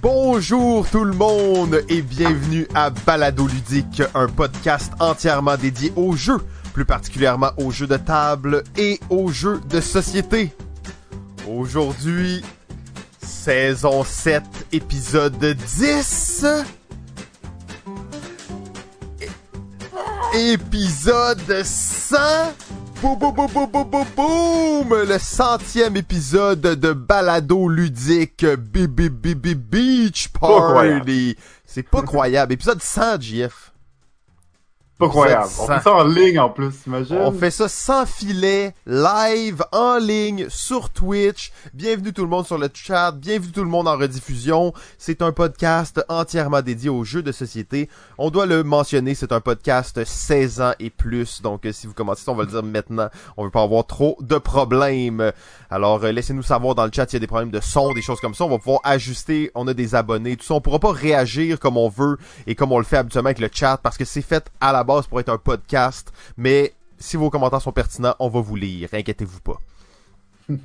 Bonjour tout le monde et bienvenue à Balado Ludique, un podcast entièrement dédié aux jeux, plus particulièrement aux jeux de table et aux jeux de société. Aujourd'hui, saison 7, épisode 10. É- Épisode 100. Boum, boum, boum, boum, boum, boum, boum! Le centième épisode de Balado ludique Bibi Bibi Beach. Party. C'est pas croyable. Épisode 100, JF. Pas croyable. On fait ça en ligne en plus, t'imagines? On fait ça sans filet, live, en ligne, sur Twitch. Bienvenue tout le monde sur le chat, bienvenue tout le monde en rediffusion. C'est un podcast entièrement dédié aux jeux de société. On doit le mentionner, c'est un podcast 16 ans et plus. Donc euh, si vous commencez, ça, on va le dire maintenant. On veut pas avoir trop de problèmes. Alors euh, laissez-nous savoir dans le chat s'il y a des problèmes de son, des choses comme ça. On va pouvoir ajuster, on a des abonnés, tout ça. On pourra pas réagir comme on veut et comme on le fait habituellement avec le chat parce que c'est fait à la base pour être un podcast. Mais si vos commentaires sont pertinents, on va vous lire. Inquiétez-vous pas.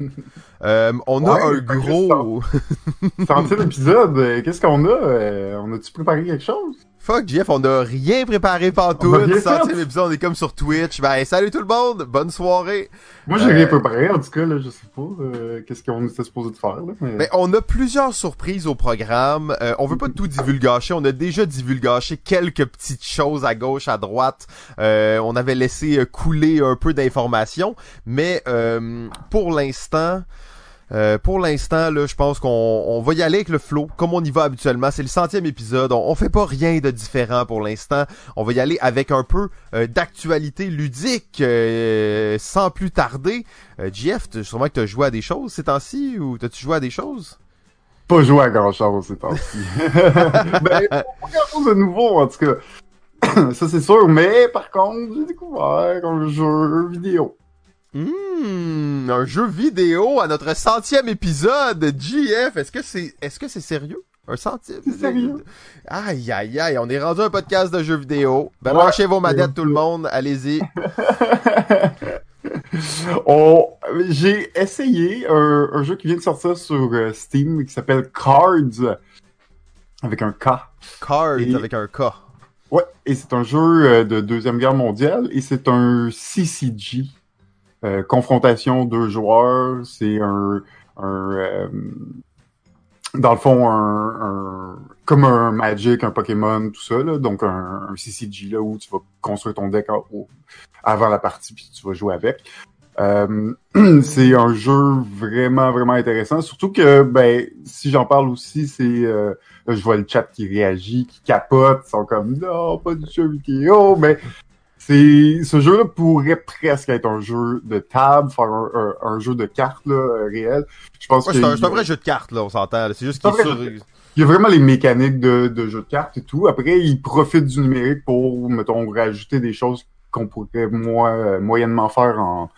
Euh, on a un gros... Centième épisode, euh, qu'est-ce qu'on a? Euh, on a-tu préparé quelque chose? Fuck, Jeff, on a rien préparé pantoute. Centième épisode, on est comme sur Twitch. Ben, salut tout le monde, bonne soirée. Moi, j'ai Euh, rien préparé, en tout cas, là, je sais pas, euh, qu'est-ce qu'on était supposé de faire, là, mais... Ben, on a plusieurs surprises au programme. Euh, on veut pas tout divulgacher. On a déjà divulgaché quelques petites choses à gauche, à droite. Euh, on avait laissé couler un peu d'informations, mais euh, pour l'instant. Euh, pour l'instant, là, je pense qu'on on va y aller avec le flow, comme on y va habituellement. C'est le centième épisode. On, on fait pas rien de différent pour l'instant. On va y aller avec un peu euh, d'actualité ludique, euh, sans plus tarder. Euh, Jeff, sûrement que tu as joué à des choses ces temps-ci, ou t'as-tu joué à des choses? Pas joué à grand-chose ces temps-ci. ben, pas grand-chose de nouveau, en tout cas. ça, c'est sûr, mais par contre, j'ai découvert un jeu vidéo. Hmm, un jeu vidéo à notre centième épisode, GF. Est-ce que c'est, est-ce que c'est sérieux? Un centième? C'est sérieux. Aïe, aïe, aïe, on est rendu un podcast de jeux vidéo. Ben, Ouais. lâchez vos manettes tout le monde, allez-y. On... J'ai essayé un, un jeu qui vient de sortir sur euh, Steam qui s'appelle Cards, avec un K. Cards Et- avec un K. Ouais, et c'est un jeu euh, de Deuxième Guerre mondiale, et c'est un CCG, euh, confrontation deux joueurs, c'est un... un euh, dans le fond, un, un- comme un Magic, un Pokémon, tout ça, là, donc un, un CCG là, où tu vas construire ton deck avant la partie, puis tu vas jouer avec. Euh, c'est un jeu vraiment, vraiment intéressant. Surtout que, ben, si j'en parle aussi, c'est... je vois le chat qui réagit, qui capote, ils sont comme « Non, pas du jeu vidéo! » Mais c'est ce jeu-là pourrait presque être un jeu de table, faire un, un- un jeu de cartes là, euh, réel. Je pense Ouais, que c'est un, vrai jeu de cartes, là, on s'entend. C'est juste qu'il est sur... il y a vraiment les mécaniques de, de jeu de cartes et tout. Après, ils profitent du numérique pour, mettons, rajouter des choses qu'on pourrait moi, moyennement faire en,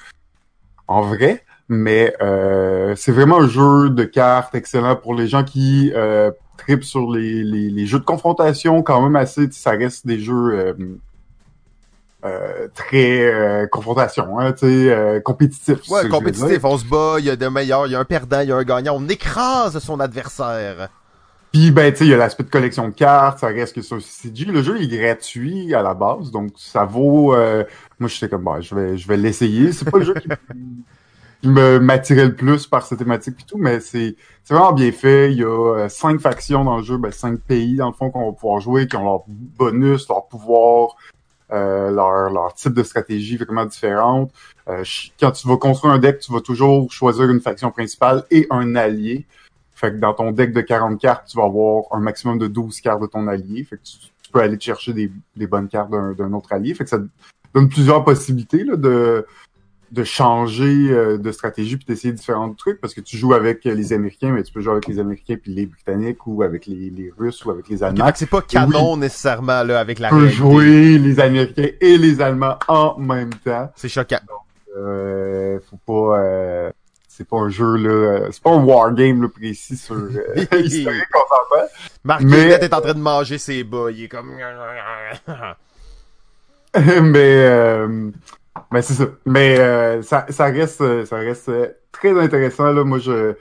en vrai. Mais euh, c'est vraiment un jeu de cartes excellent pour les gens qui euh, tripent sur les, les, les jeux de confrontation quand même assez. Ça reste des jeux euh, euh, très euh, confrontation, hein, tu sais, euh, compétitifs. c'est Ouais, compétitif, on se bat, il y a des meilleurs, il y a un perdant, il y a un gagnant, on écrase son adversaire. Puis ben tu sais, il y a l'aspect de collection de cartes, ça reste que sur CG. Le jeu est gratuit à la base, donc ça vaut. euh, Moi, j'étais comme bah, je vais, je vais l'essayer. C'est pas le jeu qui, qui me m'attirait le plus par sa thématique et tout, mais c'est c'est vraiment bien fait. Il y a euh, cinq factions dans le jeu, ben cinq pays dans le fond qu'on va pouvoir jouer, qui ont leur bonus, leur pouvoir, euh, leur leur type de stratégie vraiment différente. Euh, quand tu vas construire un deck, tu vas toujours choisir une faction principale et un allié. Fait que dans ton deck de 40 cartes, tu vas avoir un maximum de 12 cartes de ton allié. Fait que tu, peux aller te chercher des, des bonnes cartes d'un autre allié. Fait que ça donne plusieurs possibilités là, de, de changer euh, de stratégie puis d'essayer différents trucs parce que tu joues avec les Américains, mais tu peux jouer avec les Américains puis les Britanniques ou avec les, les Russes ou avec les Allemands. donc c'est pas canon nécessairement, là, avec la Tu peux jouer les Américains et les Allemands en même temps. C'est choquant. Euh, faut pas... euh, c'est pas un jeu là, c'est pas un wargame là, précis sur euh, historique on s'entend. Marc Mais- est en train de manger ses bas, il est comme... mais euh, mais c'est ça. Mais euh, ça, ça reste euh, ça reste euh, très intéressant là. Moi je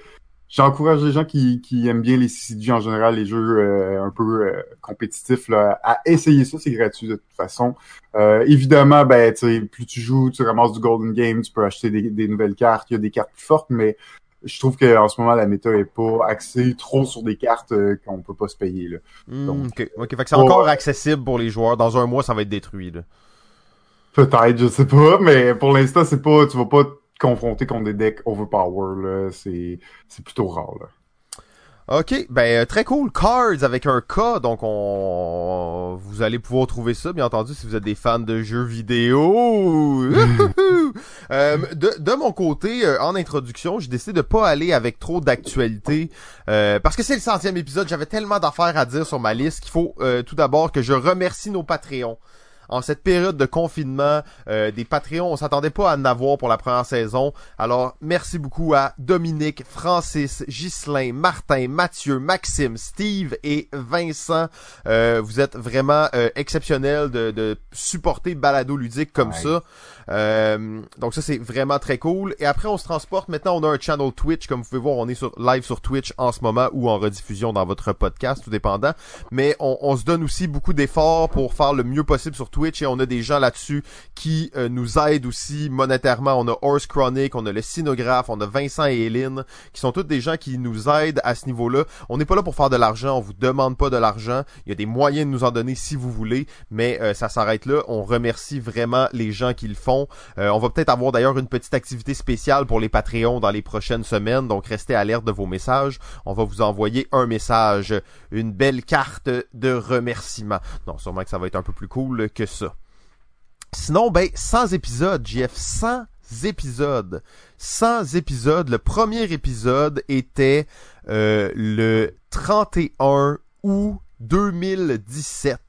j'encourage les gens qui, qui aiment bien les CCG en général, les jeux euh, un peu euh, compétitifs, là, à essayer ça. C'est gratuit de toute façon. Euh, évidemment, ben, plus tu joues, tu ramasses du Golden Game, tu peux acheter des, des nouvelles cartes. Il y a des cartes plus fortes, mais je trouve qu'en ce moment, la méta est pas axée trop sur des cartes qu'on peut pas se payer. Là. Hmm, Donc, ok, ok. Fait que c'est encore accessible pour les joueurs. Dans un mois, ça va être détruit. Là. Peut-être, je sais pas, mais pour l'instant, c'est pas, tu vas pas confronté contre des decks overpower, là, c'est, c'est plutôt rare, là. Ok, ben euh, très cool. Cards avec un K, donc on, vous allez pouvoir trouver ça, bien entendu, si vous êtes des fans de jeux vidéo. euh, de, de mon côté, euh, en introduction, j'ai décidé de pas aller avec trop d'actualité, euh, parce que c'est le centième épisode. J'avais tellement d'affaires à dire sur ma liste qu'il faut tout d'abord que je remercie nos Patreons en cette période de confinement, euh, des Patreons, on s'attendait pas à en avoir pour la première saison. Alors, merci beaucoup à Dominique, Francis, Ghislain, Martin, Mathieu, Maxime, Steve et Vincent. Euh, vous êtes vraiment euh, exceptionnels de, de supporter Balado Ludique comme ça. Euh, donc ça c'est vraiment très cool. Et après on se transporte. Maintenant on a un channel Twitch. Comme vous pouvez voir, on est sur live sur Twitch en ce moment ou en rediffusion dans votre podcast, tout dépendant. Mais on, on se donne aussi beaucoup d'efforts pour faire le mieux possible sur Twitch et on a des gens là-dessus qui euh, nous aident aussi monétairement. On a Horse Chronic, on a le Sinographe, on a Vincent et Hélène qui sont tous des gens qui nous aident à ce niveau-là. On n'est pas là pour faire de l'argent, on vous demande pas de l'argent. Il y a des moyens de nous en donner si vous voulez, mais euh, ça s'arrête là. On remercie vraiment les gens qui le font. Euh, on va peut-être avoir d'ailleurs une petite activité spéciale pour les Patreons dans les prochaines semaines, donc restez alerte de vos messages. On va vous envoyer un message, une belle carte de remerciement. Non, sûrement que ça va être un peu plus cool que ça. Sinon, ben, 100 épisodes, JF, 100 épisodes. 100 épisodes. Le premier épisode était euh, le 31 août 2017.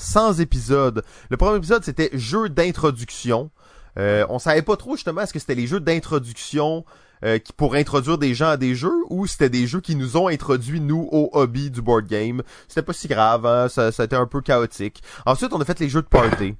100 épisodes. Le premier épisode, c'était jeu d'introduction. Euh, on savait pas trop justement est-ce que c'était les jeux d'introduction euh, qui pour introduire des gens à des jeux ou c'était des jeux qui nous ont introduit nous au hobby du board game. C'était pas si grave, hein? ça, ça a été un peu chaotique. Ensuite, on a fait les jeux de party.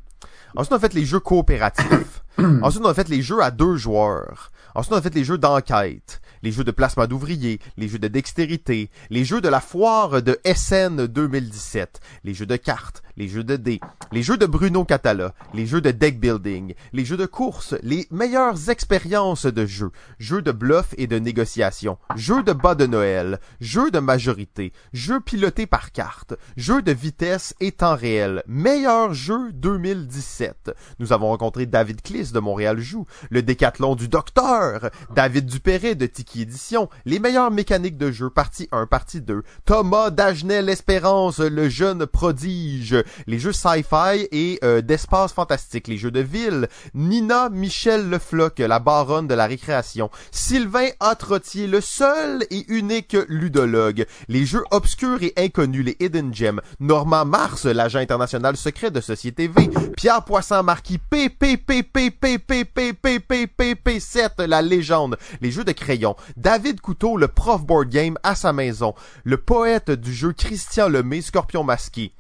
Ensuite, on a fait les jeux coopératifs. Ensuite, on a fait les jeux à deux joueurs. Ensuite, on a fait les jeux d'enquête les jeux de placement d'ouvriers, les jeux de dextérité, les jeux de la foire de SN 2017, les jeux de cartes, les jeux de dés, les jeux de Bruno Catala, les jeux de deck building, les jeux de course, les meilleures expériences de jeu, jeux de bluff et de négociation, jeux de bas de Noël, jeux de majorité, jeux pilotés par carte, jeux de vitesse et temps réel, meilleur jeu 2017. Nous avons rencontré David Kliss de Montréal Joue, le décathlon du docteur, David Dupéret de Tiki Édition, les meilleures mécaniques de jeu, partie 1, partie 2, Thomas Dagenel Espérance, le jeune prodige, les jeux sci-fi et euh, d'espace fantastique, les jeux de ville, Nina Michel Le Floc, la baronne de la récréation, Sylvain Atrotier, le seul et unique ludologue, les jeux obscurs et inconnus, les Hidden Gems, Normand Mars, l'agent international secret de Société V, Pierre Poisson Marquis, PPPPPPPPPP7, la légende, les jeux de crayon, David Couteau, le prof board game à sa maison, le poète du jeu Christian Lemay, Scorpion masqué,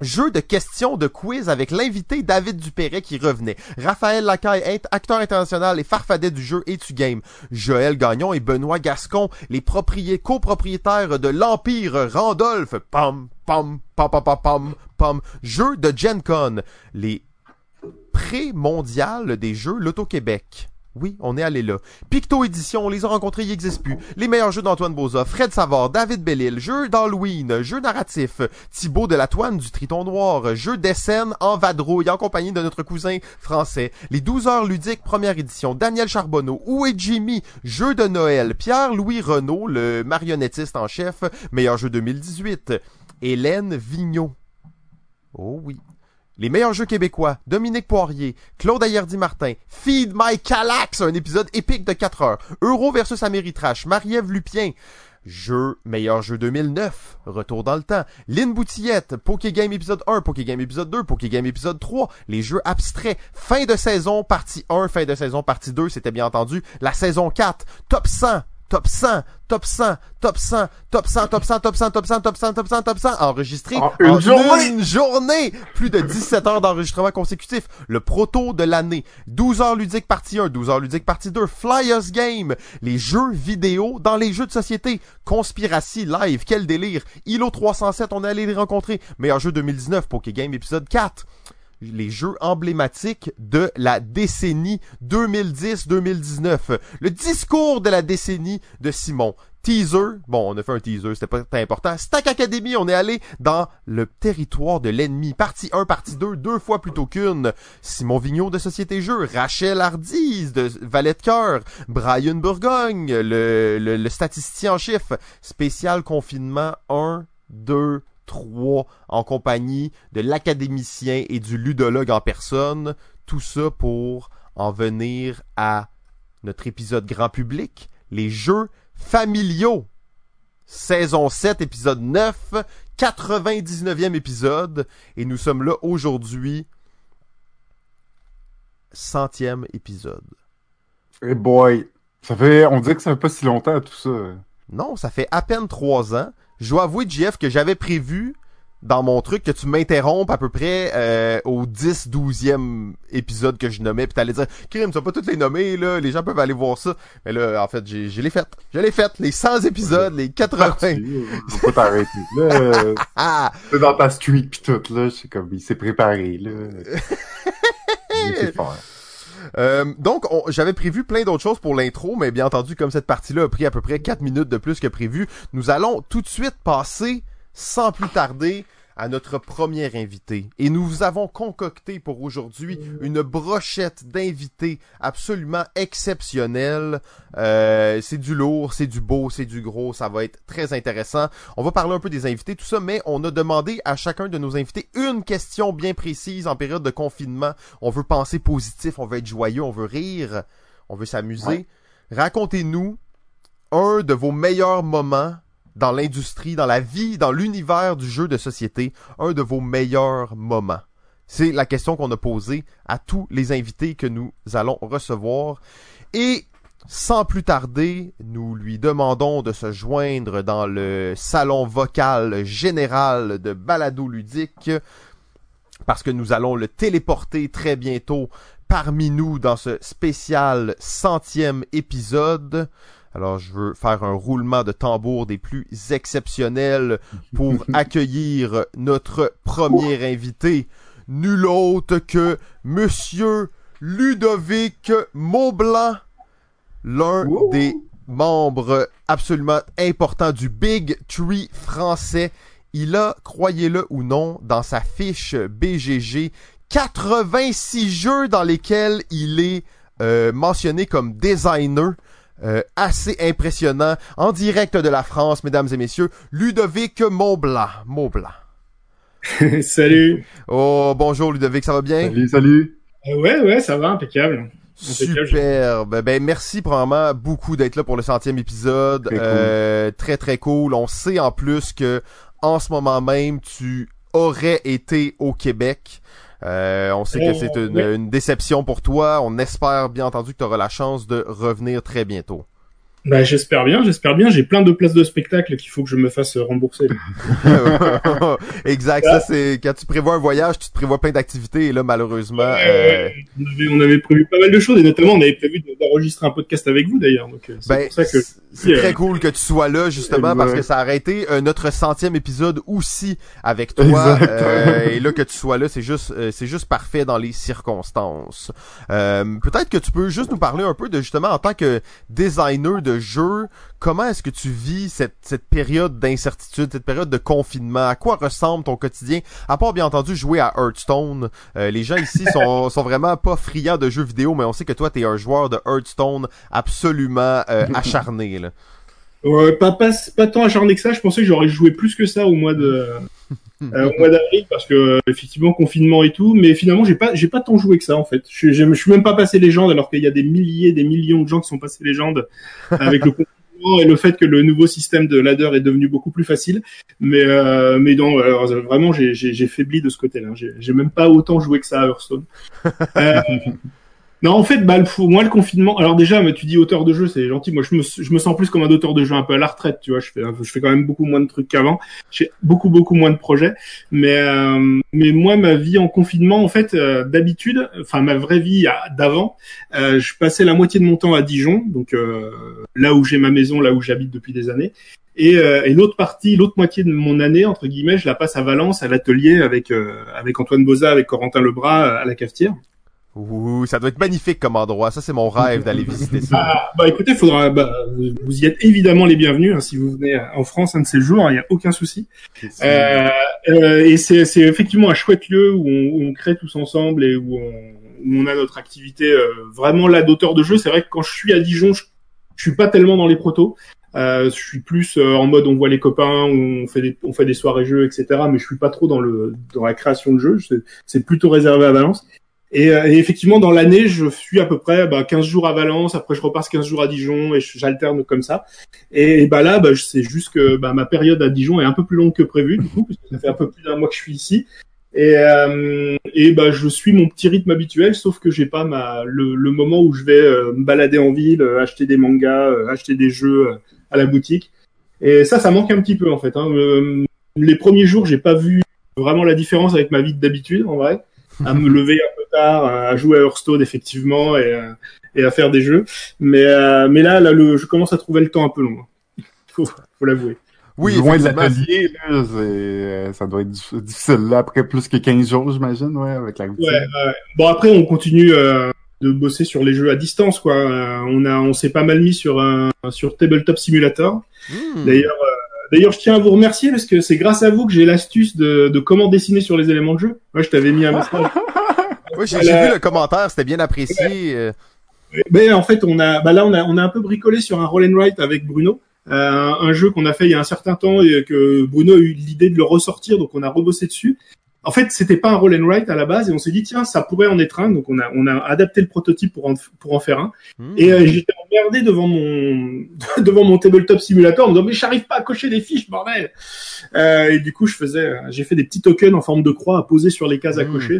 Jeu de questions de quiz avec l'invité David Dupéret qui revenait. Raphaël Lacaille, acteur international et farfadet du jeu et du game. Joël Gagnon et Benoît Gascon, les copropriétaires de l'Empire Randolph. Pam, pam, pam, pam, pam, pam, pam. Jeu de Gen Con. Les pré-mondiales des jeux Loto-Québec. Oui, on est allé là. Picto Édition, on les a rencontrés, ils n'existent plus. Les meilleurs jeux d'Antoine Boza, Fred Savard, David Bellil, jeux d'Halloween, jeux narratifs, Thibaut de la Toine du Triton Noir, jeux d'Essen en vadrouille en compagnie de notre cousin français. Les 12 heures ludiques, première édition, Daniel Charbonneau, Où est Jimmy, jeux de Noël, Pierre-Louis Renault, le marionnettiste en chef, meilleur jeu 2018. Hélène Vigneault. Oh oui. Les meilleurs jeux québécois, Dominique Poirier, Claude Ayerdi-Martin, Feed My Calax, un épisode épique de 4 heures, Euro versus Ameritrash, Marie-Ève Lupien, Jeu, meilleur jeu 2009, Retour dans le temps, Lynn Boutillette, Pokégame épisode 1, Pokégame épisode 2, Pokégame épisode 3, les jeux abstraits, fin de saison partie 1, fin de saison partie 2, c'était bien entendu, la saison 4, top 100, top 100, top 100, top 100, top 100, top 100, top 100, top 100, top 100, top 100, top 100, enregistré En une journée! une journée! Plus de 17 heures d'enregistrement consécutif. Le proto de l'année. 12 heures ludiques partie 1, 12 heures ludiques partie 2, Flyers Game, les jeux vidéo dans les jeux de société, Conspiracy Live, quel délire. Ilo 307, on est allé les rencontrer. Meilleur jeu 2019, Poké Game épisode 4 les jeux emblématiques de la décennie 2010-2019. Le discours de la décennie de Simon. Teaser, bon, on a fait un teaser, c'était pas très important. Stack Academy, on est allé dans le territoire de l'ennemi. Partie 1, partie 2, deux fois plutôt qu'une. Simon Vigneault de Société Jeux, Rachel Hardiz de Valet de Cœur, Brian Bourgogne, le, le, le statisticien en chiffres, spécial confinement 1, 2, 3 en compagnie de l'académicien et du ludologue en personne. Tout ça pour en venir à notre épisode grand public, les jeux familiaux. Saison 7, épisode 9, 99e épisode. Et nous sommes là aujourd'hui, centième épisode. Hey boy, ça fait, on dirait que ça fait pas si longtemps tout ça. Non, ça fait à peine trois ans. Je dois avouer, Jeff, que j'avais prévu dans mon truc que tu m'interrompes à peu près euh, au 10 12e épisode que je nommais puis t'allais dire Krim tu vas pas toutes les nommer là les gens peuvent aller voir ça mais là en fait j'ai j'ai les fait je l'ai fait les 100 épisodes les 80 Faut pas t'arrêter. Là, ah c'est dans ta street pis tout, là. C'est comme, il s'est préparé, là. Il faire. Euh, donc, on- j'avais prévu plein d'autres choses pour l'intro, mais bien entendu, comme cette partie-là a pris à peu près 4 minutes de plus que prévu, nous allons tout de suite passer, sans plus tarder, à notre premier invité. Et nous vous avons concocté pour aujourd'hui une brochette d'invités absolument exceptionnelle. Euh, c'est du lourd, c'est du beau, c'est du gros, ça va être très intéressant. On va parler un peu des invités, tout ça, mais on a demandé à chacun de nos invités une question bien précise en période de confinement. On veut penser positif, on veut être joyeux, on veut rire, on veut s'amuser. Ouais. Racontez-nous un de vos meilleurs moments dans l'industrie, dans la vie, dans l'univers du jeu de société, un de vos meilleurs moments? C'est la question qu'on a posée à tous les invités que nous allons recevoir. Et sans plus tarder, nous lui demandons de se joindre dans le salon vocal général de Balado Ludique parce que nous allons le téléporter très bientôt parmi nous dans ce spécial centième épisode. Alors, je veux faire un roulement de tambour des plus exceptionnels pour accueillir notre premier invité, nul autre que Monsieur Ludovic Maublanc, l'un des membres absolument importants du Big Tree français. Il a, croyez-le ou non, dans sa fiche BGG, 86 jeux dans lesquels il est euh, mentionné comme designer. Euh, assez impressionnant. En direct de la France, mesdames et messieurs, Ludovic Montblanc. Montblanc. Salut. Oh, bonjour Ludovic, ça va bien? Salut, salut. Euh, ouais, ouais, ça va, impeccable. Impeccable. Superbe. Ben merci probablement beaucoup d'être là pour le centième épisode. Très cool. Euh, très très cool. On sait en plus que en ce moment même tu aurais été au Québec. Euh, on sait que c'est une, ouais. une déception pour toi. On espère bien entendu que tu auras la chance de revenir très bientôt. Bah, j'espère bien, j'espère bien. J'ai plein de places de spectacle qu'il faut que je me fasse rembourser. exact. Ça c'est quand tu prévois un voyage, tu te prévois plein d'activités et là malheureusement. euh, on, avait, on avait prévu pas mal de choses et notamment on avait prévu de- d'enregistrer un podcast avec vous d'ailleurs. Donc euh, c'est Ben, pour ça que c'est- euh, très cool que tu sois là justement parce que ça a été euh, notre centième épisode aussi avec toi Exact. euh, et là que tu sois là c'est juste euh, c'est juste parfait dans les circonstances. Euh, Peut-être que tu peux juste nous parler un peu de justement en tant que designer de jeux comment est-ce que tu vis cette cette période d'incertitude cette période de confinement? À quoi ressemble ton quotidien? À part bien entendu jouer à Hearthstone euh, les gens ici sont sont vraiment pas friands de jeux vidéo mais on sait que toi t'es un joueur de Hearthstone absolument euh, acharné là. pas, pas pas tant acharné que ça. Je pensais que j'aurais joué plus que ça au mois de euh, au mois d'avril parce que euh, effectivement confinement et tout. Mais finalement j'ai pas j'ai pas tant joué que ça en fait. Je, je, je suis même pas passé légende alors qu'il y a des milliers des millions de gens qui sont passés légende avec le confinement et le fait que le nouveau système de ladder est devenu beaucoup plus facile. Mais euh, mais non, alors, vraiment j'ai j'ai j'ai faibli de ce côté-là. J'ai j'ai même pas autant joué que ça à Hearthstone. Euh, Non, en fait, bah, le, moi, le confinement. Alors déjà, tu dis auteur de jeu, c'est gentil. Moi, je me, je me sens plus comme un auteur de jeu un peu à la retraite, tu vois. Je fais, je fais quand même beaucoup moins de trucs qu'avant. J'ai beaucoup, beaucoup moins de projets. Mais, euh, mais moi, ma vie en confinement, en fait, euh, d'habitude, enfin ma vraie vie d'avant, euh, je passais la moitié de mon temps à Dijon, donc euh, là où j'ai ma maison, là où j'habite depuis des années. Et, et l'autre partie, l'autre moitié de mon année entre guillemets, je la passe à Valence, à l'atelier avec avec Antoine Boza, avec Corentin Lebras à la cafetière. Ouh, ça doit être magnifique comme endroit. Ça, c'est mon rêve d'aller visiter ça. Ah, bah écoutez, faudra, bah, vous y êtes évidemment les bienvenus hein, si vous venez en France un de ces jours. Il n'y a aucun souci. Euh, euh, et c'est, c'est effectivement un chouette lieu où on, où on, crée tous ensemble et où on, où on a notre activité euh, vraiment là d'auteur de jeu. C'est vrai que quand je suis à Dijon, je, je suis pas tellement dans les protos. Euh, je suis plus euh, en mode on voit les copains, on fait des, on fait des soirées jeux, etc. Mais je suis pas trop dans le dans la création de jeux. C'est plutôt réservé à Valence. Et, euh, et, effectivement, dans l'année, je suis à peu près bah, 15 jours à Valence, après je repasse 15 jours à Dijon et j'alterne comme ça. Et, bah là, bah, c'est juste que bah, ma période à Dijon est un peu plus longue que prévu, du coup, parce que ça fait un peu plus d'un mois que je suis ici. Et, euh, et bah, je suis mon petit rythme habituel, sauf que j'ai pas ma, le, le, moment où je vais euh, me balader en ville, euh, acheter des mangas, acheter des jeux à la boutique. Et ça, ça manque un petit peu en fait. Hein. les premiers jours, j'ai pas vu vraiment la différence avec ma vie d'habitude, en vrai à me lever un peu tard, à jouer à Hearthstone effectivement et, euh, et à faire des jeux. Mais euh, mais là, là, le, je commence à trouver le temps un peu long. Faut, faut l'avouer. Oui, loin de l'atelier, euh, ça doit être difficile là après plus que 15 jours, j'imagine, ouais, avec la routine. Ouais, ouais. Bon après, on continue euh, de bosser sur les jeux à distance, quoi. Euh, on a, on s'est pas mal mis sur un sur Tabletop Simulator. Hmm. D'ailleurs, D'ailleurs, je tiens à vous remercier parce que c'est grâce à vous que j'ai l'astuce de, de, comment dessiner sur les éléments de jeu. Moi, je t'avais mis un message. oui, j'ai vu le commentaire, c'était bien apprécié. Euh. Mais en fait, on a, bah là, on a, on a un peu bricolé sur un roll and write avec Bruno. Euh, un jeu qu'on a fait il y a un certain temps et que Bruno a eu l'idée de le ressortir, donc on a rebossé dessus en fait, c'était pas un roll and write à la base, et on s'est dit tiens, ça pourrait en être un. Donc on a on a adapté le prototype pour en pour en faire un. Hmm. Et euh, j'étais emmerdé devant mon devant mon tabletop simulator en me disant mais j'arrive pas à cocher les fiches bordel. Euh, et du coup, je faisais j'ai fait des petits tokens en forme de croix à poser sur les cases à hmm. cocher.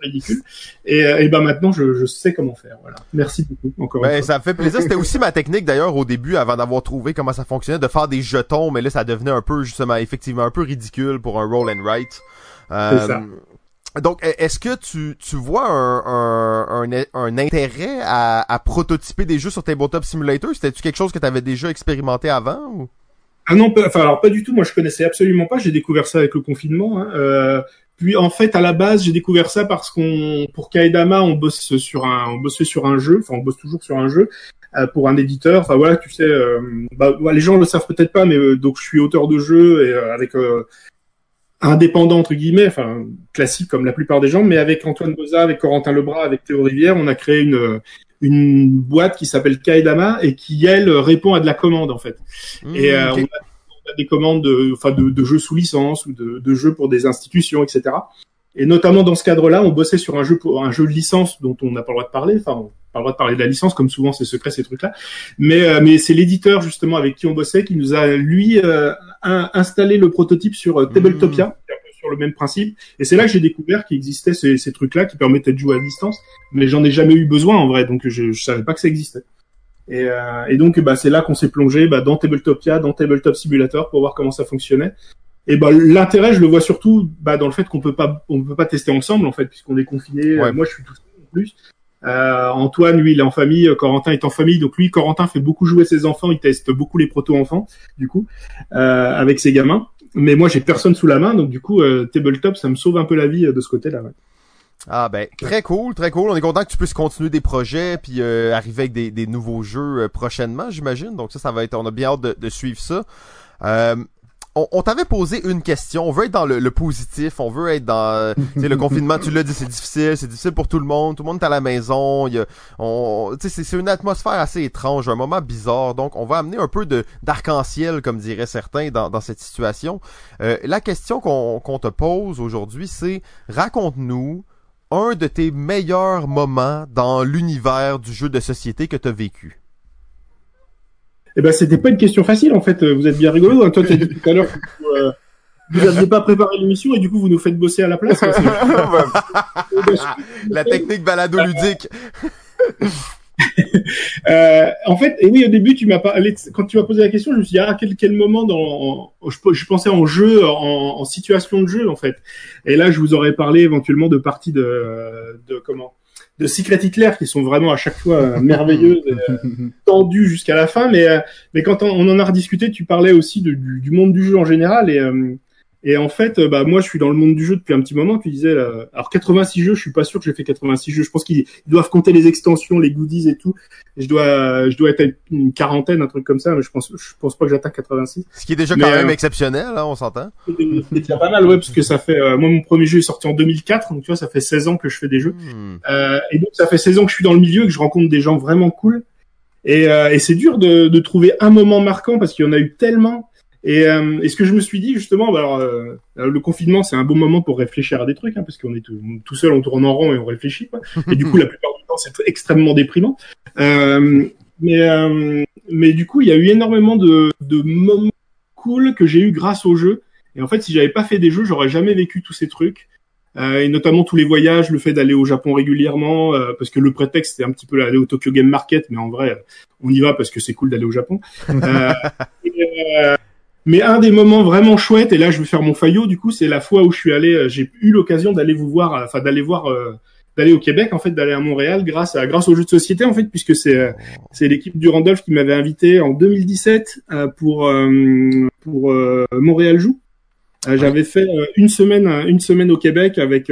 Ridicule. Et, euh, et ben maintenant, je, je sais comment faire. Voilà. Merci beaucoup encore. Ben, ça fait plaisir. C'était aussi ma technique d'ailleurs au début, avant d'avoir trouvé comment ça fonctionnait, de faire des jetons. Mais là, ça devenait un peu justement effectivement un peu ridicule pour un roll and write. Euh, donc, e-, est-ce que tu, tu vois un, un, un, intérêt à, à, prototyper des jeux sur Tabletop Simulator? C'était-tu quelque chose que tu avais déjà expérimenté avant? Ou? Ah non, pas, enfin alors pas du tout. Moi, je connaissais absolument pas. J'ai découvert ça avec le confinement. Hein. Euh, puis en fait, à la base, j'ai découvert ça parce qu'on, pour Kaedama, on bosse sur un, on bossait sur un jeu. Enfin, on bosse toujours sur un jeu euh, pour un éditeur. Enfin voilà, tu sais, euh, bah, les gens le savent peut-être pas, mais euh, donc je suis auteur de jeu et avec indépendant entre guillemets, enfin classique comme la plupart des gens, mais avec Antoine Boza, avec Corentin Lebras, avec Théo Rivière, on a créé une une boîte qui s'appelle Kaedama et qui elle répond à de la commande en fait. Mmh, et euh, on, a, des commandes de, enfin de, de, jeux sous licence ou de, de, jeux pour des institutions, etc. Et notamment dans ce cadre-là, on bossait sur un jeu pour un jeu de licence dont on n'a pas le droit de parler. Enfin, pas le droit de parler de la licence, comme souvent c'est secret ces trucs-là. Mais euh, mais c'est l'éditeur justement avec qui on bossait qui nous a lui euh, installé le prototype sur euh, Tabletopia, mmh. sur le même principe. Et c'est là que j'ai découvert qu'il existait ces, ces trucs-là qui permettaient de jouer à distance. Mais j'en ai jamais eu besoin en vrai, donc je, je savais pas que ça existait. Et, euh, et donc bah, c'est là qu'on s'est plongé bah, dans Tabletopia, dans Tabletop Simulator pour voir comment ça fonctionnait. Et bah l'intérêt, je le vois surtout bah, dans le fait qu'on peut pas on peut pas tester ensemble en fait puisqu'on est confiné. Moi, je suis tout seul en plus. Euh, Antoine, lui, il est en famille. Corentin est en famille. Donc lui, Corentin fait beaucoup jouer ses enfants. Il teste beaucoup les proto-enfants, du coup, euh, avec ses gamins. Mais moi, j'ai personne sous la main. Donc du coup, euh, Tabletop, ça me sauve un peu la vie euh, de ce côté-là. Ouais. Ah ben très cool, très cool. On est content que tu puisses continuer des projets puis euh, arriver avec des, des nouveaux jeux prochainement, j'imagine. Donc ça, ça va être. On a bien hâte de, de suivre ça. Euh, on, t'avait posé une question. On veut être dans le, positif. On veut être dans le confinement. Tu l'as dit, c'est difficile. C'est difficile pour tout le monde. Tout le monde est à la maison. Il y a, on, c'est une atmosphère assez étrange, un moment bizarre. Donc, on va amener un peu de d'arc-en-ciel, comme diraient certains, dans, dans cette situation. Euh, la question qu'on te pose aujourd'hui, c'est raconte-nous un de tes meilleurs moments dans l'univers du jeu de société que tu as vécu? Eh ben, c'était pas une question facile, en fait. Vous êtes bien rigolo. Hein. Toi, tu as dit tout à l'heure que vous, euh, n'aviez pas préparé l'émission et du coup, vous nous faites bosser à la place. la technique balado ludique. euh, en fait, et oui, au début, tu m'as parlé, quand tu m'as posé la question, je me suis dit, ah, quel, quel moment dans, je, je, pensais en jeu, en, en, situation de jeu, en fait. Et là, je vous aurais parlé éventuellement de parties de, de comment, de Secret Hitler qui sont vraiment à chaque fois merveilleuses, euh, tendues jusqu'à la fin. Mais, euh, mais quand on, en a rediscuté, tu parlais aussi de, du, du, monde du jeu en général et euh, et en fait, euh, bah moi, je suis dans le monde du jeu depuis un petit moment. Tu disais, là, alors 86 jeux, je suis pas sûr que j'ai fait 86 jeux. Je pense qu'ils doivent compter les extensions, les goodies et tout. je dois, je dois être une quarantaine, un truc comme ça. Mais je pense, je pense pas que j'attaque 86. Ce qui est déjà quand même euh, exceptionnel, là, hein, on s'entend. C'est pas mal, ouais, parce que ça fait. Euh, moi, mon premier jeu est sorti en 2004, donc tu vois, ça fait 16 ans que je fais des jeux. Hmm. Euh, et donc, ça fait 16 ans que je suis dans le milieu et que je rencontre des gens vraiment cool. Et, et c'est dur de, de trouver un moment marquant parce qu'il y en a eu tellement. Et, euh, et, ce que je me suis dit justement, bah alors, euh, le confinement c'est un bon moment pour réfléchir à des trucs, hein, parce qu'on est tout, tout, seul, on tourne en rond et on réfléchit. Quoi. Et du coup, la plupart du temps, c'est extrêmement déprimant. Euh, mais, euh, mais du coup, il y a eu énormément de, de moments cool que j'ai eu grâce au jeu. Et en fait, si j'avais pas fait des jeux, j'aurais jamais vécu tous ces trucs. Euh, et notamment tous les voyages, le fait d'aller au Japon régulièrement, euh, parce que le prétexte c'était un petit peu d'aller au Tokyo Game Market, mais en vrai, on y va parce que c'est cool d'aller au Japon. Euh, et, mais un des moments vraiment chouettes, et là je vais faire mon faillot, du coup, c'est la fois où je suis allé, euh, j'ai eu l'occasion d'aller vous voir, euh, enfin d'aller voir, euh, d'aller au Québec, en fait, d'aller à Montréal grâce à grâce aux jeux de société, en fait, puisque c'est c'est l'équipe du Randolph qui m'avait invité en 2017 pour pour Montréal joue. J'avais fait une semaine une semaine au Québec avec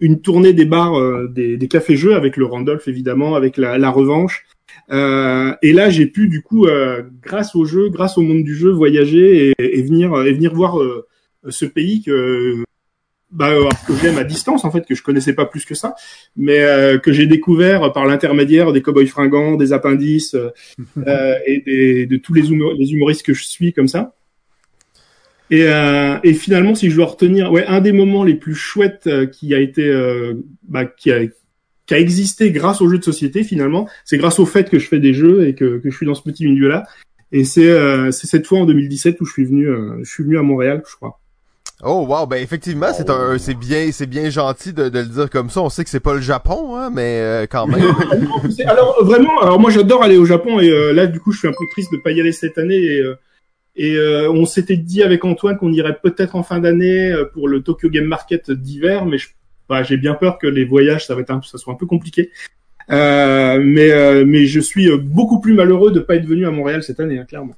une tournée des bars des, des cafés jeux avec le Randolph évidemment, avec la, la revanche euh, et là, j'ai pu du coup, euh, grâce au jeu, grâce au monde du jeu, voyager et, et venir et venir voir euh, ce pays que bah, que j'aime à distance en fait, que je connaissais pas plus que ça, mais que j'ai découvert par l'intermédiaire des cowboys fringants, des appendices et des, de tous les, les, humoristes que je suis comme ça. Et, et finalement, si je dois retenir, ouais, un des moments les plus chouettes qui a été, bah, qui a qui a existé grâce aux jeux de société finalement. C'est grâce au fait que je fais des jeux et que, que je suis dans ce petit milieu-là. Et c'est euh, cette fois en 2017 où je suis venu, euh, je suis venu à Montréal, je crois. Oh wow, ben effectivement, c'est un, c'est bien, c'est bien gentil de, de, le dire comme ça. On sait que c'est pas le Japon, hein, mais euh, quand même. alors vraiment, alors moi j'adore aller au Japon et euh, là du coup je suis un peu triste de pas y aller cette année et et on s'était dit avec Antoine qu'on irait peut-être en fin d'année pour le Tokyo Game Market d'hiver, mais je bah, j'ai bien peur que les voyages, ça va être un, ça soit un peu compliqué. Euh, mais euh, mais je suis euh, beaucoup plus malheureux de pas être venu à Montréal cette année, hein, clairement.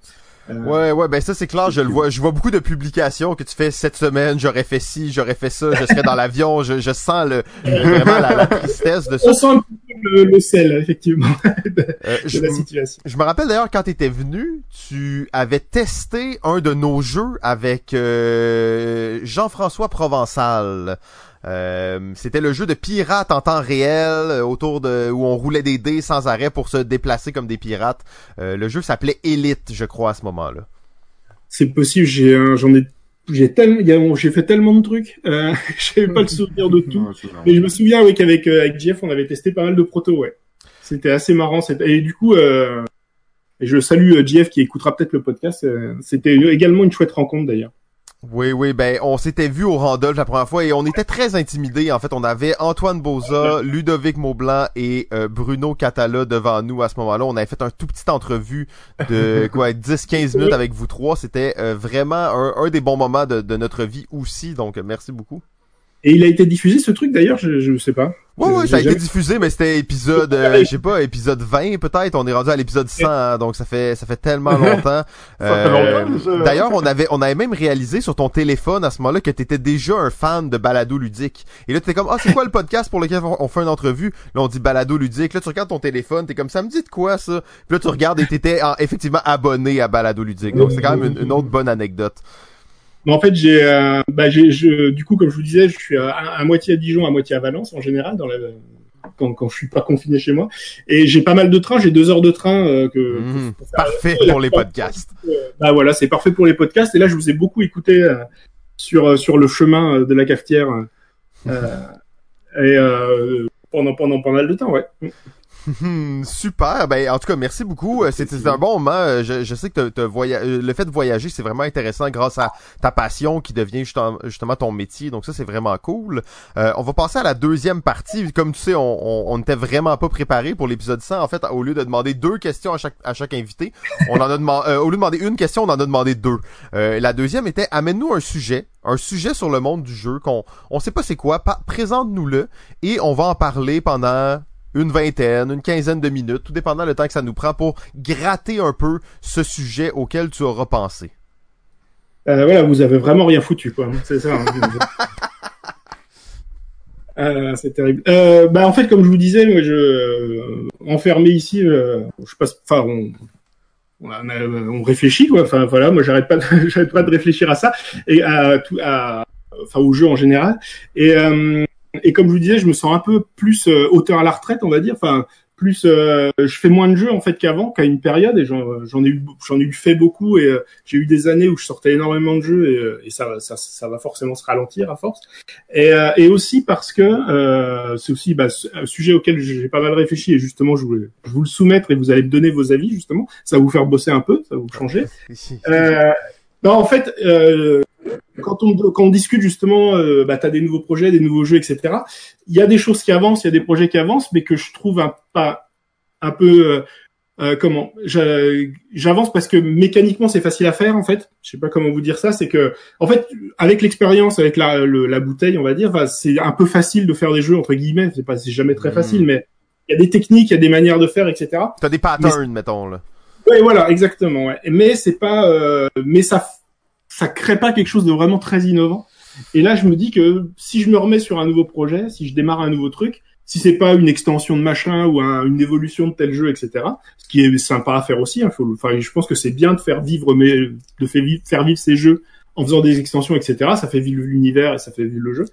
Euh, ouais, ouais, ben ça c'est clair, je le vois, je vois beaucoup de publications que tu fais cette semaine, j'aurais fait ci, j'aurais fait ça, je serais dans l'avion, je, je sens le, vraiment la, la, tristesse de ça. On sent un peu le, sel, effectivement, de, euh, je, la situation. Je me rappelle d'ailleurs quand tu étais venu, tu avais testé un de nos jeux avec euh, Jean-François Provençal. Euh, c'était le jeu de pirates en temps réel euh, autour de où on roulait des dés sans arrêt pour se déplacer comme des pirates. Euh, le jeu s'appelait Elite, je crois à ce moment-là. C'est possible, j'ai j'en ai j'ai tellement j'ai fait tellement de trucs, euh, j'avais pas le souvenir de tout. mais je me souviens oui qu'avec avec Jeff, on avait testé pas mal de proto, ouais. C'était assez marrant et du coup je salue Jeff qui écoutera peut-être le podcast, c'était également une chouette rencontre d'ailleurs. Oui, oui, ben on s'était vu au Randolph la première fois et on était très intimidés. En fait, on avait Antoine Boza, Ludovic Maublanc et euh, Bruno Catala devant nous à ce moment-là. On avait fait un tout petit entrevue de quoi 10-15 minutes avec vous trois. C'était euh, vraiment un, des bons moments de, de notre vie aussi. Donc, merci beaucoup. Et il a été diffusé ce truc d'ailleurs, je, je sais pas. Ouais, ouais, ça a été diffusé, mais c'était épisode, euh, je sais pas, épisode 20 peut-être. On est rendu à l'épisode 100, hein, donc ça fait, ça fait tellement longtemps. Euh, d'ailleurs, on avait, on avait même réalisé sur ton téléphone à ce moment-là que t'étais déjà un fan de balado ludique. Et là, t'étais comme, ah, c'est quoi le podcast pour lequel on fait une entrevue? Là, on dit balado ludique. Là, tu regardes ton téléphone, t'es comme, ça me dit de quoi ça? Puis là, tu regardes et t'étais effectivement abonné à balado ludique. Donc c'est quand même une, une autre bonne anecdote. Mais en fait, j'ai, euh, bah, j'ai, je, du coup, comme je vous disais, je suis à, moitié à Dijon, à moitié à Valence en général, dans la, quand, quand je suis pas confiné chez moi. Et j'ai pas mal de trains, j'ai deux heures de train euh, que. Mmh, pour parfait pour les podcasts. Euh, bah voilà, c'est parfait pour les podcasts. Et là, je vous ai beaucoup écouté euh, sur sur le chemin de la cafetière et pendant pendant pas mal de temps, ouais. Hmm, super. Ben, en tout cas, merci beaucoup. Euh, C'était un bon moment. Euh, Je, je sais que voya- euh, le fait de voyager, c'est vraiment intéressant grâce à ta passion qui devient justement, ton métier. Donc ça, c'est vraiment cool. Euh, on va passer à la deuxième partie. Comme tu sais, on, on, on n'était vraiment pas préparé pour l'épisode 100. En fait, au lieu de demander deux questions à chaque, à chaque invité, on en a demandé, au lieu de demander une question, on en a demandé deux. Euh, la deuxième était, amène-nous un sujet, un sujet sur le monde du jeu qu'on, on sait pas c'est quoi, présente-nous-le et on va en parler pendant une vingtaine, une quinzaine de minutes, tout dépendant le temps que ça nous prend pour gratter un peu ce sujet auquel tu auras pensé. Euh, voilà, vous avez vraiment rien foutu, quoi. C'est ça. hein. Euh, c'est terrible. Euh, bah en fait, comme je vous disais, moi, je euh, enfermé ici, je passe. Enfin, on, on, a- on réfléchit, quoi. Enfin, voilà, moi, j'arrête pas, de- j'arrête pas de réfléchir à ça et à tout, à, enfin, au jeu en général. Et et comme je vous disais, je me sens un peu plus euh, auteur à la retraite, on va dire. Enfin, plus, euh, je fais moins de jeux en fait qu'avant, qu'à une période, et j'en j'en ai eu, j'en ai eu fait beaucoup, et euh, j'ai eu des années où je sortais énormément de jeux, et, euh, et ça, ça, ça va forcément se ralentir à force. Et, euh, et aussi parce que euh, c'est aussi bah, un sujet auquel j'ai pas mal réfléchi, et justement, je voulais je vous le soumettre, et vous allez me donner vos avis justement. Ça va vous faire bosser un peu, ça va vous changer. Euh, non, en fait, euh, quand on quand on discute justement, euh, bah, t'as des nouveaux projets, des nouveaux jeux, etc. Il y a des choses qui avancent, il y a des projets qui avancent, mais que je trouve un pas un peu euh, euh, comment j'a- j'avance parce que mécaniquement c'est facile à faire en fait. Je sais pas comment vous dire ça. C'est que en fait avec l'expérience, avec la le- la bouteille, on va dire, c'est un peu facile de faire des jeux entre guillemets. C'est pas c'est jamais très Mhm. facile, mais il y a des techniques, il y a des manières de faire, etc. T'as des patterns, mettons, là. Oui, voilà, exactement. Ouais. Mais c'est pas, euh, mais ça, ça crée pas quelque chose de vraiment très innovant. Et là, je me dis que si je me remets sur un nouveau projet, si je démarre un nouveau truc, si c'est pas une extension de machin ou un- une évolution de tel jeu, etc. Ce qui est sympa à faire aussi. Hein, faut, enfin, je pense que c'est bien de faire vivre, mais de faire vivre, faire vivre ces jeux en faisant des extensions, etc. Ça fait vivre l'univers et ça fait vivre le jeu.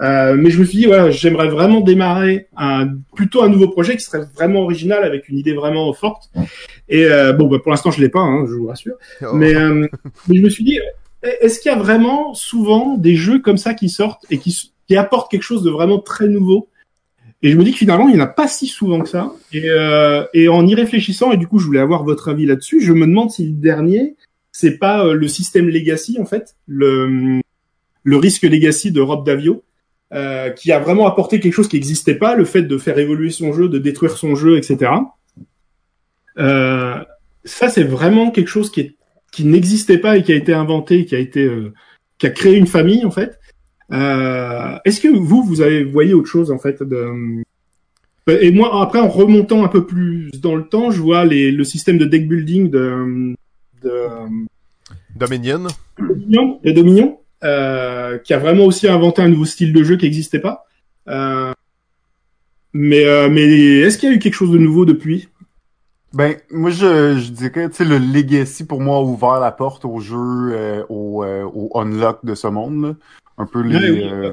Euh, mais je me suis dit, voilà, j'aimerais vraiment démarrer un, plutôt un nouveau projet qui serait vraiment original avec une idée vraiment forte. Et euh, bon, bah, pour l'instant, je l'ai pas, hein, je vous rassure. Oh. Mais, euh, mais je me suis dit, est-ce qu'il y a vraiment souvent des jeux comme ça qui sortent et qui, qui apportent quelque chose de vraiment très nouveau? Et je me dis que finalement, il n'y en a pas si souvent que ça. Et, euh, et en y réfléchissant, et du coup, je voulais avoir votre avis là-dessus, je me demande si le dernier, c'est pas euh, le système Legacy, en fait, le, le risque Legacy de Rob Davio, euh, qui a vraiment apporté quelque chose qui n'existait pas, le fait de faire évoluer son jeu, de détruire son jeu, etc. Euh, ça, c'est vraiment quelque chose qui, est, qui n'existait pas et qui a été inventé, qui a été, euh, qui a créé une famille en fait. Euh, Est-ce que vous, vous avez voyé autre chose en fait de... Et moi, après, en remontant un peu plus dans le temps, je vois les, le système de deck building de, de Dominion. Dominion, de Dominion euh, qui a vraiment aussi inventé un nouveau style de jeu qui n'existait pas. Euh, mais euh, mais est-ce qu'il y a eu quelque chose de nouveau depuis? Ben, moi, je, je dirais, tu sais, le Legacy, pour moi, a ouvert la porte au jeu, euh, au, euh, au Unlock de ce monde, là. Un peu les... Oui, euh,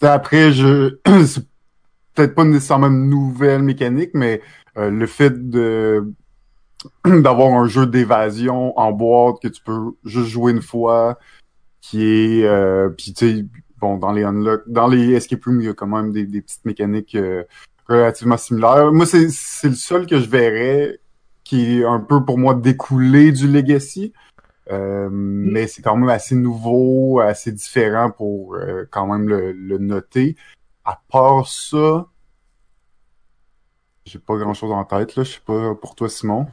Après, je... c'est peut-être pas nécessairement une nouvelle mécanique, mais euh, le fait de d'avoir un jeu d'évasion en boîte que tu peux juste jouer une fois, qui est... Euh, puis, tu sais, bon, dans les Unlock... Dans les Escape Rooms, il y a quand même des, des petites mécaniques... euh, relativement similaires. Moi, c'est c'est le seul que je verrais qui est un peu pour moi découlé du Legacy. Euh, mais c'est quand même assez nouveau, assez différent pour euh, quand même le, le noter. À part ça, j'ai pas grand chose en tête, là. Je sais pas pour toi, Simon.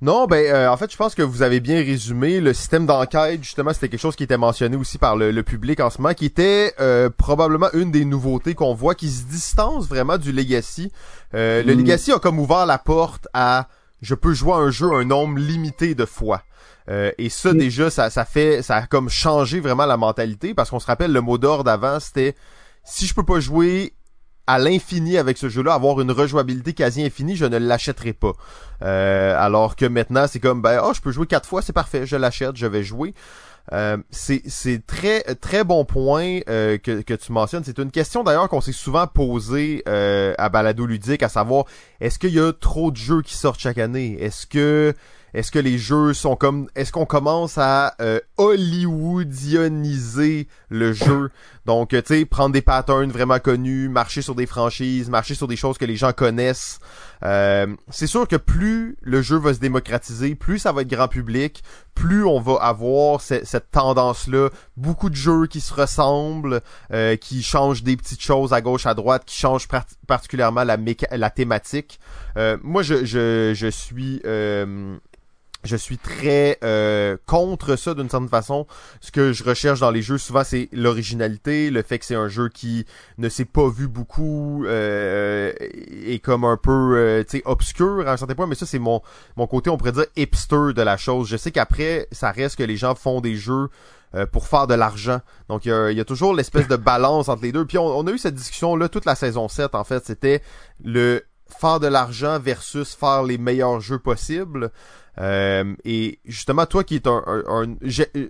Non, ben euh, en fait, je pense que vous avez bien résumé le système d'enquête. Justement, c'était quelque chose qui était mentionné aussi par le, le public en ce moment, qui était euh, probablement une des nouveautés qu'on voit, qui se distance vraiment du Legacy. Euh, Le Mm. Legacy a comme ouvert la porte à je peux jouer à un jeu un nombre limité de fois. Euh, et ça déjà, ça, ça fait, ça a comme changé vraiment la mentalité parce qu'on se rappelle le mot d'ordre avant, c'était si je peux pas jouer à l'infini avec ce jeu-là, avoir une rejouabilité quasi infinie, je ne l'achèterai pas. Euh, alors que maintenant, c'est comme, ben, oh, je peux jouer quatre fois, c'est parfait, je l'achète, je vais jouer. Euh, c'est très très bon point euh, que, que tu mentionnes. C'est une question d'ailleurs qu'on s'est souvent posée euh, à Balado Ludique, à savoir est-ce qu'il y a trop de jeux qui sortent chaque année? Est-ce que est-ce que les jeux sont comme est-ce qu'on commence à euh, hollywoodianiser le jeu? Donc, tu sais, prendre des patterns vraiment connus, marcher sur des franchises, marcher sur des choses que les gens connaissent. Euh, c'est sûr que plus le jeu va se démocratiser, plus ça va être grand public, plus on va avoir cette tendance-là. Beaucoup de jeux qui se ressemblent, euh, qui changent des petites choses à gauche, à droite, qui changent particulièrement la, la thématique. Euh, moi, je, je, je suis je suis très euh, contre ça d'une certaine façon. Ce que je recherche dans les jeux souvent c'est l'originalité, le fait que c'est un jeu qui ne s'est pas vu beaucoup euh, et comme un peu euh, tu sais obscur à un certain point, mais ça c'est mon mon côté on pourrait dire hipster de la chose. Je sais qu'après ça reste que les gens font des jeux euh, pour faire de l'argent. Donc il y, a, toujours l'espèce de balance entre les deux. Puis on, on a eu cette discussion là toute la saison 7 en fait, c'était le faire de l'argent versus faire les meilleurs jeux possibles. Euh, et justement, toi qui est un,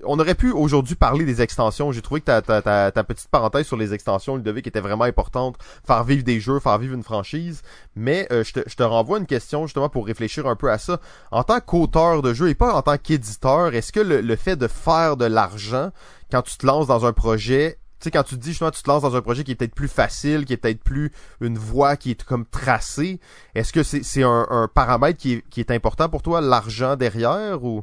on aurait pu aujourd'hui parler des extensions. J'ai trouvé que ta, petite parenthèse sur les extensions, Ludovic, était vraiment importante. Faire vivre des jeux, faire vivre une franchise. Mais euh, je, te, je te renvoie une question justement pour réfléchir un peu à ça. En tant qu'auteur de jeu et pas en tant qu'éditeur, est-ce que le fait de faire de l'argent quand tu te lances dans un projet tu sais, quand tu dis justement, tu te lances dans un projet qui est peut-être plus facile, qui est peut-être plus une voie qui est comme tracée, est-ce que c'est un, paramètre qui est, important pour toi, l'argent derrière ou?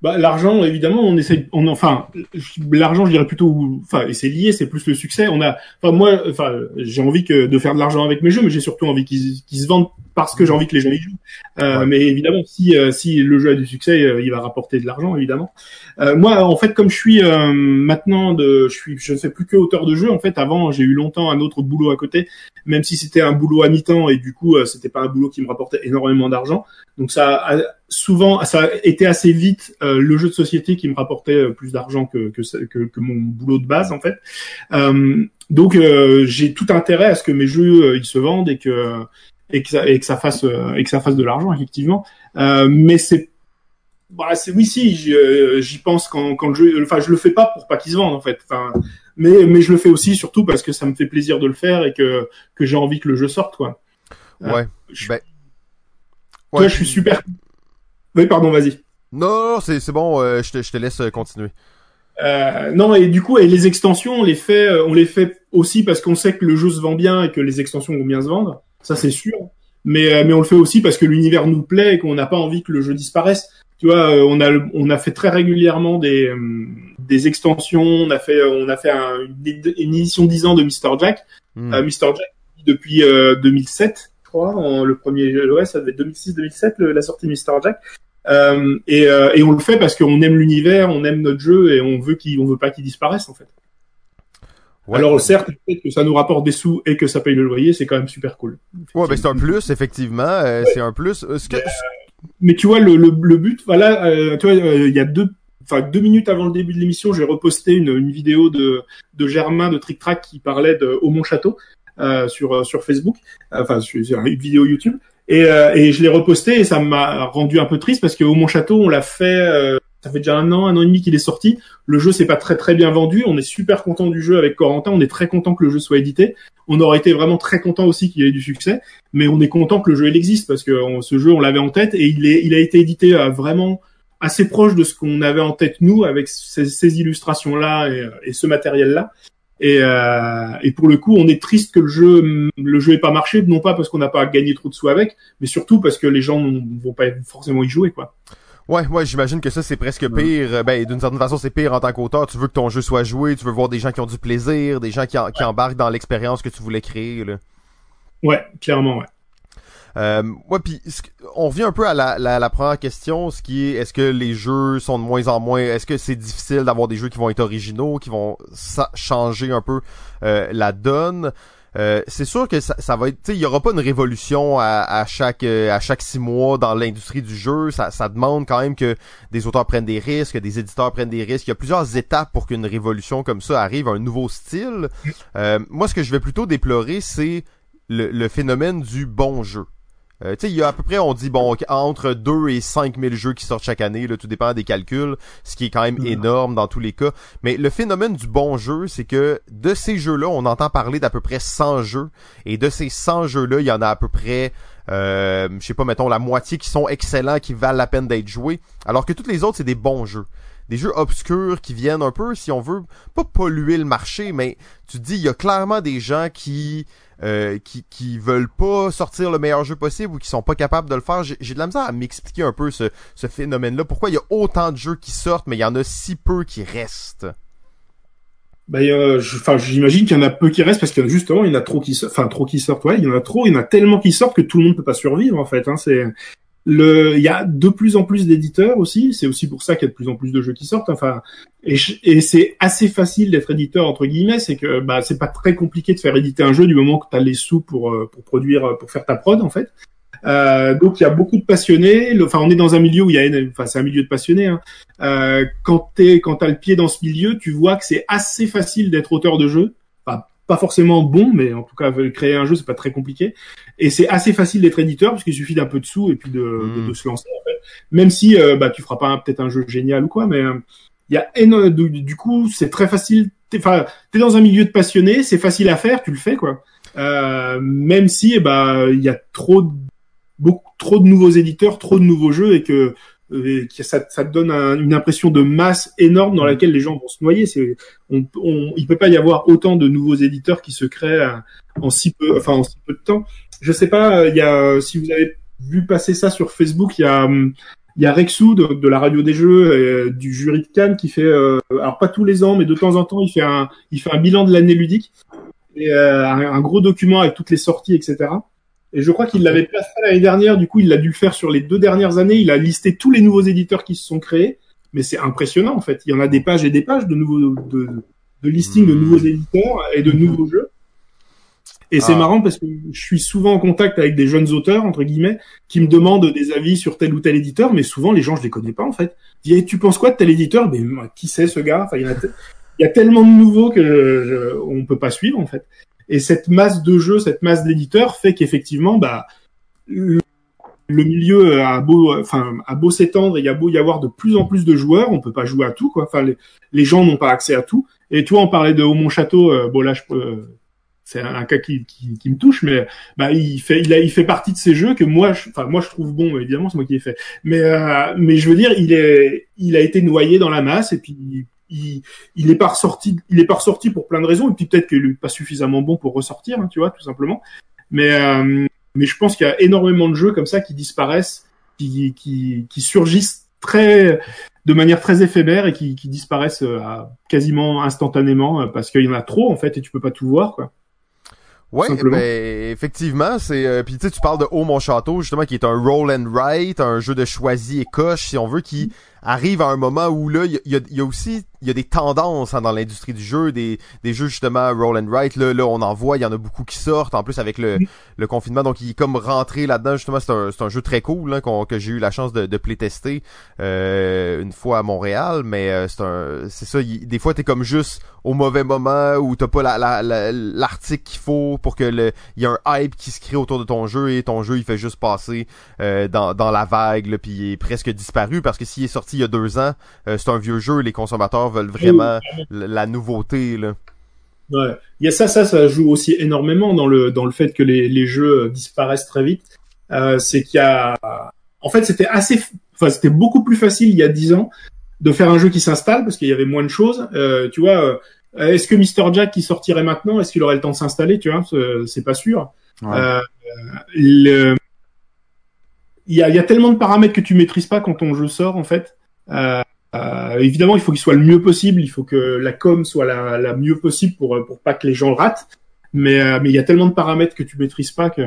Bah, l'argent, évidemment, on essaie, on, enfin, l'argent, je dirais plutôt, enfin, et c'est lié, c'est plus le succès. On a, enfin, moi, enfin, j'ai envie que de faire de l'argent avec mes jeux, mais j'ai surtout envie qu'ils se vendent parce que j'ai envie que les gens y jouent. Euh, Mais évidemment, si euh, si le jeu a du succès, euh, il va rapporter de l'argent, évidemment. Euh, moi, en fait, comme je suis maintenant, de, je suis, je ne fais plus que auteur de jeux. En fait, avant, j'ai eu longtemps un autre boulot à côté, même si c'était un boulot à mi-temps et du coup, c'était pas un boulot qui me rapportait énormément d'argent. Donc ça a souvent, ça a été assez vite euh, le jeu de société qui me rapportait euh, plus d'argent que, que, que, mon boulot de base en fait. Euh, donc euh, j'ai tout intérêt à ce que mes jeux ils se vendent et que et que ça et que ça fasse et que ça fasse de l'argent effectivement. mais c'est bah, c'est oui si j'y pense quand, quand le jeu enfin je le fais pas pour pas qu'il se vende en fait enfin mais mais je le fais aussi surtout parce que ça me fait plaisir de le faire et que que j'ai envie que le jeu sorte quoi ouais je... Ben... ouais, je suis super oui, pardon, vas-y. Non, c'est, c'est bon, euh, je, te, je te laisse euh, continuer. Euh, non, et du coup, et les extensions, on les fait, on les fait aussi parce qu'on sait que le jeu se vend bien et que les extensions vont bien se vendre. Ça, c'est sûr. Mais, mais on le fait aussi parce que l'univers nous plaît et qu'on n'a pas envie que le jeu disparaisse. Tu vois, on a, on a fait très régulièrement des, des extensions. On a fait, on a fait une, édition 10 ans de Mr. Jack. Hmm. Mr. Jack depuis 2007, je crois. le premier, ouais, ça devait être 2006-2007, la sortie Mr. Jack. Euh, et, euh, et, on le fait parce qu'on aime l'univers, on aime notre jeu et on veut qu'il, on veut pas qu'il disparaisse en fait. Alors certes, que ça nous rapporte des sous et que ça paye le loyer, c'est quand même super cool. Ouais, ben c'est un plus effectivement, euh, c'est un plus. Ce que... mais, tu vois le, le, le but, voilà, tu vois, il y a deux enfin deux minutes avant le début de l'émission, j'ai reposté une, une, vidéo de, de Germain de Trick Track qui parlait de Aumont Château euh, sur sur Facebook, enfin sur, sur, une vidéo YouTube. Et, euh, et je l'ai reposté et ça m'a rendu un peu triste parce que au Mon Château, on l'a fait, euh, ça fait déjà un an, un an et demi qu'il est sorti. Le jeu s'est pas très très bien vendu. On est super content du jeu avec Corentin. On est très content que le jeu soit édité. On aurait été vraiment très content aussi qu'il ait du succès, mais on est content que le jeu il existe parce que ce jeu on l'avait en tête et il a été édité à vraiment assez proche de ce qu'on avait en tête nous avec ces, illustrations là et, et ce matériel là. Et, euh, et, pour le coup, on est triste que le jeu, le jeu ait pas marché, non pas parce qu'on n'a pas gagné trop de sous avec, mais surtout parce que les gens vont pas forcément y jouer, quoi. Ouais, ouais, j'imagine que ça c'est presque pire. Ben, d'une certaine façon, c'est pire en tant qu'auteur. Tu veux que ton jeu soit joué, tu veux voir des gens qui ont du plaisir, des gens qui, qui embarquent dans l'expérience que tu voulais créer. Là. Ouais, clairement, ouais. Euh, ouais, puis on revient un peu à la, la, la, première question, ce qui est est-ce que les jeux sont de moins en moins, est-ce que c'est difficile d'avoir des jeux qui vont être originaux, qui vont changer un peu euh, la donne? Euh, c'est sûr que ça, va être, il y aura pas une révolution à, chaque euh, à chaque six mois dans l'industrie du jeu. Ça, demande quand même que des auteurs prennent des risques, que des éditeurs prennent des risques. Il y a plusieurs étapes pour qu'une révolution comme ça arrive, un nouveau style. Euh, moi, ce que je vais plutôt déplorer, c'est le phénomène du bon jeu. Euh, tu sais, il y a à peu près, on dit, bon, entre 2 et 5 000 jeux qui sortent chaque année, là, tout dépend des calculs, ce qui est quand même énorme dans tous les cas. Mais le phénomène du bon jeu, c'est que de ces jeux-là, on entend parler d'à peu près 100 jeux, et de ces 100 jeux-là, il y en a à peu près, euh, je sais pas, mettons, la moitié qui sont excellents, qui valent la peine d'être joués, alors que tous les autres, c'est des bons jeux. des jeux obscurs qui viennent un peu, si on veut, pas polluer le marché, mais tu te dis, il y a clairement des gens qui, euh, qui, qui veulent pas sortir le meilleur jeu possible ou qui sont pas capables de le faire. J'ai de la misère à m'expliquer un peu ce, ce phénomène-là. Pourquoi il y a autant de jeux qui sortent, mais il y en a si peu qui restent? Ben, euh, j'imagine qu'il y en a peu qui restent parce que justement, il y en a trop qui sortent. Enfin, trop qui sortent. Ouais, il y en a trop. Il y en a tellement qui sortent que tout le monde peut pas survivre en fait. Hein. C'est le, il y a de plus en plus d'éditeurs aussi. C'est aussi pour ça qu'il y a de plus en plus de jeux qui sortent. Enfin, et, c'est assez facile d'être éditeur entre guillemets. C'est que bah c'est pas très compliqué de faire éditer un jeu du moment que tu as les sous pour euh, pour produire pour faire ta prod en fait. Euh, donc il y a beaucoup de passionnés. Enfin, on est dans un milieu où il y a, enfin, c'est un milieu de passionnés. Hein. Euh, quand t'es, quand t'as le pied dans ce milieu, tu vois que c'est assez facile d'être auteur de jeu. Pas forcément bon, mais en tout cas, créer un jeu, c'est pas très compliqué. Et c'est assez facile d'être éditeur parce qu'il suffit d'un peu de sous et puis de, de, Mm. de se lancer. En fait. Même si, euh, bah, tu feras pas peut-être un jeu génial ou quoi, mais euh, il y a du, du coup, c'est très facile. T'es, enfin, t'es dans un milieu de passionnés, c'est facile à faire, tu le fais quoi. Euh, même si, eh bah, il y a trop de beaucoup trop de nouveaux éditeurs, trop de nouveaux jeux et que, euh, que ça, ça donne un- une impression de masse énorme dans laquelle les gens vont se noyer. C'est, on, on, il peut pas y avoir autant de nouveaux éditeurs qui se créent euh, en si peu, enfin en si peu de temps. Je sais pas, euh, il y a, si vous avez vu passer ça sur Facebook, il y a, il y a Rexou de, de la radio des jeux, euh, du jury de Cannes qui fait, euh, alors pas tous les ans, mais de temps en temps, il fait un, il fait un bilan de l'année ludique et euh, un, un gros document avec toutes les sorties, etc. Et je crois qu'il l'avait pas fait l'année dernière, du coup il l'a dû le faire sur les deux dernières années. Il a listé tous les nouveaux éditeurs qui se sont créés, mais c'est impressionnant en fait. Il y en a des pages et des pages de nouveaux de, de listing de Hmm. nouveaux éditeurs et de nouveaux jeux. Et c'est Ah. marrant parce que je suis souvent en contact avec des jeunes auteurs entre guillemets qui me demandent des avis sur tel ou tel éditeur, mais souvent les gens je les connais pas en fait. Ils disent, Eh, tu penses quoi de tel éditeur? Mais qui c'est ce gars? Enfin, il y a il y a tellement de nouveaux que je, je- on peut pas suivre en fait. Et cette masse de jeux, cette masse d'éditeurs fait qu'effectivement, bah, le, milieu a beau, enfin, a beau s'étendre et il y a beau y avoir de plus en plus de joueurs, on peut pas jouer à tout, quoi. Enfin, les, gens n'ont pas accès à tout. Et toi, on parlait de Haut Château. Euh, bon là, je c'est un cas qui, qui, qui me touche, mais bah, il fait, il a, il fait partie de ces jeux que moi, je, enfin, moi, je trouve bon. Évidemment, c'est moi qui l'ai fait. Mais, euh, mais je veux dire, il est, il a été noyé dans la masse et puis il, il est pas ressorti, il est pas ressorti pour plein de raisons. Et puis peut-être qu'il est pas suffisamment bon pour ressortir, hein, tu vois, tout simplement. Mais, euh, mais je pense qu'il y a énormément de jeux comme ça qui disparaissent, qui, qui, qui surgissent très, de manière très éphémère et qui, qui disparaissent euh, à- quasiment instantanément euh, parce qu'il y en a trop en fait et tu peux pas tout voir quoi. Ouais, ben effectivement, c'est euh, puis tu sais tu parles de Haut mon château justement qui est un roll and write, un jeu de choisi et coche si on veut qui arrive à un moment où là il y a, y a aussi il y a des tendances hein, dans l'industrie du jeu, des, des jeux justement roll and write. Là là on en voit, il y en a beaucoup qui sortent en plus avec le, le confinement. Donc il est comme rentré là-dedans justement c'est un, c'est un jeu très cool hein, qu'on- que j'ai eu la chance de, de playtester euh, une fois à Montréal. Mais euh, c'est un c'est ça il- des fois t'es comme juste au mauvais moment où t'as pas la, la, la- l'article qu'il faut pour que le il y a un hype qui se crée autour de ton jeu et ton jeu il fait juste passer euh, dans, dans la vague là, puis il est presque disparu. Parce que s'il est sorti il y a deux ans euh, c'est un vieux jeu les consommateurs veulent vraiment la, la nouveauté là Ouais. Il y a ça, ça, ça joue aussi énormément dans le dans le fait que les, les jeux disparaissent très vite. Euh, c'est qu'il y a, en fait, c'était assez, enfin, c'était beaucoup plus facile il y a dix ans de faire un jeu qui s'installe parce qu'il y avait moins de choses. Euh, tu vois, euh, est-ce que Mr Jack qui sortirait maintenant, est-ce qu'il aurait le temps de s'installer? Tu vois, c'est- pas sûr. Ouais. Le- il y a, il y a tellement de paramètres que tu maîtrises pas quand ton jeu sort en fait. Euh, euh, évidemment, il faut qu'il soit le mieux possible. Il faut que la com soit la, la mieux possible pour pour pas que les gens le ratent. Mais euh, mais il y a tellement de paramètres que tu maîtrises pas que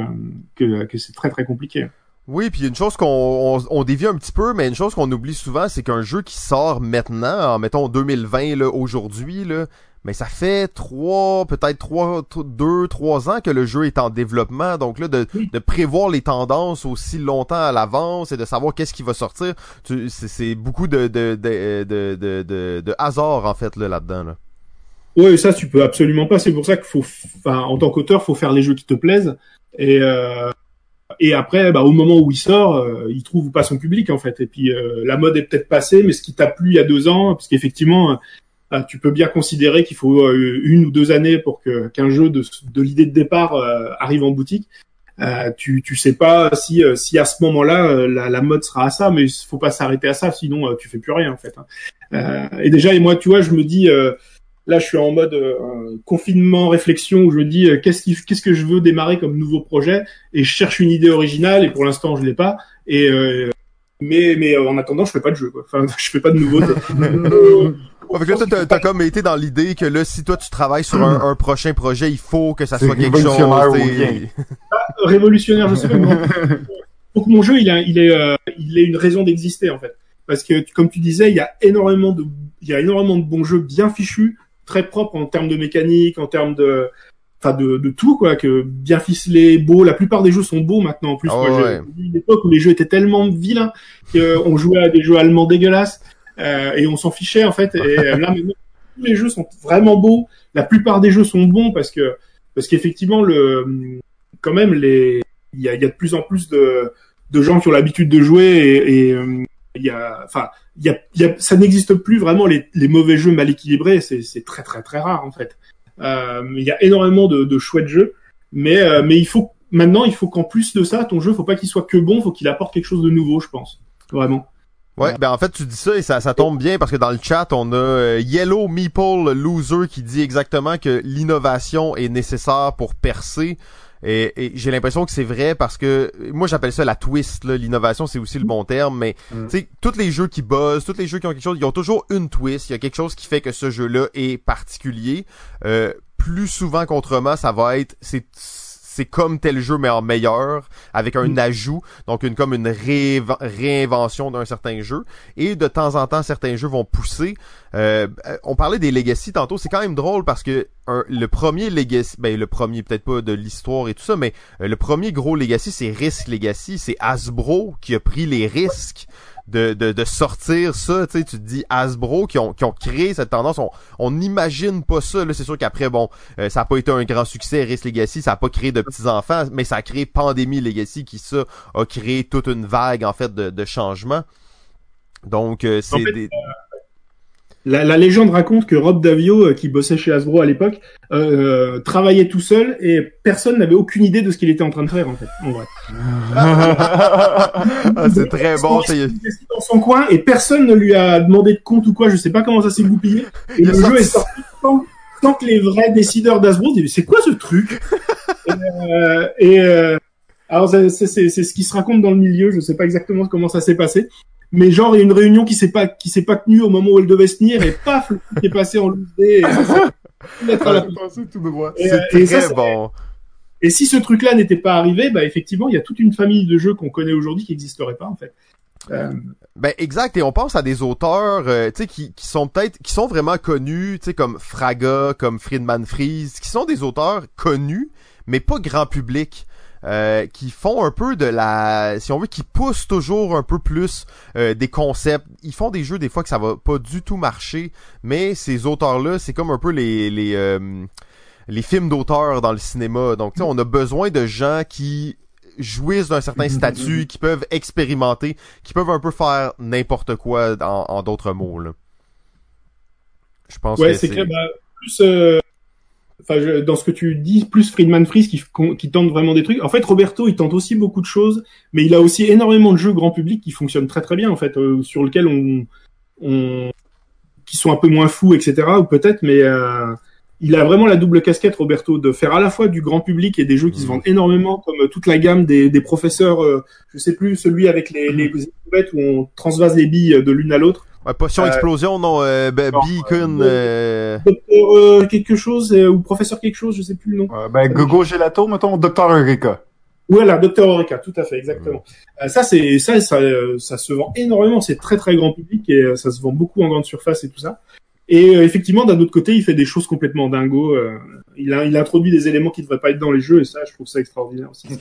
que, c'est très très compliqué. Oui, puis une chose qu'on on, on dévie un petit peu, mais une chose qu'on oublie souvent, c'est qu'un jeu qui sort maintenant, en mettons 2020 là, aujourd'hui là, mais ça fait trois, peut-être trois, deux, trois ans que le jeu est en développement. Donc là, de, Oui. de prévoir les tendances aussi longtemps à l'avance et de savoir qu'est-ce qui va sortir, c'est beaucoup de de, de, de, de, hasard en fait là là-dedans. Là. Ouais, ça tu peux absolument pas. C'est pour ça qu'il faut, en tant qu'auteur, faut faire les jeux qui te plaisent. Et euh, et après, bah, au moment où il sort, euh, il trouve pas son public en fait. Et puis euh, la mode est peut-être passée, mais ce qui t'a plu il y a deux ans, parce qu'effectivement, tu peux bien considérer qu'il faut euh, une ou deux années pour que qu'un jeu de, de l'idée de départ euh, arrive en boutique. Euh, tu tu sais pas si si à ce moment-là la, la, mode sera à ça, mais faut pas s'arrêter à ça, sinon tu fais plus rien en fait. Hein. et déjà et moi tu vois je me dis là je suis en mode confinement réflexion où je me dis qu'est-ce qui qu'est-ce que je veux démarrer comme nouveau projet? Et je cherche une idée originale et pour l'instant je l'ai pas et mais mais en attendant je fais pas de jeu quoi. Enfin je fais pas de nouveautés. Ouais, fait que là, t'as comme été dans l'idée que là, si toi tu travailles sur un, un prochain projet, il faut que ça soit quelque chose. Ah, révolutionnaire, je sais pas. Pour que mon jeu, il a, il est, euh, il est une raison d'exister en fait. Parce que, comme tu disais, il y a énormément de, il y a énormément de bons jeux bien fichus, très propres en termes de mécanique, en termes de, enfin de, de tout quoi, que bien ficelés, beaux. La plupart des jeux sont beaux maintenant. En plus, oh, j'ai eu une époque où les jeux étaient tellement vilains qu'on jouait à des jeux allemands dégueulasses. Euh, et on s'en fichait en fait. Et euh, là maintenant, tous les jeux sont vraiment beaux. La plupart des jeux sont bons parce que parce qu'effectivement le quand même les il y a, y a, de plus en plus de de gens qui ont l'habitude de jouer et, euh, il y a enfin il y a, y a ça n'existe plus vraiment les, les mauvais jeux mal équilibrés. C'est c'est très très très rare en fait. Euh, il y a énormément de, de chouettes jeux. Mais mais il faut maintenant il faut qu'en plus de ça ton jeu faut pas qu'il soit que bon faut qu'il apporte quelque chose de nouveau je pense. Vraiment Ouais, ben en fait tu dis ça et ça, ça tombe bien parce que dans le chat on a euh, Yellow Meeple Loser qui dit exactement que l'innovation est nécessaire pour percer. Et, j'ai l'impression que c'est vrai parce que moi j'appelle ça la twist. L'innovation c'est aussi le bon terme, mais mm. tu sais tous les jeux qui buzzent, tous les jeux qui ont quelque chose, ils ont toujours une twist. Il y a quelque chose qui fait que ce jeu-là est particulier. Euh, plus souvent qu'autrement, ça va être c'est c'est comme tel jeu mais en meilleur avec un mm. ajout donc une comme une réinvention d'un certain jeu. Et de temps en temps certains jeux vont pousser. Euh, on parlait des legacy tantôt c'est quand même drôle parce que le premier legacy ben le premier peut-être pas de l'histoire et tout ça mais euh, le premier gros legacy c'est Risk Legacy c'est Hasbro qui a pris les risques de, de, de sortir ça, tu sais, tu te dis Hasbro qui ont, qui ont créé cette tendance, on n'imagine pas ça, là, c'est sûr qu'après, bon, euh, ça a pas été un grand succès, Risk Legacy, ça a pas créé de petits-enfants, mais ça a créé Pandémie Legacy qui, ça, a créé toute une vague, en fait, de, de changements. Donc, euh, c'est des... Euh, la, la, légende raconte que Rob Davio, euh, qui bossait chez Hasbro à l'époque, euh, travaillait tout seul et personne n'avait aucune idée de ce qu'il était en train de faire en fait. En vrai. ah, c'est très bon. Il était dans son coin et personne ne lui a demandé de compte ou quoi. Je sais pas comment ça s'est goupillé. Et le jeu est sorti tant, que les vrais décideurs d'Hasbro disaient c'est quoi ce truc Et, euh, et euh, alors c'est ce qui se raconte dans le milieu. Je sais pas exactement comment ça s'est passé mais genre il y a une réunion qui s'est pas qui s'est pas tenue au moment où elle devait se tenir et paf le truc est passé en loose et c'est très bon et si ce truc là n'était pas arrivé bah effectivement il y a toute une famille de jeux qu'on connaît aujourd'hui qui n'existerait pas en fait. Euh... Ben exact et on pense à des auteurs euh, tu sais qui, qui sont peut-être qui sont vraiment connus tu sais comme Fraga comme Friedman Fries qui sont des auteurs connus mais pas grand public euh, qui font un peu de la, si on veut, qui poussent toujours un peu plus euh, des concepts. Ils font des jeux des fois que ça va pas du tout marcher, mais ces auteurs-là, c'est comme un peu les les euh, les films d'auteurs dans le cinéma. Donc, on a besoin de gens qui jouissent d'un certain statut, qui peuvent expérimenter, qui peuvent un peu faire n'importe quoi en, d'autres mots. Là. Je pense ouais, c'est clair. Bah, plus enfin, dans ce que tu dis, plus Friedman Fries qui, qui tente vraiment des trucs. En fait, Roberto, il tente aussi beaucoup de choses, mais il a aussi énormément de jeux grand public qui fonctionnent très très bien, en fait, euh, sur lesquels on, on, qui sont un peu moins fous, etc. Ou peut-être, mais euh, il a vraiment la double casquette, Roberto, de faire à la fois du grand public et des jeux qui se mmh. vendent énormément, comme toute la gamme des, des professeurs, euh, je sais plus, celui avec les, les où on transvase les billes de l'une à l'autre. Ouais, potion euh, explosion, non, euh, Beacon. Euh... euh quelque chose, ou professeur quelque chose, je sais plus le nom. ben, Gogo Gelato, mettons, Docteur Eureka. Voilà, Docteur Eureka, tout à fait, exactement. ça, c'est ça, ça, ça se vend énormément. C'est très très grand public et ça se vend beaucoup en grande surface et tout ça. Et effectivement, d'un autre côté, il fait des choses complètement dingo. il a, il introduit des éléments qui ne devraient pas être dans les jeux et ça, je trouve ça extraordinaire aussi.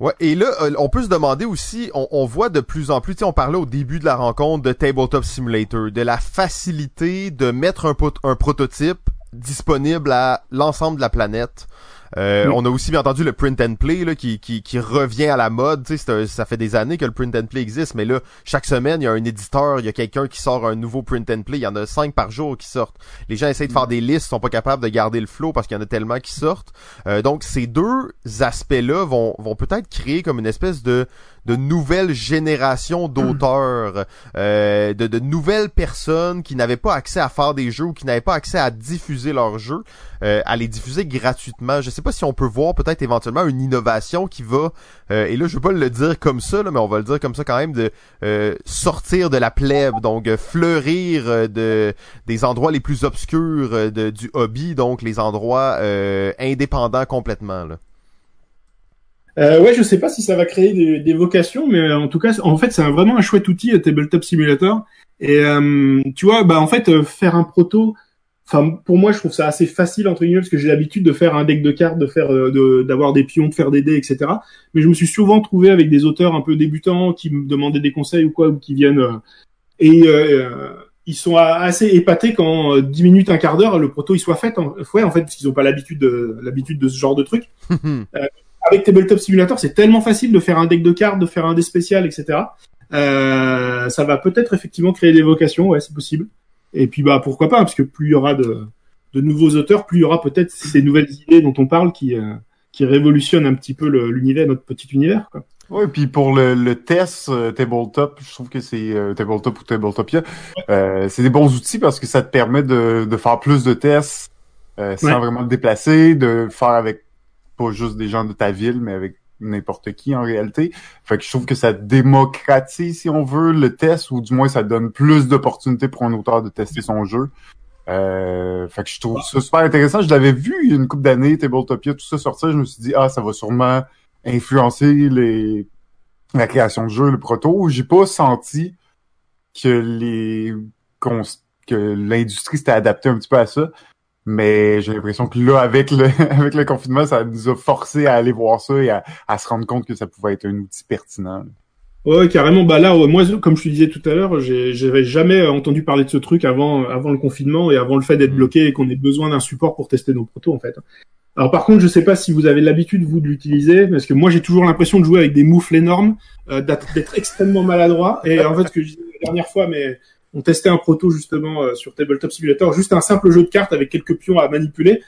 Ouais, et là, euh, on peut se demander aussi, on, voit de plus en plus, on parlait au début de la rencontre de Tabletop Simulator, de la facilité de mettre un, un prototype disponible à l'ensemble de la planète. Euh, Oui. On a aussi bien entendu le print and play là, qui, qui, qui revient à la mode. Tu sais, c'est un- ça fait des années que le print and play existe, mais là, chaque semaine, il y a un éditeur, il y a quelqu'un qui sort un nouveau print and play. Il y en a cinq par jour qui sortent. Les gens essayent de faire des listes, sont pas capables de garder le flow parce qu'il y en a tellement qui sortent. Euh, donc, ces deux aspects-là vont, vont peut-être créer comme une espèce de de nouvelles générations d'auteurs, euh, de, nouvelles personnes qui n'avaient pas accès à faire des jeux ou qui n'avaient pas accès à diffuser leurs jeux, euh, à les diffuser gratuitement. Je sais pas si on peut voir peut-être éventuellement une innovation qui va, euh, et là je veux pas le dire comme ça, mais on va le dire comme ça quand même, de sortir de la plèbe, donc fleurir de des endroits les plus obscurs du hobby, donc les endroits indépendants complètement. Euh, ouais, je sais pas si ça va créer des, des vocations, mais euh, en tout cas, en fait, c'est vraiment un chouette outil, euh, Tabletop Simulator. Et euh, tu vois, bah en fait, euh, faire un proto, enfin pour moi, je trouve ça assez facile entre guillemets parce que j'ai l'habitude de faire un deck de cartes, de faire, euh, de- d'avoir des pions, de faire des dés, etc. Mais je me suis souvent trouvé avec des auteurs un peu débutants qui me demandaient des conseils ou quoi, ou qui viennent euh, et ils sont assez épatés quand euh, 10 minutes, un quart d'heure, le proto il soit fait. En, ouais, en fait, parce qu'ils ont pas l'habitude de l'habitude de ce genre de truc avec Tabletop Simulator, c'est tellement facile de faire un deck de cartes, de faire un dé spécial, etc. Euh, ça va peut-être effectivement créer des vocations, ouais, c'est possible. Et puis bah pourquoi pas, parce que plus il y aura de, de nouveaux auteurs, plus il y aura peut-être ces nouvelles idées dont on parle qui euh, qui révolutionnent un petit peu l'univers, notre petit univers. Quoi. Ouais, puis pour le, le test euh, tabletop, je trouve que c'est euh, tabletop ou tabletopia, euh, c'est des bons outils parce que ça te permet de, de faire plus de tests euh, sans Ouais. vraiment te déplacer, de faire avec pas juste des gens de ta ville, mais avec n'importe qui en réalité. Fait que je trouve que ça démocratise, si on veut, le test, ou du moins ça donne plus d'opportunités pour un auteur de tester son jeu. Euh, fait que je trouve ça super intéressant. Je l'avais vu il y a une couple d'années, Tabletopia, tout ça sortir. Je me suis dit, ah, ça va sûrement influencer les la création de jeu, le proto. J'ai pas senti que les que l'industrie s'était adaptée un petit peu à ça. Mais j'ai l'impression que là, avec le avec le confinement, ça nous a forcé à aller voir ça et à, à se rendre compte que ça pouvait être un outil pertinent. Ouais, carrément. Bah là, moi, comme je te disais tout à l'heure, j'avais jamais entendu parler de ce truc avant, avant le confinement et avant le fait d'être Mm. bloqué et qu'on ait besoin d'un support pour tester nos protos, en fait. Alors par contre, je sais pas si vous avez l'habitude vous de l'utiliser, parce que moi j'ai toujours l'impression de jouer avec des moufles énormes, euh, d'être d'être extrêmement maladroit. Et en fait, ce que je disais la dernière fois, mais on testait un proto justement euh, sur Tabletop Simulator, juste un simple jeu de cartes avec quelques pions à manipuler.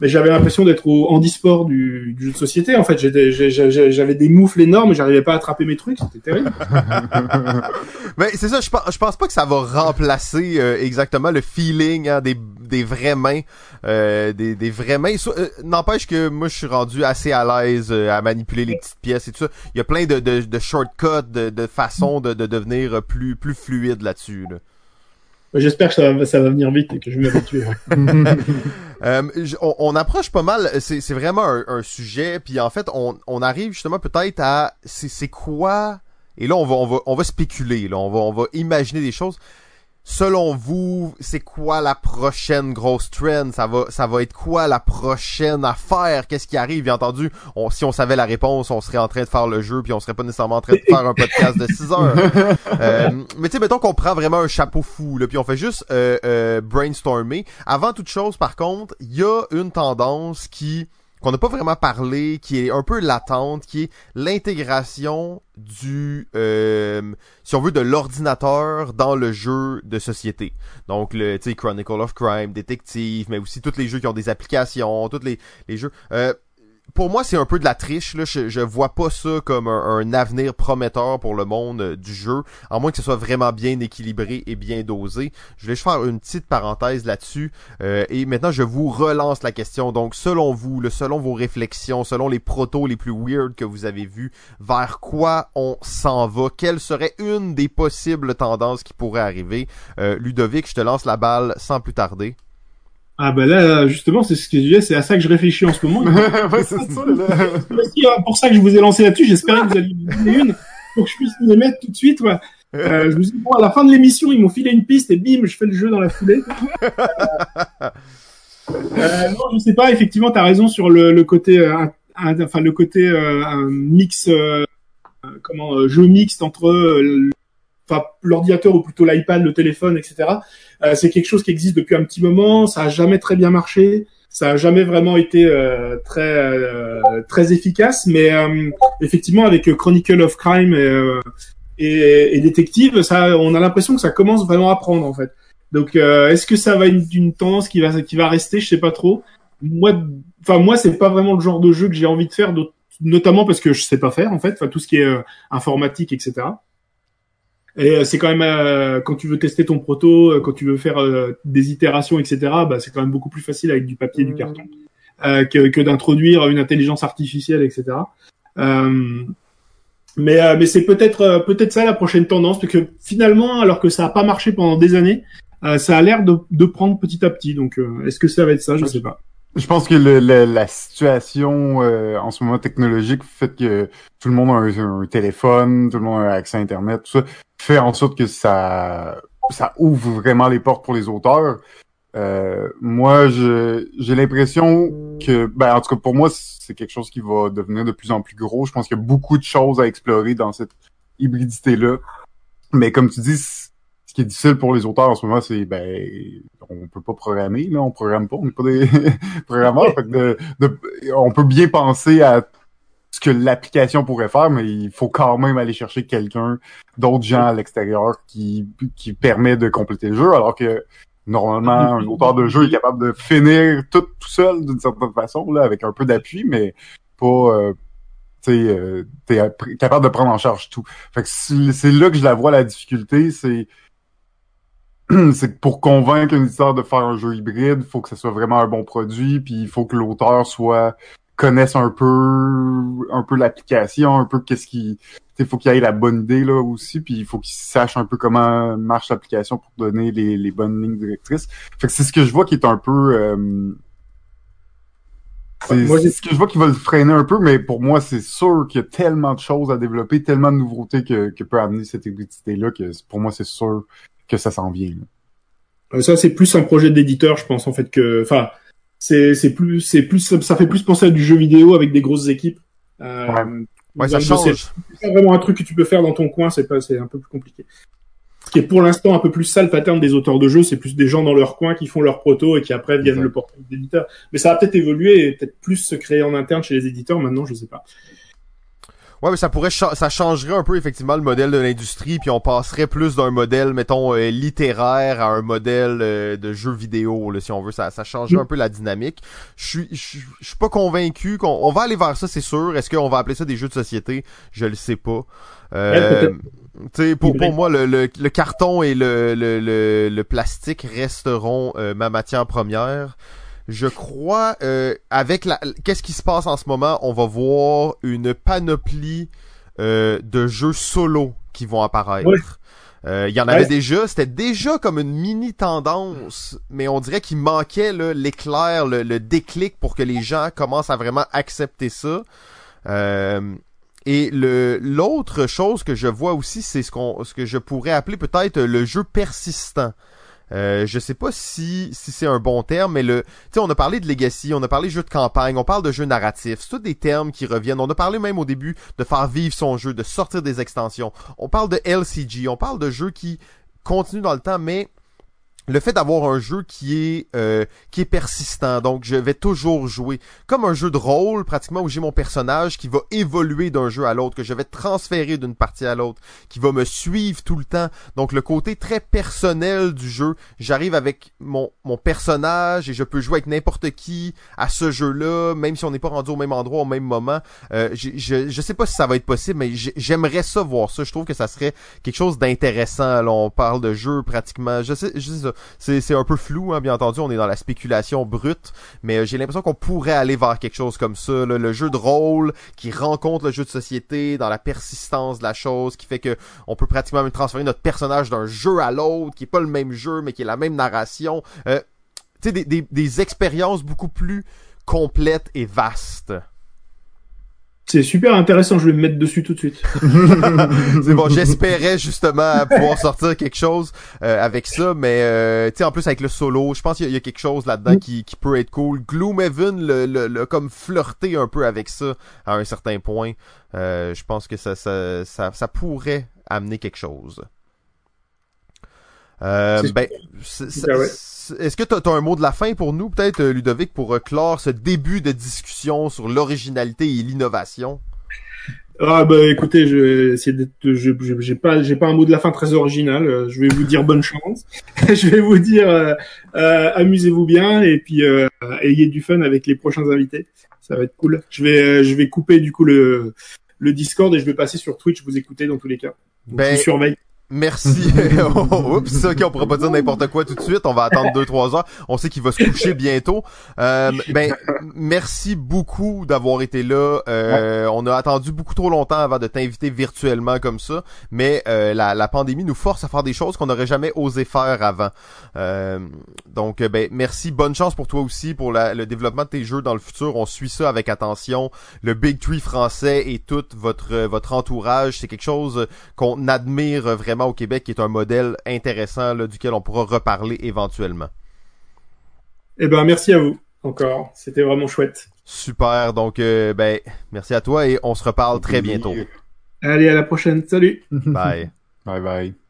Mais j'avais l'impression d'être au handisport du, jeu de société. En fait, j'avais des moufles énormes et j'arrivais pas à attraper mes trucs. C'était terrible. Mais c'est ça, je pense, pas que ça va remplacer euh, exactement le feeling hein, des, vraies mains, euh, des, vraies mains. Euh, N'empêche que moi je suis rendu assez à l'aise à manipuler les petites pièces et tout ça. Il y a plein de, shortcuts, de, façons de, de devenir plus plus fluide là-dessus. Là. J'espère que ça va, ça va venir vite et que je vais m'habituer. Euh, on, on approche pas mal, c'est vraiment un, un sujet, puis en fait, on, on arrive justement peut-être à c'est c'est quoi? Et là on va on va on va spéculer, là, on va on va imaginer des choses. Selon vous, c'est quoi la prochaine grosse trend? Ça va ça va être quoi la prochaine affaire? Qu'est-ce qui arrive? Bien entendu, on, si on savait la réponse, on serait en train de faire le jeu, puis on serait pas nécessairement en train de faire un podcast de 6 heures. Euh, mais tu sais, mettons qu'on prend vraiment un chapeau fou, là, puis on fait juste euh, euh, brainstormer. Avant toute chose, par contre, il y a une tendance qui qu'on n'a pas vraiment parlé, qui est un peu latente, qui est l'intégration du, euh, si on veut, de l'ordinateur dans le jeu de société. Donc, le, tu sais, Chronicle of Crime, Détective, mais aussi tous les jeux qui ont des applications, tous les, jeux. Euh, pour moi, c'est un peu de la triche. Là. Je, je vois pas ça comme un, avenir prometteur pour le monde euh, du jeu, à moins que ce soit vraiment bien équilibré et bien dosé. Je voulais juste faire une petite parenthèse là-dessus. euh, et maintenant, je vous relance la question. Donc, selon vous, selon vos réflexions, selon les protos les plus weird que vous avez vus, vers quoi on s'en va? Quelle serait une des possibles tendances qui pourrait arriver? Euh, Ludovic, je te lance la balle sans plus tarder. Ah bah là, justement, c'est ce que je disais, c'est à ça que je réfléchis en ce moment. ouais, c'est ça, hein, pour ça que je vous ai lancé là-dessus. J'espérais que vous alliez me donner une pour que je puisse les mettre tout de suite. ouais. Euh, je me suis dit, bon, à la fin de l'émission, ils m'ont filé une piste et bim, je fais le jeu dans la foulée. Euh, euh, non, je sais pas. Effectivement, t'as raison sur le, le côté, euh, un- enfin le côté euh, un mix, euh, euh, comment, euh, jeu mixte entre euh, enfin l'ordinateur ou plutôt l'iPad, le téléphone, etc. Euh, c'est quelque chose qui existe depuis un petit moment. Ça a jamais très bien marché. ça a jamais vraiment été euh, très euh, très efficace, mais euh, effectivement avec Chronicle of Crime et, et, Détective, ça, on a l'impression que ça commence vraiment à prendre en fait. Donc, est-ce que ça va être une tendance qui va qui va rester? Je sais pas trop. Moi, enfin moi, c'est pas vraiment le genre de jeu que j'ai envie de faire, notamment parce que je sais pas faire en fait, enfin tout ce qui est informatique, etc. Et euh, c'est quand même euh, quand tu veux tester ton proto, euh, quand tu veux faire des itérations, etc. Bah, c'est quand même beaucoup plus facile avec du papier, et du carton, que, que d'introduire une intelligence artificielle, etc. mais mais c'est peut-être peut-être ça la prochaine tendance, parce que finalement, alors que ça a pas marché pendant des années, ça a l'air de, de prendre petit à petit. Donc, est-ce que ça va être ça? Je sais pas. Je pense que le, la situation euh, en ce moment technologique fait que tout le monde a un, téléphone, tout le monde a accès à Internet, tout ça, fait en sorte que ça, ça ouvre vraiment les portes pour les auteurs. Euh, moi, j'ai l'impression que, ben, en tout cas pour moi, c'est quelque chose qui va devenir de plus en plus gros. Je pense qu'il y a beaucoup de choses à explorer dans cette hybridité-là. Mais comme tu dis, ce qui est difficile pour les auteurs en ce moment, c'est ben on peut pas programmer, là, on programme pas, on n'est pas des programmeurs. on peut bien penser à que l'application pourrait faire, mais il faut quand même aller chercher quelqu'un, d'autres gens à l'extérieur qui, qui permet de compléter le jeu, alors que normalement, un auteur de jeu est capable de finir tout, tout seul d'une certaine façon, là, avec un peu d'appui, mais pas euh, euh, t'es capable de prendre en charge tout. Fait que c'est là que je la vois la difficulté, c'est c'est que pour convaincre un éditeur de faire un jeu hybride, il faut que ce soit vraiment un bon produit, puis il faut que l'auteur soit connaisse un peu un peu l'application, un peu qu'est-ce qui il faut qu'il ait la bonne idée là aussi, puis il faut qu'il sache un peu comment marche l'application pour donner les, les bonnes lignes directrices. Fait que c'est ce que je vois qui est un peu euh, c'est ce que je vois qui va le freiner un peu, mais pour moi, c'est sûr qu'il y a tellement de choses à développer, tellement de nouveautés que, que peut amener cette hybridité-là que pour moi, c'est sûr que ça s'en vient. Euh, ça, c'est plus un projet d'éditeur, je pense, en fait, que, enfin, c'est, c'est plus, c'est plus, ça fait plus penser à du jeu vidéo avec des grosses équipes. Euh, ouais. ça change. C'est vraiment un truc que tu peux faire dans ton coin, c'est pas, c'est un peu plus compliqué. Ce qui est pour l'instant un peu plus ça le pattern des auteurs de jeux, c'est plus des gens dans leur coin qui font leur proto et qui après viennent le porter d'éditeur. Mais ça va peut-être évoluer et peut-être plus se créer en interne chez les éditeurs maintenant, je sais pas. Ouais, mais ça pourrait ça changerait un peu effectivement le modèle de l'industrie, puis on passerait plus d'un modèle, mettons, euh, littéraire à un modèle euh, de jeu vidéo, là, si on veut. Ça, ça changerait un peu la dynamique. Je suis, je suis pas convaincu qu'on on va aller vers ça, c'est sûr. Est-ce qu'on va appeler ça des jeux de société? Je le sais pas. Euh, pour, pour moi, le, le, le, carton et le, le, le, plastique resteront euh, ma matière première je crois, euh, avec la, qu'est-ce qui se passe en ce moment, on va voir une panoplie euh, de jeux solo qui vont apparaître. Euh, il y en avait déjà, c'était déjà comme une mini tendance, mais on dirait qu'il manquait l'éclair, le, le, déclic pour que les gens commencent à vraiment accepter ça. et le l'autre chose que je vois aussi, c'est ce qu'on ce que je pourrais appeler peut-être le jeu persistant. Euh, je sais pas si, si c'est un bon terme, mais le, tu sais, on a parlé de legacy, on a parlé de jeu de campagne, on parle de jeu narratif. C'est tous des termes qui reviennent. On a parlé même au début de faire vivre son jeu, de sortir des extensions. On parle de LCG, on parle de jeux qui continuent dans le temps, mais le fait d'avoir un jeu qui est euh, qui est persistant donc je vais toujours jouer. Comme un jeu de rôle pratiquement où j'ai mon personnage qui va évoluer d'un jeu à l'autre que je vais transférer d'une partie à l'autre qui va me suivre tout le temps. Donc le côté très personnel du jeu j'arrive avec mon mon personnage et je peux jouer avec n'importe qui à ce jeu là même si on n'est pas rendu au même endroit au même moment. Euh, je je sais pas si ça va être possible mais j'aimerais ça voir ça. Je trouve que ça serait quelque chose d'intéressant. On parle de jeu pratiquement. Je sais je sais ça c'est un peu flou, hein, bien entendu, on est dans la spéculation brute, mais euh, j'ai l'impression qu'on pourrait aller vers quelque chose comme ça, le jeu de rôle qui rencontre le jeu de société dans la persistance de la chose, qui fait que on peut pratiquement même transférer notre personnage d'un jeu à l'autre, qui est pas le même jeu, mais qui est la même narration. Euh, tu sais, des, des, des expériences beaucoup plus complètes et vastes. C'est super intéressant, je vais me mettre dessus tout de suite. c'est bon, j'espérais justement pouvoir sortir quelque chose euh, avec ça, mais euh, tu sais en plus avec le solo, je pense qu'il y, a quelque chose là-dedans qui, qui peut être cool. Gloomhaven le, le, le, comme flirter un peu avec ça à un certain point. Euh, je pense que ça, ça, ça, ça pourrait amener quelque chose. Euh, ben, est-ce que tu as, un mot de la fin pour nous, peut-être, euh, Ludovic, pour euh, clore ce début de discussion sur l'originalité et l'innovation? Ah bah écoutez, je je- j'ai pas, j'ai pas un mot de la fin très original. euh, Je vais vous dire bonne chance. je vais vous dire euh, euh, amusez-vous bien et puis euh, ayez du fun avec les prochains invités. Ça va être cool. Je vais, je vais couper du coup le le Discord et je vais passer sur Twitch vous écouter dans tous les cas. Donc, Ben, je vous surveille. Merci. Oups, ok, on pourra pas dire n'importe quoi tout de suite. On va attendre deux trois heures. On sait qu'il va se coucher bientôt. Euh, ben, merci beaucoup d'avoir été là. Euh, On a attendu beaucoup trop longtemps avant de t'inviter virtuellement comme ça, mais euh, la, la pandémie nous force à faire des choses qu'on n'aurait jamais osé faire avant. Euh, donc, euh, ben, merci. Bonne chance pour toi aussi pour la- le développement de tes jeux dans le futur. On suit ça avec attention. Le Big Tree français et tout votre votre entourage, c'est quelque chose qu'on admire vraiment au Québec, qui est un modèle intéressant là, duquel on pourra reparler éventuellement. Eh ben merci à vous encore. C'était vraiment chouette. Super, donc euh, ben merci à toi et on se reparle très bientôt. Allez à la prochaine. Salut. Bye. Bye bye.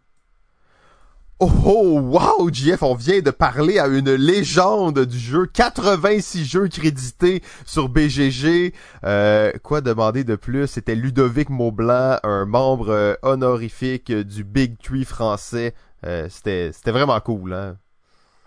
Oh, oh wow, JF, on vient de parler à une légende du jeu. 86 jeux crédités sur BGG. Euh, quoi demander de plus? C'était Ludovic Maublanc, un membre euh, honorifique du Big Tree français. Euh, c'était, c'était vraiment cool, hein?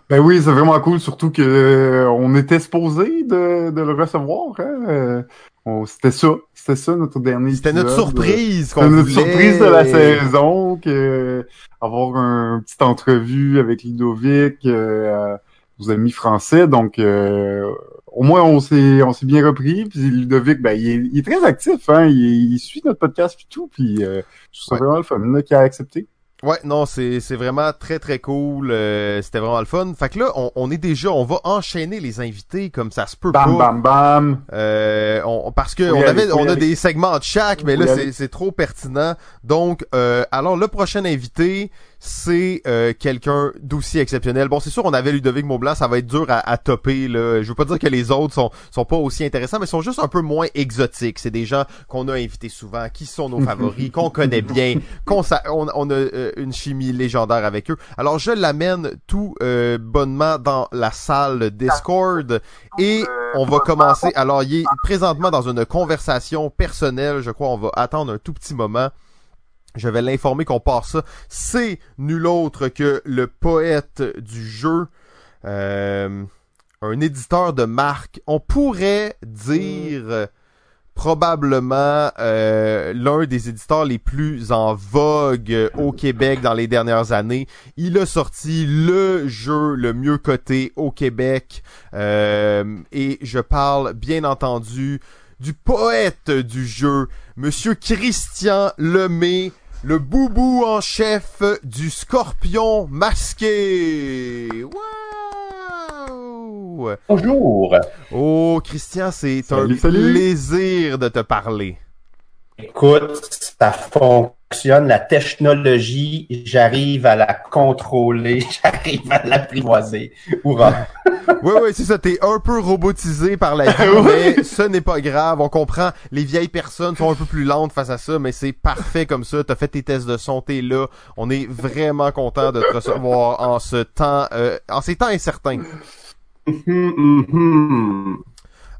Ben oui, c'est vraiment cool, surtout que euh, on était supposé de, de le recevoir. Hein? Euh, on- C'était ça, c'était ça notre dernier. C'était notre surprise qu'on C'était notre voulait. surprise de la saison, que avoir un petite entrevue avec Ludovic, euh, nos amis français. Donc, euh, au moins on s'est on s'est bien repris. Puis Ludovic, ben il est, il est très actif, hein. Il, il suit notre podcast puis tout. Puis euh, je trouve ça Ouais. vraiment le fun là, qu'il a accepté. Ouais, non, c'est c'est vraiment très très cool. euh, C'était vraiment le fun. Fait que là, on, on est déjà, on va enchaîner les invités comme ça se peut Bam pas. bam bam. Euh, on, parce que on avait, on a des segments de chaque, mais là c'est trop pertinent. Donc, euh, alors le prochain invité, c'est euh, quelqu'un d'aussi exceptionnel. Bon, c'est sûr, on avait Ludovic Maublanc, ça va être dur à, à topper. Là. Je veux pas dire que les autres sont sont pas aussi intéressants, mais sont juste un peu moins exotiques. C'est des gens qu'on a invités souvent, qui sont nos favoris, qu'on connaît bien, qu'on sa- on, on a euh, une chimie légendaire avec eux. Alors, je l'amène tout euh, bonnement dans la salle Discord et on va commencer. Alors, il est présentement dans une conversation personnelle. Je crois on va attendre un tout petit moment. Je vais l'informer qu'on part ça. C'est nul autre que le poète du jeu, euh, un éditeur de marque. On pourrait dire euh, probablement euh, l'un des éditeurs les plus en vogue au Québec dans les dernières années. Il a sorti le jeu le mieux coté au Québec et je parle bien entendu du poète du jeu, Monsieur Christian Lemay, le boubou en chef du Scorpion masqué. Wow! Bonjour. Oh, Christian, c'est un Salut, salut. plaisir de te parler. Écoute, ça fonctionne, la technologie, j'arrive à la contrôler, j'arrive à l'apprivoiser. Hurrah. Oui, oui, c'est ça. T'es un peu robotisé par la vie, mais ce n'est pas grave. On comprend. Les vieilles personnes sont un peu plus lentes face à ça, mais c'est parfait comme ça. T'as fait tes tests de son, t'es là. On est vraiment content de te recevoir en ce temps, euh, en ces temps incertains. Mhm, mhm.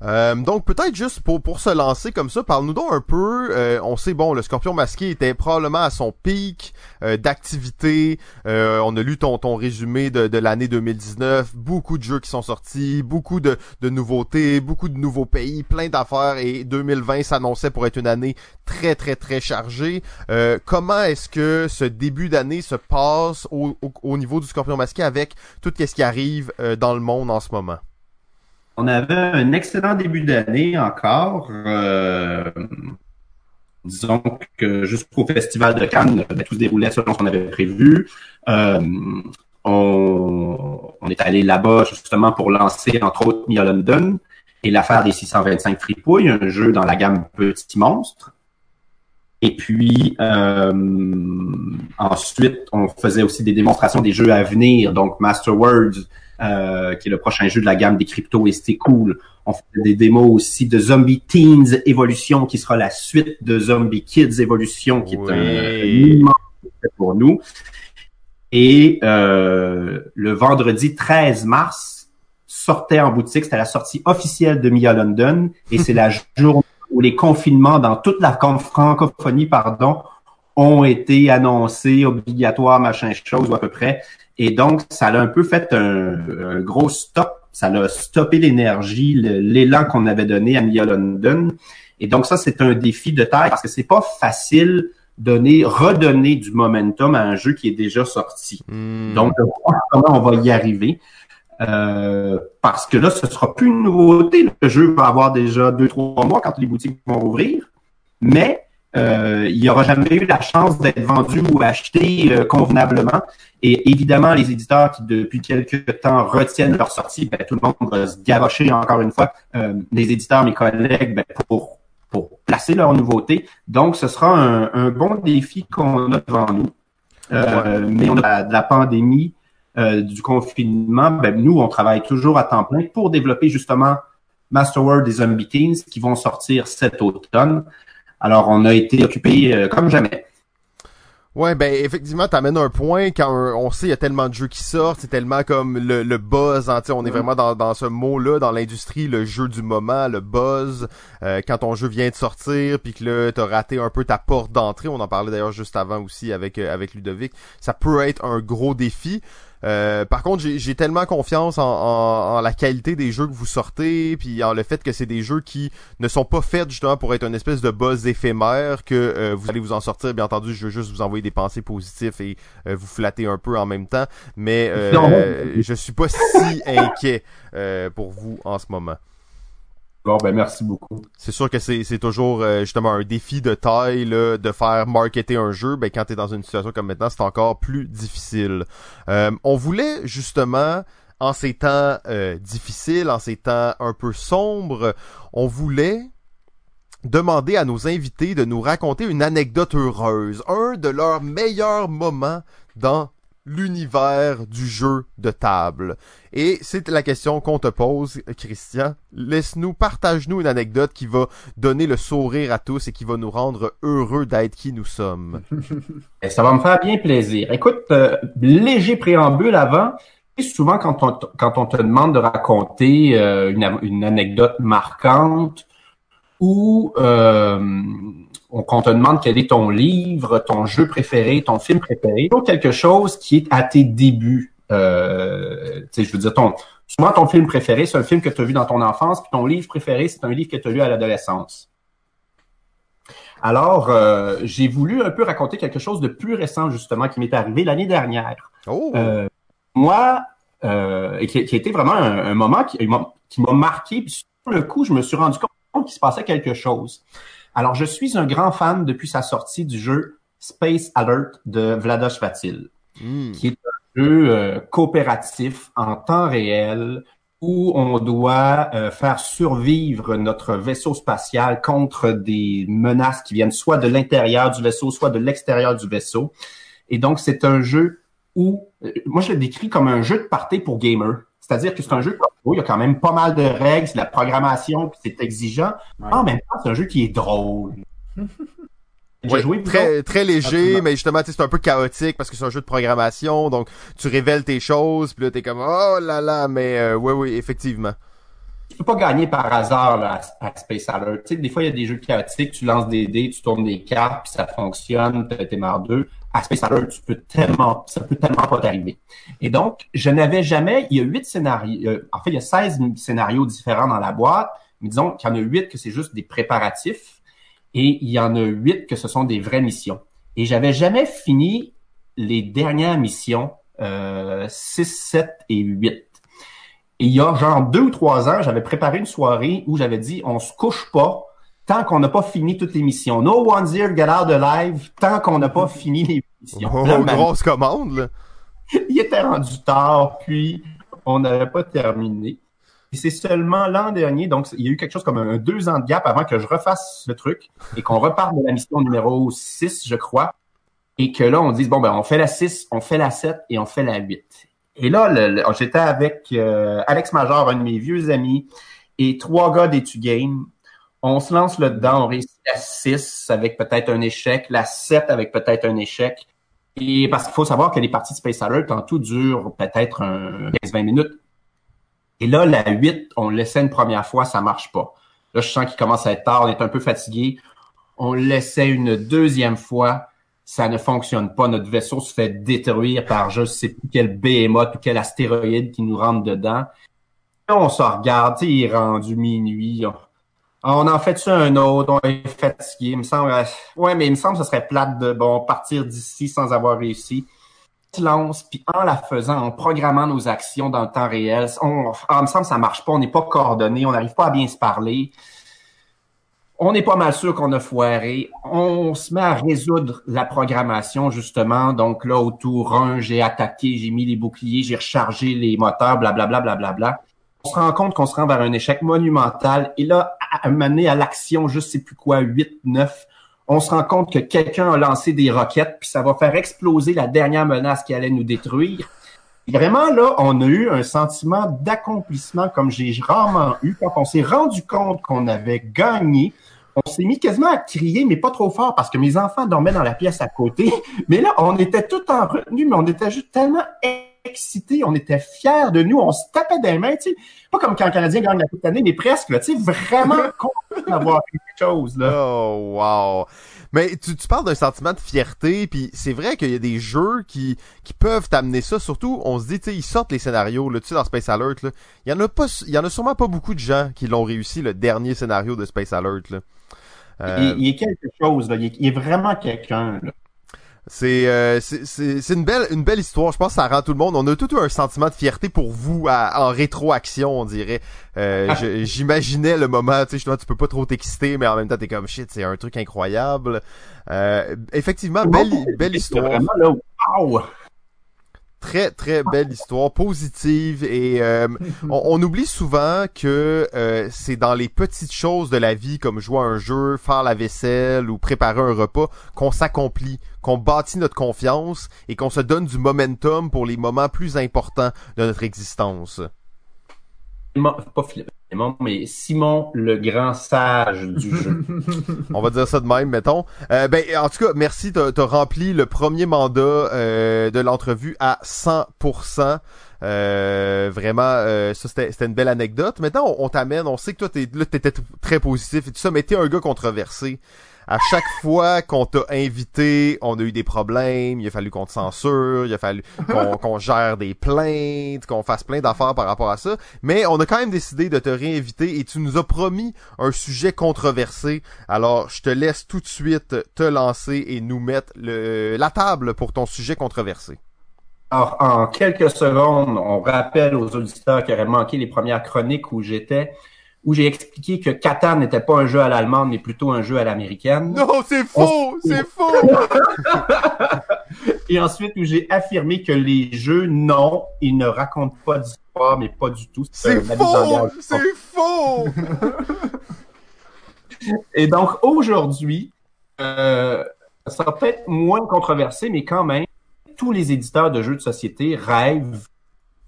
Euh, donc peut-être juste pour pour se lancer comme ça, parle-nous donc un peu. euh, on sait bon, le Scorpion masqué était probablement à son pic euh, d'activité. Euh, on a lu ton ton résumé de, de l'année 2019, beaucoup de jeux qui sont sortis, beaucoup de de nouveautés, beaucoup de nouveaux pays, plein d'affaires et 2020 s'annonçait pour être une année très très très chargée. Euh, comment est-ce que ce début d'année se passe au, au, au niveau du Scorpion masqué avec tout ce qui arrive euh, dans le monde en ce moment? On avait un excellent début d'année encore. euh, disons que jusqu'au Festival de Cannes, ben, tout se déroulait selon ce qu'on avait prévu. Euh, on, est allé là-bas justement pour lancer, entre autres, Mia London et l'affaire des 625 fripouilles, un jeu dans la gamme Petit Monstre. Et puis euh, ensuite, on faisait aussi des démonstrations des jeux à venir, donc Master Words, euh, qui est le prochain jeu de la gamme des cryptos et c'était cool. On fait des démos aussi de Zombie Teens Evolution, qui sera la suite de Zombie Kids Evolution, qui est un, immense pour nous. Et euh, le vendredi 13 mars sortait en boutique, c'était la sortie officielle de Mia London, et c'est la journée où les confinements dans toute la francophonie, pardon, ont été annoncés, obligatoires, machin chose, ou à peu près. Et donc, ça a un peu fait un, gros stop. Ça a stoppé l'énergie, l'élan qu'on avait donné à Mia London. Et donc, ça, c'est un défi de taille parce que c'est pas facile donner, redonner du momentum à un jeu qui est déjà sorti. Hmm. Donc, comment on va y arriver. Euh, parce que là, ce sera plus une nouveauté. Le jeu va avoir déjà deux, trois mois quand les boutiques vont rouvrir. Mais euh, il n'y aura jamais eu la chance d'être vendu ou acheté euh, convenablement. Et évidemment, les éditeurs qui, depuis quelques temps, retiennent leur sortie, ben, tout le monde va se gavocher encore une fois. Euh, les éditeurs, mes collègues, ben, pour, pour placer leur nouveauté. Donc, ce sera un, bon défi qu'on a devant nous. Mais on a de la pandémie, du confinement, ben, nous, on travaille toujours à temps plein pour développer justement Masterworld et Zombie Teens qui vont sortir cet automne. Alors, on a été occupé euh, comme jamais. Ouais, ben effectivement, t'amènes un point quand on sait il y a tellement de jeux qui sortent, c'est tellement comme le, le buzz, hein, on est vraiment dans, dans ce mot-là, dans l'industrie, le jeu du moment, le buzz, euh, quand ton jeu vient de sortir, puis que là, t'as raté un peu ta porte d'entrée, on en parlait d'ailleurs juste avant aussi avec, euh, avec Ludovic, ça peut être un gros défi. Euh, par contre, j'ai tellement confiance en, la qualité des jeux que vous sortez, puis en le fait que c'est des jeux qui ne sont pas faits justement pour être une espèce de buzz éphémère, que euh, vous allez vous en sortir. Bien entendu, je veux juste vous envoyer des pensées positives et euh, vous flatter un peu en même temps, mais je suis pas si inquiet pour vous en ce moment. Ben merci beaucoup. C'est sûr que c'est toujours euh, justement un défi de taille de faire marketer un jeu. Ben quand t'es dans une situation comme maintenant, c'est encore plus difficile. Euh, on voulait justement en ces temps euh, difficiles, en ces temps un peu sombres, on voulait demander à nos invités de nous raconter une anecdote heureuse, un de leurs meilleurs moments dans l'univers du jeu de table. Et c'est la question qu'on te pose, Christian. Laisse-nous, partage-nous une anecdote qui va donner le sourire à tous et qui va nous rendre heureux d'être qui nous sommes. Ça va me faire bien plaisir. Écoute, euh, léger préambule avant. Souvent, quand on, quand on te demande de raconter euh, une, une, anecdote marquante ou euh, on, te demande quel est ton livre, ton jeu préféré, ton film préféré, ou quelque chose qui est à tes débuts. Euh, je veux dire, ton, souvent ton film préféré, c'est un film que tu as vu dans ton enfance, puis ton livre préféré, c'est un livre que tu as lu à l'adolescence. Alors, euh, j'ai voulu un peu raconter quelque chose de plus récent, justement, qui m'est arrivé l'année dernière. Oh. Euh, moi, euh, qui, qui, a été vraiment un, moment qui, qui m'a marqué, puis sur le coup, je me suis rendu compte qu'il se passait quelque chose. Alors, je suis un grand fan depuis sa sortie du jeu Space Alert de Vlados Vatil, hmm. qui est un jeu euh, coopératif en temps réel où on doit euh, faire survivre notre vaisseau spatial contre des menaces qui viennent soit de l'intérieur du vaisseau, soit de l'extérieur du vaisseau. Et donc, c'est un jeu où, euh, moi je le décris comme un jeu de party pour gamers. C'est-à-dire que c'est un jeu où il y a quand même pas mal de règles, c'est de la programmation, puis c'est exigeant. En même temps, c'est un jeu qui est drôle. Oui, très, très léger, mais justement, c'est un peu chaotique parce que c'est un jeu de programmation, donc tu révèles tes choses, puis là, t'es comme, oh là là, mais euh, oui, oui, effectivement. Tu peux pas gagner par hasard là, à Space Alert. Tu sais, des fois, il y a des jeux chaotiques, tu lances des dés, tu tournes des cartes, puis ça fonctionne, t'es marre d'eux à Space tu peux tellement, ça peut tellement pas t'arriver. Et donc, je n'avais jamais, il y a huit scénarios, euh, en fait, il y a 16 scénarios différents dans la boîte, mais disons qu'il y en a huit que c'est juste des préparatifs et il y en a huit que ce sont des vraies missions. Et j'avais jamais fini les dernières missions, euh, 6, 7 et 8. Et il y a genre deux ou trois ans, j'avais préparé une soirée où j'avais dit, on se couche pas tant qu'on n'a pas fini toutes les missions. No one's here, get out of live, tant qu'on n'a pas fini les missions. Oh, grosse commande, là. Il était rendu tard, puis on n'avait pas terminé. Et c'est seulement l'an dernier, donc il y a eu quelque chose comme un deux ans de gap avant que je refasse le truc et qu'on reparte de la mission numéro 6, je crois, et que là, on dise, bon, ben, on fait la 6, on fait la 7 et on fait la 8. Et là, j'étais avec euh, Alex Major, un de mes vieux amis, et trois gars d'Etu Game on se lance là-dedans, on réussit la 6 avec peut-être un échec, la 7 avec peut-être un échec. Et parce qu'il faut savoir que les parties de Space Alert, en tout, durent peut-être 15-20 minutes. Et là, la 8, on le laissait une première fois, ça marche pas. Là, je sens qu'il commence à être tard, on est un peu fatigué. On le laissait une deuxième fois, ça ne fonctionne pas. Notre vaisseau se fait détruire par je sais plus quel behemoth ou quel astéroïde qui nous rentre dedans. Là, on se regarde, il est rendu minuit. En fait ça un autre, on est fatigué. Il me semble, euh, ouais, mais il me semble que ce serait plate de bon partir d'ici sans avoir réussi se lance, puis en la faisant, en programmant nos actions dans le temps réel, on, ah, il me semble que ça marche pas, on n'est pas coordonné, on n'arrive pas à bien se parler. On n'est pas mal sûr qu'on a foiré. On se met à résoudre la programmation, justement. Donc là, au tour 1, j'ai attaqué, j'ai mis les boucliers, j'ai rechargé les moteurs, blablabla, blablabla. Bla, bla, bla. On se rend compte qu'on se rend vers un échec monumental. Et là, à à l'action, je sais plus quoi, 8, 9, on se rend compte que quelqu'un a lancé des roquettes, puis ça va faire exploser la dernière menace qui allait nous détruire. vraiment, là, on a eu un sentiment d'accomplissement comme j'ai rarement eu quand on s'est rendu compte qu'on avait gagné. On s'est mis quasiment à crier, mais pas trop fort parce que mes enfants dormaient dans la pièce à côté. Mais là, on était tout en retenue, mais on était juste tellement excités, on était fiers de nous, on se tapait des mains, tu sais. Pas comme quand le Canadien gagne la Coupe d'année, mais presque, tu sais, vraiment content d'avoir fait quelque chose, là. Oh, wow. Mais tu, tu parles d'un sentiment de fierté, puis c'est vrai qu'il y a des jeux qui, qui peuvent t'amener ça. Surtout, on se dit, tu sais, ils sortent les scénarios, là, tu sais, dans Space Alert, là. Il y en a pas, il y en a sûrement pas beaucoup de gens qui l'ont réussi, le dernier scénario de Space Alert, là. Euh... Il, il, est quelque chose, là. Il est, il est vraiment quelqu'un, là. C'est c'est une belle une belle histoire. Je pense que ça rend tout le monde. On a tout un sentiment de fierté pour vous en rétroaction, on dirait. Euh, J'imaginais le moment, tu sais, tu peux pas trop t'exciter, mais en même temps t'es comme shit, c'est un truc incroyable. Euh, effectivement, belle belle histoire. Vraiment, là, wow! Très très belle histoire, positive et euh, on, on, oublie souvent que euh, c'est dans les petites choses de la vie comme jouer à un jeu, faire la vaisselle ou préparer un repas qu'on s'accomplit, qu'on bâtit notre confiance et qu'on se donne du momentum pour les moments plus importants de notre existence. Pas mais Simon, le grand sage du jeu. On va dire ça de même, mettons. Euh, ben, en tout cas, merci, t'as as rempli le premier mandat euh, de l'entrevue à 100%. Euh, vraiment, euh, ça c'était une belle anecdote. Maintenant, on, on t'amène, on sait que toi, t'es là, t'étais très positif et tout ça, mais t'es un gars controversé à chaque fois qu'on t'a invité, on a eu des problèmes, il a fallu qu'on te censure, il a fallu qu'on gère des plaintes, qu'on fasse plein d'affaires par rapport à ça, mais on a quand même décidé de te réinviter et tu nous as promis un sujet controversé. Alors, je te laisse tout de suite te lancer et nous mettre le, la table pour ton sujet controversé. Alors, en quelques secondes, on rappelle aux auditeurs qui auraient manqué les premières chroniques où j'étais où j'ai expliqué que Qatar n'était pas un jeu à l'allemande, mais plutôt un jeu à l'américaine. Non, c'est faux! C'est faux! Et ensuite, où j'ai affirmé que les jeux, non, ils ne racontent pas d'histoire, mais pas du tout. C'est faux! C'est faux! Et donc, aujourd'hui, euh, ça sera peut-être moins controversé, mais quand même, tous les éditeurs de jeux de société rêvent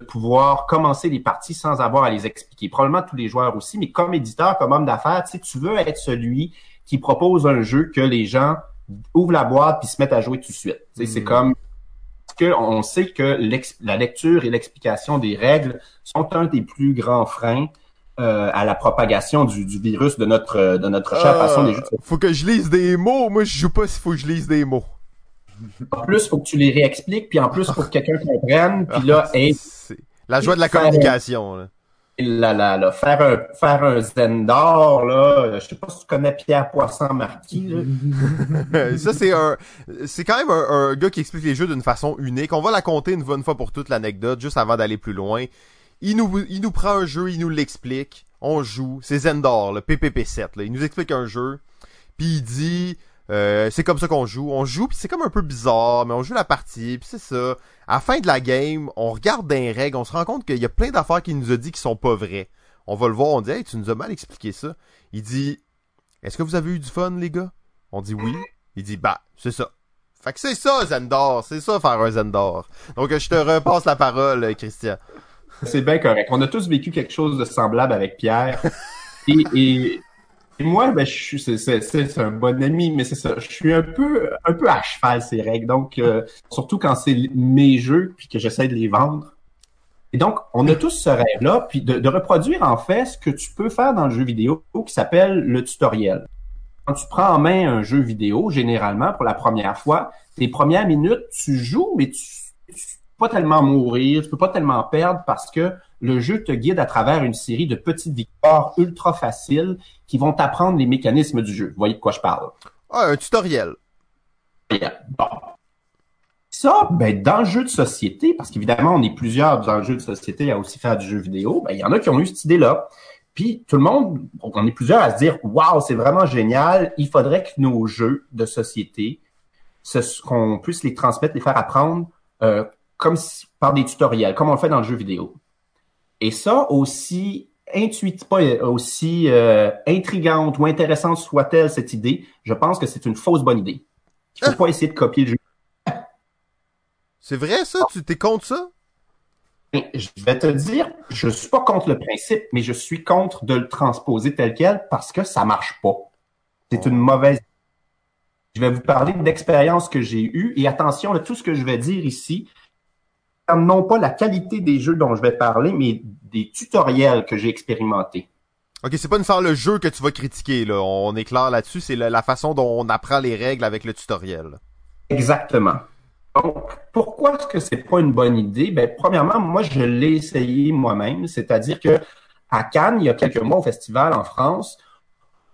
pouvoir commencer les parties sans avoir à les expliquer. Probablement tous les joueurs aussi, mais comme éditeur, comme homme d'affaires, tu sais, tu veux être celui qui propose un jeu que les gens ouvrent la boîte puis se mettent à jouer tout de suite. C'est hmm. comme que on sait que la lecture et l'explication des règles sont un des plus grands freins euh, à la propagation du, du, virus de notre de notre chère façon des jeux. Faut que je lise des mots. Moi, je joue pas s'il faut que je lise des mots. En plus, faut que tu les réexpliques, puis en plus, faut que quelqu'un comprenne, puis là, hey, la joie de la communication. Là. Là, là, là, faire un, faire un Zendor, là, je sais pas si tu connais Pierre Poisson-Marquis, Ça, c'est un, c'est quand même un, gars qui explique les jeux d'une façon unique. On va la compter une, une fois pour toute l'anecdote, juste avant d'aller plus loin. Il nous, il nous prend un jeu, il nous l'explique, on joue, c'est Zendor, le PPP7, là. Il nous explique un jeu, puis il dit, euh, c'est comme ça qu'on joue. On joue, puis c'est comme un peu bizarre, mais on joue la partie, puis c'est ça. À la fin de la game, on regarde des règles, on se rend compte qu'il y a plein d'affaires qu'il nous a dit qui sont pas vraies. On va le voir, on dit Hey, tu nous as mal expliqué ça. Il dit Est-ce que vous avez eu du fun, les gars? On dit oui. Il dit Bah, c'est ça. Fait que c'est ça, Zendor. C'est ça, faire un Zendor. Donc, je te repasse la parole, Christian. C'est bien correct. On a tous vécu quelque chose de semblable avec Pierre. et, et moi, ben, je suis, c'est, un bon ami, mais c'est ça. Je suis un peu, un peu à cheval ces règles. Donc, euh, surtout quand c'est mes jeux puis que j'essaie de les vendre. Et donc, on a tous ce rêve-là, puis de, de reproduire en fait ce que tu peux faire dans le jeu vidéo qui s'appelle le tutoriel. Quand tu prends en main un jeu vidéo, généralement pour la première fois, les premières minutes, tu joues, mais tu, tu peux pas tellement mourir, tu peux pas tellement perdre parce que le jeu te guide à travers une série de petites victoires ultra faciles qui vont t'apprendre les mécanismes du jeu. Vous voyez de quoi je parle? Ah, un tutoriel. Bon. Ça, ben, dans le jeu de société, parce qu'évidemment, on est plusieurs dans le jeu de société à aussi faire du jeu vidéo, ben, il y en a qui ont eu cette idée-là. Puis tout le monde, on est plusieurs à se dire Waouh, c'est vraiment génial, il faudrait que nos jeux de société, ce- qu'on puisse les transmettre, les faire apprendre euh, comme si- par des tutoriels, comme on le fait dans le jeu vidéo. Et ça, aussi intuitif, pas euh, aussi euh, intrigante ou intéressante soit-elle cette idée, je pense que c'est une fausse bonne idée. Il faut pas essayer de copier le jeu. C'est vrai, ça? Tu t'es contre ça? Je vais te dire, je suis pas contre le principe, mais je suis contre de le transposer tel quel parce que ça marche pas. C'est une mauvaise. Je vais vous parler d'expériences que j'ai eues et attention, là, tout ce que je vais dire ici, non pas la qualité des jeux dont je vais parler, mais des tutoriels que j'ai expérimentés. Ok, c'est pas une faire le jeu que tu vas critiquer, là. On est clair là-dessus, c'est la, la façon dont on apprend les règles avec le tutoriel. Exactement. Donc, pourquoi est-ce que c'est pas une bonne idée? Ben, premièrement, moi, je l'ai essayé moi-même. C'est-à-dire que à Cannes, il y a quelques mois au festival en France,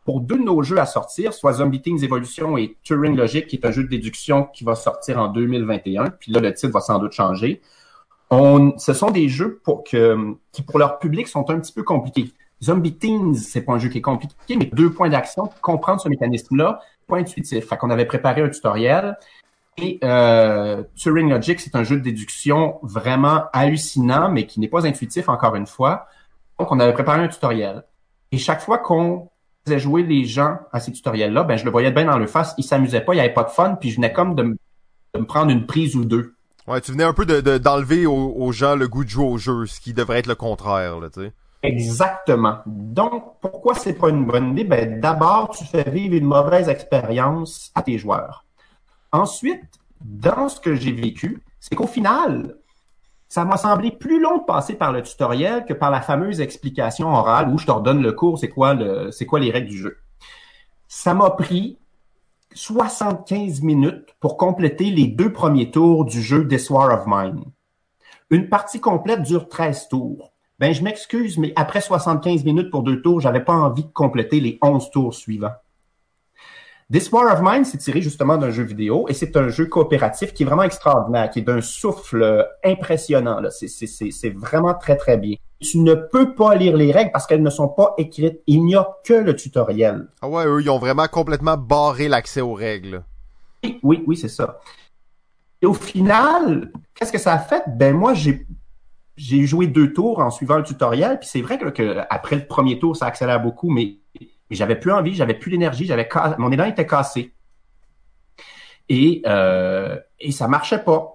pour deux de nos jeux à sortir, soit Zombie Teams Evolution et Turing Logic, qui est un jeu de déduction qui va sortir en 2021, puis là, le titre va sans doute changer. On, ce sont des jeux pour qui, pour leur public, sont un petit peu compliqués. Zombie Teens, c'est pas un jeu qui est compliqué, mais deux points d'action, comprendre ce mécanisme-là, pas intuitif. Fait qu'on avait préparé un tutoriel. Et euh, Turing Logic, c'est un jeu de déduction vraiment hallucinant, mais qui n'est pas intuitif encore une fois. Donc, on avait préparé un tutoriel. Et chaque fois qu'on faisait jouer les gens à ces tutoriels-là, ben je le voyais bien dans le face, ils s'amusaient pas, il y avait pas de fun, puis je venais comme de, de me prendre une prise ou deux. Ouais, tu venais un peu de, de- d'enlever aux, gens le goût de jouer au jeu, ce qui devrait être le contraire, là, tu sais. Exactement. Donc, pourquoi c'est pas une bonne idée? Ben, d'abord, tu fais vivre une mauvaise expérience à tes joueurs. Ensuite, dans ce que j'ai vécu, c'est qu'au final, ça m'a semblé plus long de passer par le tutoriel que par la fameuse explication orale où je te redonne le cours, c'est quoi c'est quoi les règles du jeu. Ça m'a pris 75 minutes pour compléter les deux premiers tours du jeu This War of Mine. Une partie complète dure 13 tours. Ben, je m'excuse, mais après 75 minutes pour deux tours, j'avais pas envie de compléter les 11 tours suivants. This War of Mine, c'est tiré justement d'un jeu vidéo et c'est un jeu coopératif qui est vraiment extraordinaire, qui est d'un souffle impressionnant. là. C'est- c'est c'est- c'est vraiment très, très bien. Tu ne peux pas lire les règles parce qu'elles ne sont pas écrites. Il n'y a que le tutoriel. Ah ouais, eux, ils ont vraiment complètement barré l'accès aux règles. Oui, oui, oui, c'est ça. Et au final, qu'est-ce que ça a fait? Ben moi, j'ai j'ai joué deux tours en suivant le tutoriel, puis c'est vrai que, que après le premier tour, ça accélère beaucoup, mais, mais j'avais plus envie, j'avais plus l'énergie, j'avais mon élan était cassé. Et euh, et ça marchait pas.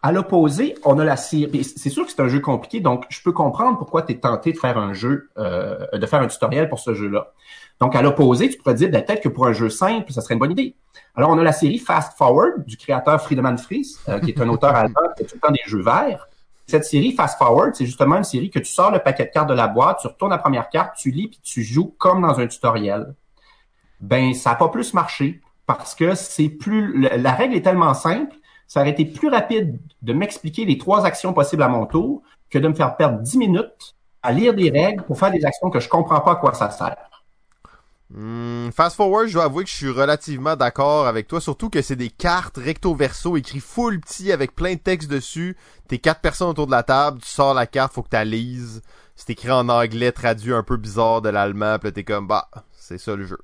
À l'opposé, on a la série. C'est sûr que c'est un jeu compliqué, donc je peux comprendre pourquoi tu es tenté de faire un jeu, euh, de faire un tutoriel pour ce jeu-là. Donc, à l'opposé, tu pourrais dire ben, peut-être que pour un jeu simple, ça serait une bonne idée. Alors, on a la série Fast Forward du créateur Friedemann Fries, euh, qui est un auteur allemand qui fait tout le temps des jeux verts. Cette série Fast Forward, c'est justement une série que tu sors le paquet de cartes de la boîte, tu retournes la première carte, tu lis, puis tu joues comme dans un tutoriel. Ben, ça n'a pas plus marché parce que c'est plus la règle est tellement simple, ça aurait été plus rapide de m'expliquer les trois actions possibles à mon tour que de me faire perdre 10 minutes à lire des règles pour faire des actions que je comprends pas à quoi ça sert. Hmm, fast forward, je dois avouer que je suis relativement d'accord avec toi, surtout que c'est des cartes recto verso écrit full petit avec plein de texte dessus. T'es quatre personnes autour de la table, tu sors la carte, faut que tu lises. C'est écrit en anglais, traduit un peu bizarre de l'allemand, puis t'es comme bah, c'est ça le jeu.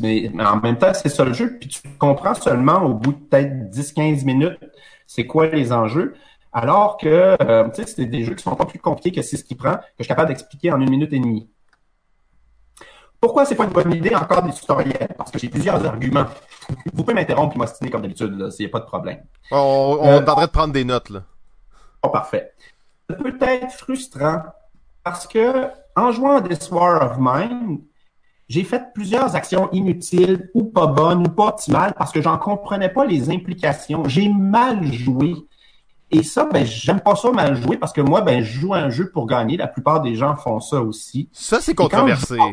Mais, mais en même temps, c'est ça le jeu, puis tu comprends seulement au bout de peut-être 10-15 minutes c'est quoi les enjeux. Alors que, euh, tu sais, c'est des jeux qui sont pas plus compliqués que c'est ce qui prend, que je suis capable d'expliquer en une minute et demie. Pourquoi c'est pas une bonne idée encore des tutoriels? Parce que j'ai plusieurs arguments. Vous pouvez m'interrompre et m'ostiner comme d'habitude, s'il n'y a pas de problème. On, on Euh, est en train de prendre des notes là. Oh, parfait. Ça peut être frustrant parce que en jouant à This War of Mine, j'ai fait plusieurs actions inutiles ou pas bonnes ou pas optimales parce que j'en comprenais pas les implications. J'ai mal joué. Et ça, ben, j'aime pas ça mal jouer parce que moi, ben, je joue un jeu pour gagner. La plupart des gens font ça aussi. Ça, c'est controversé. je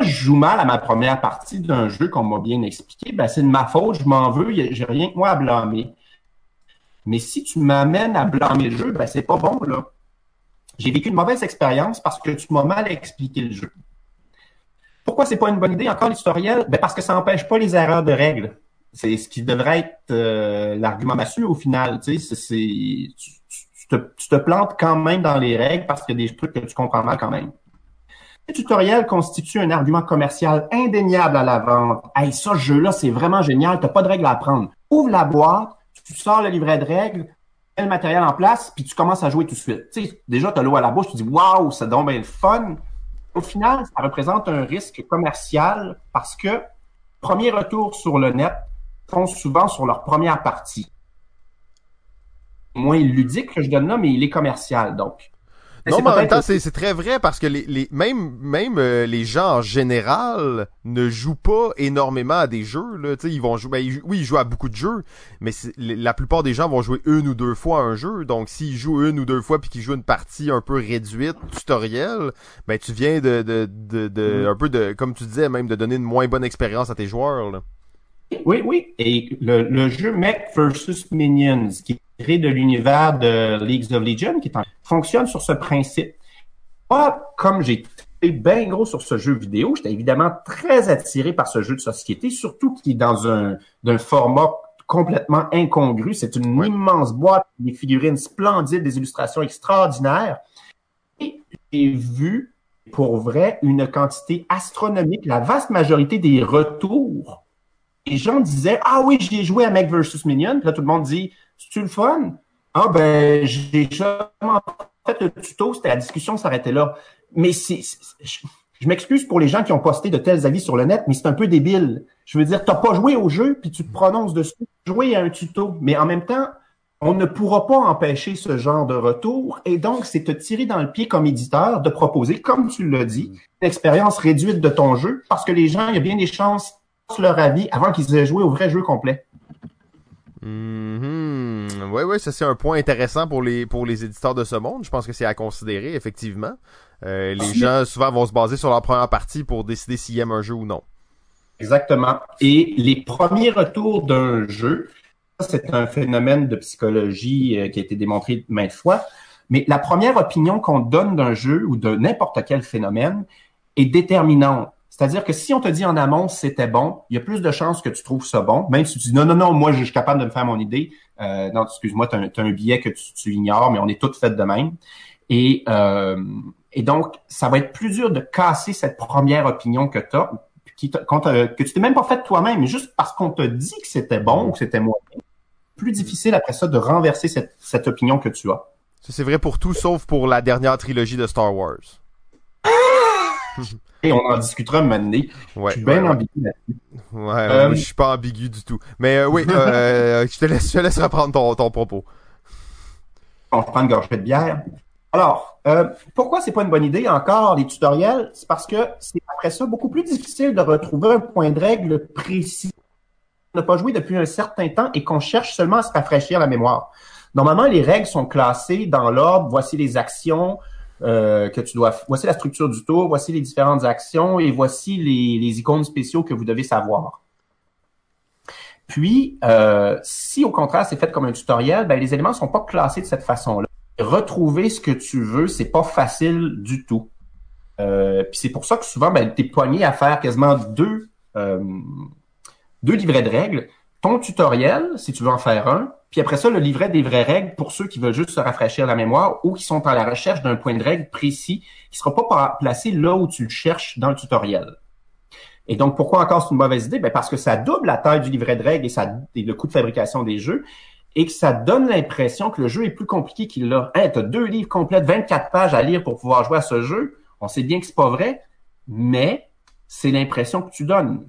joue mal à ma première partie d'un jeu qu'on m'a bien expliqué, ben, c'est de ma faute, je m'en veux, j'ai rien que moi à blâmer. Mais si tu m'amènes à blâmer le jeu, ben, c'est pas bon, là. J'ai vécu une mauvaise expérience parce que tu m'as mal expliqué le jeu. Pourquoi c'est pas une bonne idée? Encore l'historiel? Ben, parce que ça n'empêche pas les erreurs de règles. C'est ce qui devrait être euh, l'argument massue au final. Tu sais, c'est, tu, te, plantes quand même dans les règles parce qu'il y a des trucs que tu comprends mal quand même. Le tutoriel constitue un argument commercial indéniable à la vente. Hey, ça, ce jeu-là, c'est vraiment génial. T'as pas de règles à apprendre. Ouvre la boîte, tu sors le livret de règles, mets le matériel en place, puis tu commences à jouer tout de suite. Tu sais, déjà, t'as l'eau à la bouche, tu dis waouh, ça donne bien le fun. Au final, ça représente un risque commercial parce que premier retour sur le net font souvent sur leur première partie. Moins ludique que je donne là, mais il est commercial. Donc, non, mais en même temps, c'est très vrai parce que les, les même même euh, les gens en général ne jouent pas énormément à des jeux. Là. sais ils vont jouer. Ben, oui, ils jouent à beaucoup de jeux, mais la plupart des gens vont jouer une ou deux fois à un jeu. Donc, s'ils jouent une ou deux fois puis qu'ils jouent une partie un peu réduite, tutoriel, ben tu viens de, de, de, de mm. un peu de, comme tu disais, même de donner une moins bonne expérience à tes joueurs. Là. Oui, oui. Et le, le jeu Mech versus Minions, qui de l'univers de Leagues of Legends, qui fonctionne sur ce principe. Moi, comme j'ai été bien gros sur ce jeu vidéo, j'étais évidemment très attiré par ce jeu de société, surtout qui est dans un, d'un format complètement incongru. C'est une immense boîte, des figurines splendides, des illustrations extraordinaires. Et j'ai vu, pour vrai, une quantité astronomique, la vaste majorité des retours les gens disaient Ah oui, j'ai joué à Mech vs. Minion. Puis là, tout le monde dit C'est-tu le fun? Ah ben, j'ai jamais fait le tuto, c'était la discussion s'arrêtait là. Mais c'est. Je, m'excuse pour les gens qui ont posté de tels avis sur le net, mais c'est un peu débile. Je veux dire, t'as pas joué au jeu, puis tu te prononces dessus. Jouer à un tuto. Mais en même temps, on ne pourra pas empêcher ce genre de retour. Et donc, c'est te tirer dans le pied comme éditeur de proposer, comme tu l'as dit, une expérience réduite de ton jeu, parce que les gens, il y a bien des chances leur avis avant qu'ils aient joué au vrai jeu complet. Mm Oui, oui, ça c'est un point intéressant pour les pour les éditeurs de ce monde. Je pense que c'est à considérer, effectivement. Euh, les gens souvent vont se baser sur leur première partie pour décider s'ils aiment un jeu ou non. Exactement. Et les premiers retours d'un jeu, c'est un phénomène de psychologie euh, qui a été démontré maintes fois. Mais la première opinion qu'on donne d'un jeu ou de n'importe quel phénomène est déterminante. C'est-à-dire que si on te dit en amont c'était bon, il y a plus de chances que tu trouves ça bon, même si tu dis non, non, non, moi je suis capable de me faire mon idée. Euh, non, excuse-moi, tu as, un billet que tu, ignores, mais on est toutes faites de même. Et, euh, et donc, ça va être plus dur de casser cette première opinion que tu as, qui, que tu t'es même pas faite toi-même, mais juste parce qu'on te dit que c'était bon ou que c'était moins Plus difficile après ça de renverser cette, cette opinion que tu as. Ça, c'est vrai pour tout, sauf pour la dernière trilogie de Star Wars. Et on en discutera maintenant. Ouais, je suis bien ambigu là-dessus. Ouais, euh, je suis pas ambigu du tout. Mais euh, oui, euh, je, te laisse, je te laisse reprendre ton, ton propos. On prend une gorgée de bière. Alors, euh, pourquoi c'est pas une bonne idée encore les tutoriels? C'est parce que c'est après ça beaucoup plus difficile de retrouver un point de règle précis. On n'a pas joué depuis un certain temps et qu'on cherche seulement à se rafraîchir la mémoire. Normalement, les règles sont classées dans l'ordre. Voici les actions, euh, que tu dois. Voici la structure du tour, voici les différentes actions et voici les, icônes spéciaux que vous devez savoir. Puis, euh, si au contraire c'est fait comme un tutoriel, ben, les éléments sont pas classés de cette façon-là. Retrouver ce que tu veux, c'est pas facile du tout. Euh, puis c'est pour ça que souvent, ben, tu es poigné à faire quasiment deux, deux livrets de règles. Ton tutoriel, si tu veux en faire un, puis après ça, le livret des vraies règles pour ceux qui veulent juste se rafraîchir la mémoire ou qui sont à la recherche d'un point de règle précis qui sera pas placé là où tu le cherches dans le tutoriel. Et donc, pourquoi encore c'est une mauvaise idée? Ben parce que ça double la taille du livret de règles et, ça, et le coût de fabrication des jeux et que ça donne l'impression que le jeu est plus compliqué qu'il l'a. Hein, tu as deux livres complets, 24 pages à lire pour pouvoir jouer à ce jeu. On sait bien que c'est pas vrai, mais c'est l'impression que tu donnes.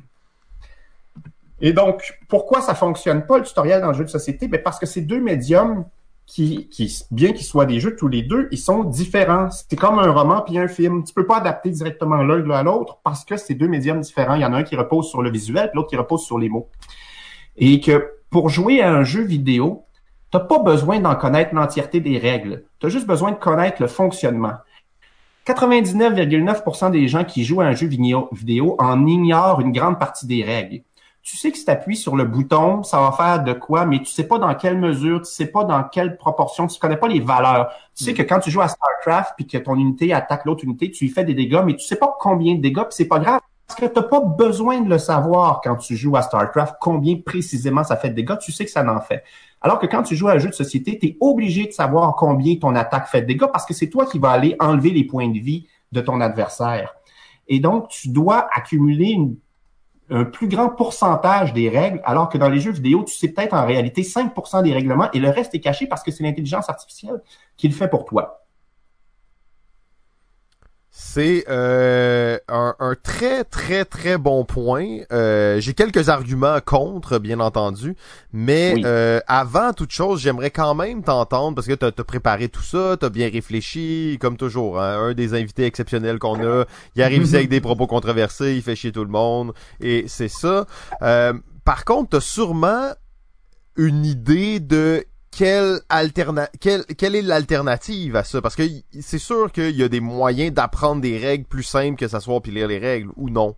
Et donc, pourquoi ça fonctionne pas le tutoriel dans le jeu de société? Ben parce que c'est deux médiums qui, qui bien qu'ils soient des jeux tous les deux, ils sont différents. C'est comme un roman puis un film. Tu peux pas adapter directement l'un à l'autre parce que c'est deux médiums différents. Il y en a un qui repose sur le visuel, l'autre qui repose sur les mots. Et que pour jouer à un jeu vidéo, t'as pas besoin d'en connaître l'entièreté des règles. Tu as juste besoin de connaître le fonctionnement. 99,9% des gens qui jouent à un jeu vidéo en ignorent une grande partie des règles tu sais que si tu appuies sur le bouton, ça va faire de quoi, mais tu sais pas dans quelle mesure, tu sais pas dans quelle proportion, tu connais pas les valeurs. Tu sais mm. que quand tu joues à StarCraft puis que ton unité attaque l'autre unité, tu lui fais des dégâts, mais tu sais pas combien de dégâts, puis c'est pas grave. Parce que t'as pas besoin de le savoir quand tu joues à StarCraft, combien précisément ça fait de dégâts, tu sais que ça en fait. Alors que quand tu joues à un jeu de société, tu es obligé de savoir combien ton attaque fait de dégâts parce que c'est toi qui vas aller enlever les points de vie de ton adversaire. Et donc, tu dois accumuler une un plus grand pourcentage des règles, alors que dans les jeux vidéo, tu sais peut-être en réalité 5% des règlements et le reste est caché parce que c'est l'intelligence artificielle qui le fait pour toi. C'est euh, un, très très très bon point. Euh, j'ai quelques arguments contre, bien entendu, mais euh, avant toute chose, j'aimerais quand même t'entendre parce que tu as, préparé tout ça, tu as bien réfléchi, comme toujours. Hein, un des invités exceptionnels qu'on a, il arrive ici avec des propos controversés, il fait chier tout le monde, et c'est ça. par contre, tu as sûrement une idée de quelle, alterna quelle, quelle est l'alternative à ça? Parce que c'est sûr qu'il y a des moyens d'apprendre des règles plus simples que s'asseoir puis lire les règles, ou non?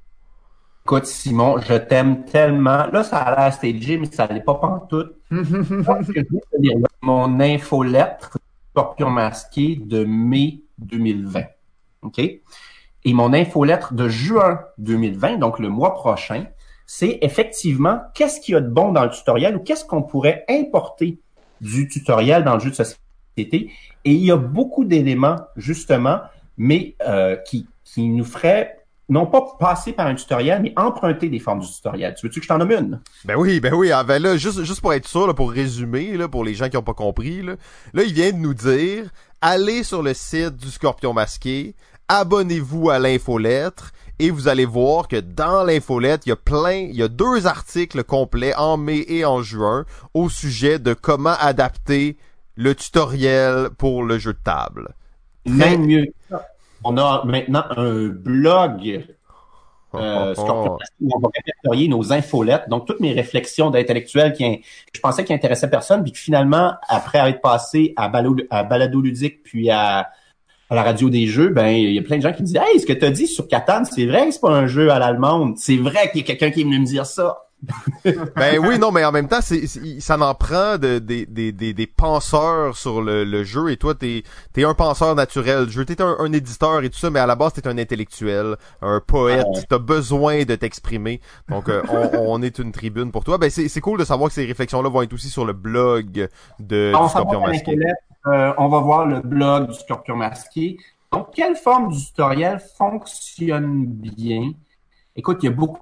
Écoute, Simon, je t'aime tellement. Là, ça a l'air stagé, mais ça n'est pas pantoute. mon infolettre Scorpion masqué de mai 2020. OK? Et mon infolettre de juin 2020, donc le mois prochain, c'est effectivement qu'est-ce qu'il y a de bon dans le tutoriel ou qu'est-ce qu'on pourrait importer du tutoriel dans le jeu de société. Et il y a beaucoup d'éléments, justement, mais euh, qui, qui nous feraient non pas passer par un tutoriel, mais emprunter des formes du tutoriel. Tu veux-tu que je t'en nomme une? Ben oui, ben oui. Ah, ben là, juste, pour être sûr, pour résumer, là, pour les gens qui n'ont pas compris, là, il vient de nous dire, allez sur le site du Scorpion Masqué, abonnez-vous à l'infolettre, et vous allez voir que dans l'infolette, il y a plein, il y a deux articles complets en mai et en juin au sujet de comment adapter le tutoriel pour le jeu de table. Même mieux. On a maintenant un blog euh, où on va répertorier nos infolettes, donc toutes mes réflexions d'intellectuels qui je pensais qui intéressaient personne, puis que finalement, après être passé à, à balado ludique puis à à la radio des jeux, ben il y a plein de gens qui me disent Hey, ce que tu as dit sur Catan, c'est vrai que c'est pas un jeu à l'allemande? C'est vrai qu'il y a quelqu'un qui est venu me dire ça. ben oui, non, mais en même temps, c'est, ça en prend de, des, des, des, penseurs sur le, le, jeu et toi, t'es es un penseur naturel jeu. T'es un, un, éditeur et tout ça, mais à la base, t'es un intellectuel, un poète. tu T'as besoin de t'exprimer. Donc, euh, on, on, est une tribune pour toi. Ben c'est cool de savoir que ces réflexions-là vont être aussi sur le blog de on Scorpion Masqué. Euh, on va voir le blog du Scorpion Masqué. Donc, quelle forme du tutoriel fonctionne bien? Écoute, il y a beaucoup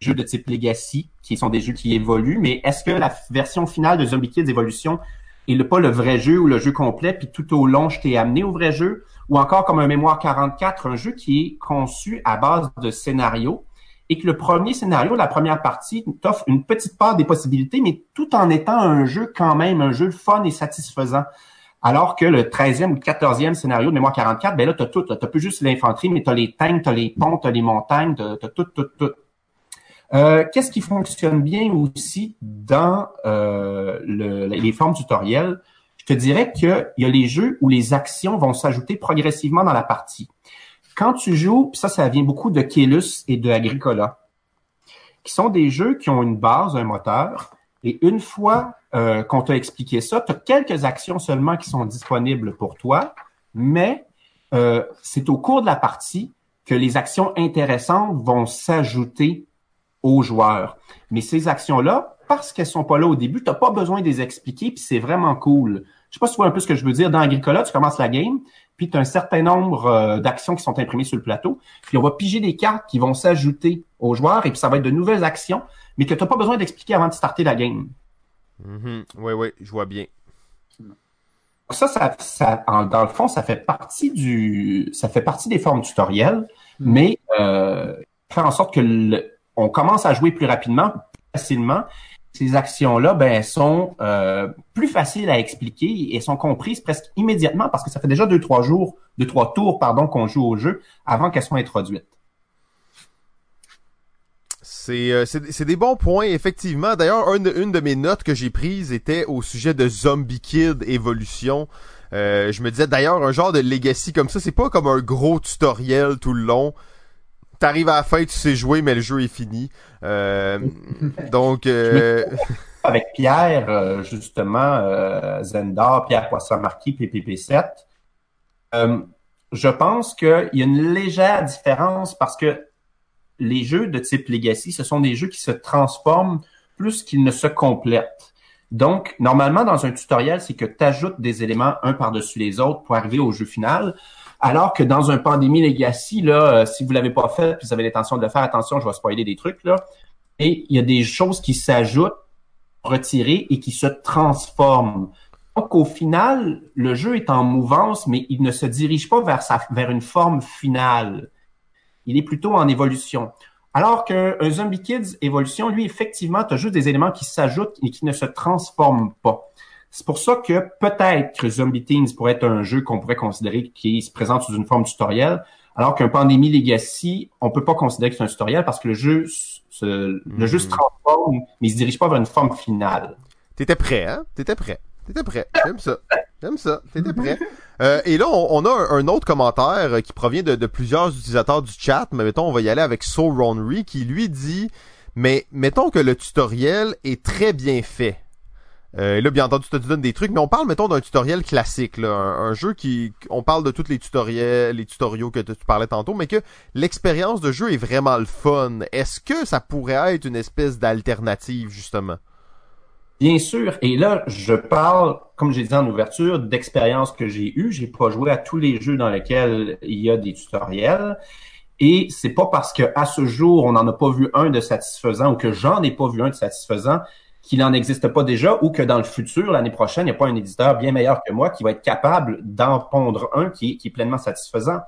de jeux de type Legacy, qui sont des jeux qui évoluent, mais est-ce que la version finale de Zombie Kids Evolution est pas le vrai jeu ou le jeu complet, puis tout au long, je t'ai amené au vrai jeu? Ou encore comme un Mémoire 44, un jeu qui est conçu à base de scénarios, et que le premier scénario, la première partie, t'offre une petite part des possibilités, mais tout en étant un jeu quand même, un jeu fun et satisfaisant. Alors que le 13e ou le 14e scénario de Mémoire 44, ben là, t'as tout. T'as plus juste l'infanterie, mais t'as les tanks, t'as les ponts, t'as les montagnes, t'as, tout, tout, tout. Euh, qu'est-ce qui fonctionne bien aussi dans euh, les formes tutorielles? Je te dirais qu'il y a les jeux où les actions vont s'ajouter progressivement dans la partie. Quand tu joues, ça, ça vient beaucoup de Kelus et de Agricola, qui sont des jeux qui ont une base, un moteur, et une fois euh, qu'on t'a expliqué ça, tu as quelques actions seulement qui sont disponibles pour toi, mais euh, c'est au cours de la partie que les actions intéressantes vont s'ajouter aux joueurs. Mais ces actions-là, parce qu'elles sont pas là au début, tu n'as pas besoin de les expliquer, puis c'est vraiment cool. Je sais pas si tu vois un peu ce que je veux dire. Dans Agricola, tu commences la game, puis tu as un certain nombre euh, d'actions qui sont imprimées sur le plateau. Puis on va piger des cartes qui vont s'ajouter aux joueurs et puis ça va être de nouvelles actions, mais que tu n'as pas besoin d'expliquer avant de starter la game. Mm-hmm. Oui, oui, je vois bien. Ça, ça, ça dans le fond, ça fait partie du, ça fait partie des formes tutorielles, mm. mais euh, faire en sorte que on commence à jouer plus rapidement, plus facilement. Ces actions-là, ben, sont euh, plus faciles à expliquer et sont comprises presque immédiatement parce que ça fait déjà deux, trois jours, deux, trois tours, pardon, qu'on joue au jeu avant qu'elles soient introduites. C'est, c'est, des bons points, effectivement. D'ailleurs, une, une de mes notes que j'ai prises était au sujet de Zombie Kid Evolution. Euh, je me disais d'ailleurs un genre de legacy comme ça, c'est pas comme un gros tutoriel tout le long. T'arrives à la fin, tu sais jouer, mais le jeu est fini. Euh, donc euh... avec Pierre, euh, justement, euh, Zendar, Pierre Poisson-Marquis, PPP7. je pense qu'il y a une légère différence parce que les jeux de type Legacy, ce sont des jeux qui se transforment plus qu'ils ne se complètent. Donc, normalement, dans un tutoriel, c'est que tu ajoutes des éléments un par-dessus les autres pour arriver au jeu final. Alors que dans un Pandémie Legacy, là, euh, si vous l'avez pas fait, puis vous avez l'intention de le faire, attention, je vais spoiler des trucs, là. Et il y a des choses qui s'ajoutent, retirées et qui se transforment. Donc, au final, le jeu est en mouvance, mais il ne se dirige pas vers, sa, vers une forme finale. Il est plutôt en évolution. Alors qu'un Zombie Kids évolution, lui, effectivement, tu as juste des éléments qui s'ajoutent et qui ne se transforment pas. C'est pour ça que peut-être que Zombie Teens pourrait être un jeu qu'on pourrait considérer qui se présente sous une forme tutoriel, alors qu'un Pandémie Legacy, on peut pas considérer que c'est un tutoriel parce que le jeu se, le jeu se hmm. transforme, mais il se dirige pas vers une forme finale. T'étais prêt, hein? T'étais prêt. T'étais prêt. J'aime ça. J'aime ça. T'étais prêt. Euh, et là, on, a un, autre commentaire euh, qui provient de, plusieurs utilisateurs du chat, mais mettons, on va y aller avec Soul Ronry qui lui dit, mais mettons que le tutoriel est très bien fait. Euh, là, bien entendu, tu te donnes des trucs, mais on parle, mettons, d'un tutoriel classique, là, un, jeu qui, on parle de tous les tutoriels, les tutoriaux que tu parlais tantôt, mais que l'expérience de jeu est vraiment le fun. Est-ce que ça pourrait être une espèce d'alternative, justement? Bien sûr. Et là, je parle, comme j'ai dit en ouverture, d'expérience que j'ai eue. J'ai pas joué à tous les jeux dans lesquels il y a des tutoriels. Et c'est pas parce que à ce jour, on n'en a pas vu un de satisfaisant ou que j'en ai pas vu un de satisfaisant qu'il n'en existe pas déjà ou que dans le futur, l'année prochaine, il n'y a pas un éditeur bien meilleur que moi qui va être capable d'en pondre un qui, est pleinement satisfaisant.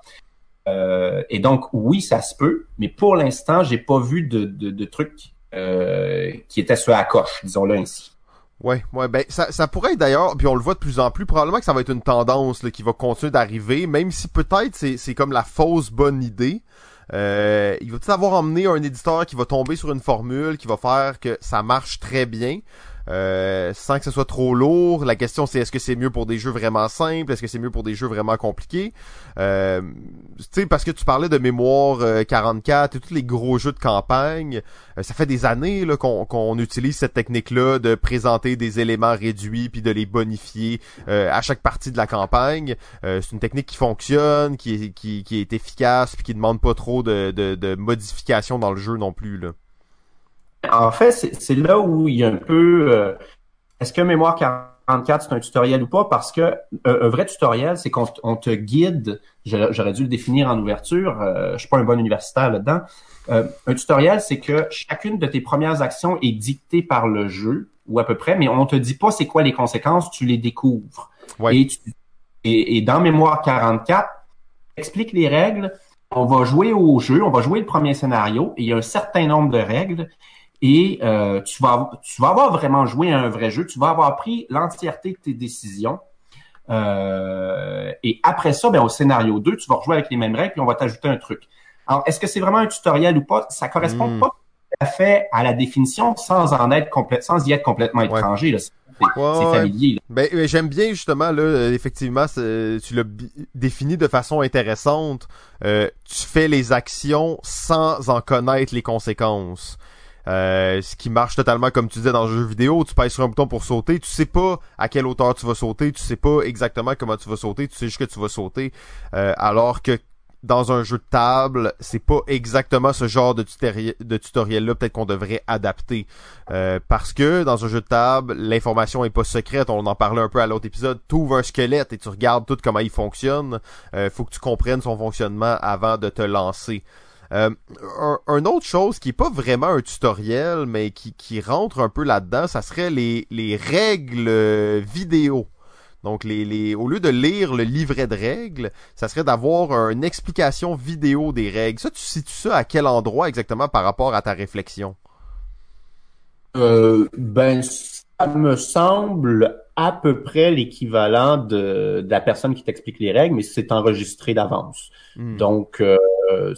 Euh, et donc, oui, ça se peut, mais pour l'instant, j'ai pas vu de, de, de trucs euh, qui étaient sur la coche, disons-le ainsi. Ouais, ouais, ben ça, ça pourrait d'ailleurs, puis on le voit de plus en plus, probablement que ça va être une tendance là, qui va continuer d'arriver, même si peut-être c'est, comme la fausse bonne idée. Euh, il va tout avoir emmené un éditeur qui va tomber sur une formule qui va faire que ça marche très bien. Euh, sans que ce soit trop lourd. La question c'est est-ce que c'est mieux pour des jeux vraiment simples, est-ce que c'est mieux pour des jeux vraiment compliqués? Euh, tu sais parce que tu parlais de mémoire 44 euh, et tous les gros jeux de campagne, euh, ça fait des années là qu'on utilise cette technique-là de présenter des éléments réduits puis de les bonifier à chaque partie de la campagne. c'est une technique qui fonctionne, qui est qui, qui est efficace puis qui demande pas trop de de, de modifications dans le jeu non plus là. En fait, c'est là où il y a un peu... Euh, est-ce que Mémoire 44, c'est un tutoriel ou pas? Parce que euh, un vrai tutoriel, c'est qu'on te guide, j'aurais dû le définir en ouverture, euh, je suis pas un bon universitaire là-dedans. un tutoriel, c'est que chacune de tes premières actions est dictée par le jeu, ou à peu près, mais on te dit pas c'est quoi les conséquences, tu les découvres. Et, et, dans Mémoire 44, explique les règles, on va jouer au jeu, on va jouer le premier scénario, et il y a un certain nombre de règles, et euh, tu, vas, tu vas avoir vraiment joué à un vrai jeu, tu vas avoir pris l'entièreté de tes décisions. Euh, et après ça, ben, au scénario 2, tu vas rejouer avec les mêmes règles, puis on va t'ajouter un truc. Alors, est-ce que c'est vraiment un tutoriel ou pas? Ça correspond hmm. pas tout à fait à la définition sans en être complète, sans y être complètement étranger. Là. C'est familier. Ben, j'aime bien justement là, effectivement, tu l'as défini de façon intéressante. Euh, tu fais les actions sans en connaître les conséquences. Euh, ce qui marche totalement comme tu disais dans le jeu vidéo, tu pèses sur un bouton pour sauter, tu sais pas à quelle hauteur tu vas sauter, tu sais pas exactement comment tu vas sauter, tu sais juste que tu vas sauter, euh, alors que dans un jeu de table, c'est pas exactement ce genre de, tutoriel là peut-être qu'on devrait adapter. Euh, parce que dans un jeu de table, l'information est pas secrète, on en parlait un peu à l'autre épisode, tu ouvres un squelette et tu regardes tout comment il fonctionne, euh, faut que tu comprennes son fonctionnement avant de te lancer. Euh, un, autre chose qui est pas vraiment un tutoriel, mais qui, qui rentre un peu là-dedans, ça serait les, les règles euh, vidéo. Donc, les, les, au lieu de lire le livret de règles, ça serait d'avoir une explication vidéo des règles. Ça, tu situes ça à quel endroit exactement par rapport à ta réflexion? Euh, ben, ça me semble à peu près l'équivalent de, de la personne qui t'explique les règles, mais c'est enregistré d'avance. Hmm. Donc, euh,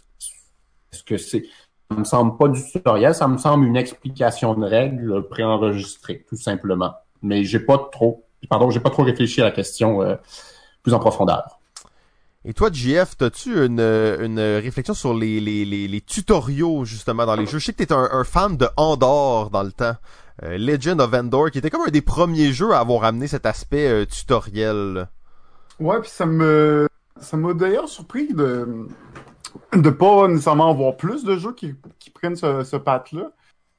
est-ce que c'est... Ça me semble pas du tutoriel, ça me semble une explication de règles préenregistrée, tout simplement. Mais j'ai pas trop, pardon, j'ai pas trop réfléchi à la question euh, plus en profondeur. Et toi, JF, t'as-tu une, une réflexion sur les, les, les, les tutoriaux, justement, dans les jeux? Je sais que t'es un, un fan de Andor dans le temps. Euh, Legend of Endor, qui était comme un des premiers jeux à avoir amené cet aspect euh, tutoriel. Ouais, puis ça me ça m'a d'ailleurs surpris de de pas nécessairement avoir plus de jeux qui, qui prennent ce, ce path-là.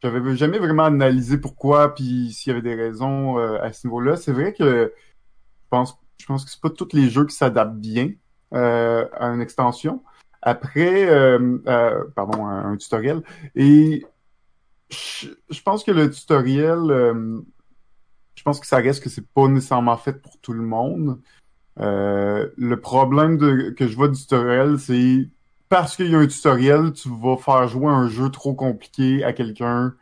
J'avais jamais vraiment analysé pourquoi puis s'il y avait des raisons euh, à ce niveau-là. C'est vrai que je pense je pense que c'est pas tous les jeux qui s'adaptent bien euh, à une extension. Après, euh, euh, pardon, un, un tutoriel. Et je, je pense que le tutoriel, euh, je pense que ça reste que c'est pas nécessairement fait pour tout le monde. Euh, le problème de, que je vois du tutoriel, c'est parce qu'il y a un tutoriel, tu vas faire jouer un jeu trop compliqué à quelqu'un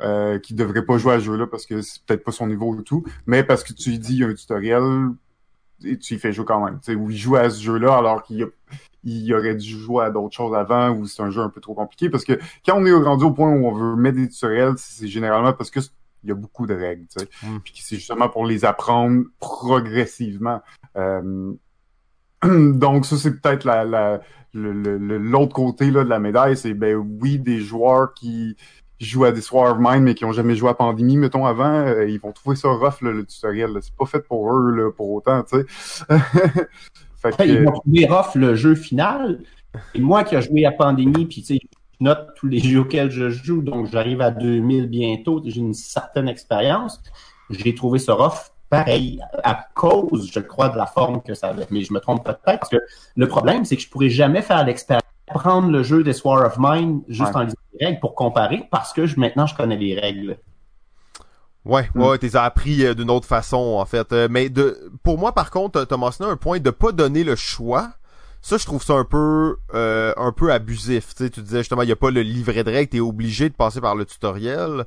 euh, qui devrait pas jouer à ce jeu-là parce que c'est peut-être pas son niveau ou tout, mais parce que tu lui dis il y a un tutoriel et tu y fais jouer quand même. Tu sais, ou il joue à ce jeu-là alors qu'il a- il aurait dû jouer à d'autres choses avant ou c'est un jeu un peu trop compliqué parce que quand on est rendu au point où on veut mettre des tutoriels, c'est généralement parce que il y a beaucoup de règles, tu sais. Mm. Puis c'est justement pour les apprendre progressivement. Euh, donc ça c'est peut-être la, la l'autre côté là de la médaille, c'est ben oui des joueurs qui jouent à des Sword of Mine mais qui ont jamais joué à Pandémie mettons avant, euh, ils vont trouver ça rough là, le tutoriel. C'est pas fait pour eux là pour autant, tu sais. fait que, Ils vont trouver rough le jeu final. Et moi qui ai joué à Pandémie, puis tu sais, je note tous les jeux auxquels je joue, donc j'arrive à 2000 bientôt, j'ai une certaine expérience. J'ai trouvé ce rough pareil, à cause, je crois, de la forme que ça avait. Mais je me trompe peut-être, parce que le problème, c'est que je pourrais jamais faire l'expérience, prendre le jeu des War of Mine juste Ouais. en lisant les règles pour comparer, parce que je, maintenant, je connais les règles. Ouais, Mm. ouais, t'es appris euh, d'une autre façon, en fait. Euh, mais de, pour moi, par contre, t'as mentionné un point de pas donner le choix. Ça, je trouve ça un peu, euh, un peu abusif. Tu disais justement, il y a pas le livret de règles, t'es obligé de passer par le tutoriel.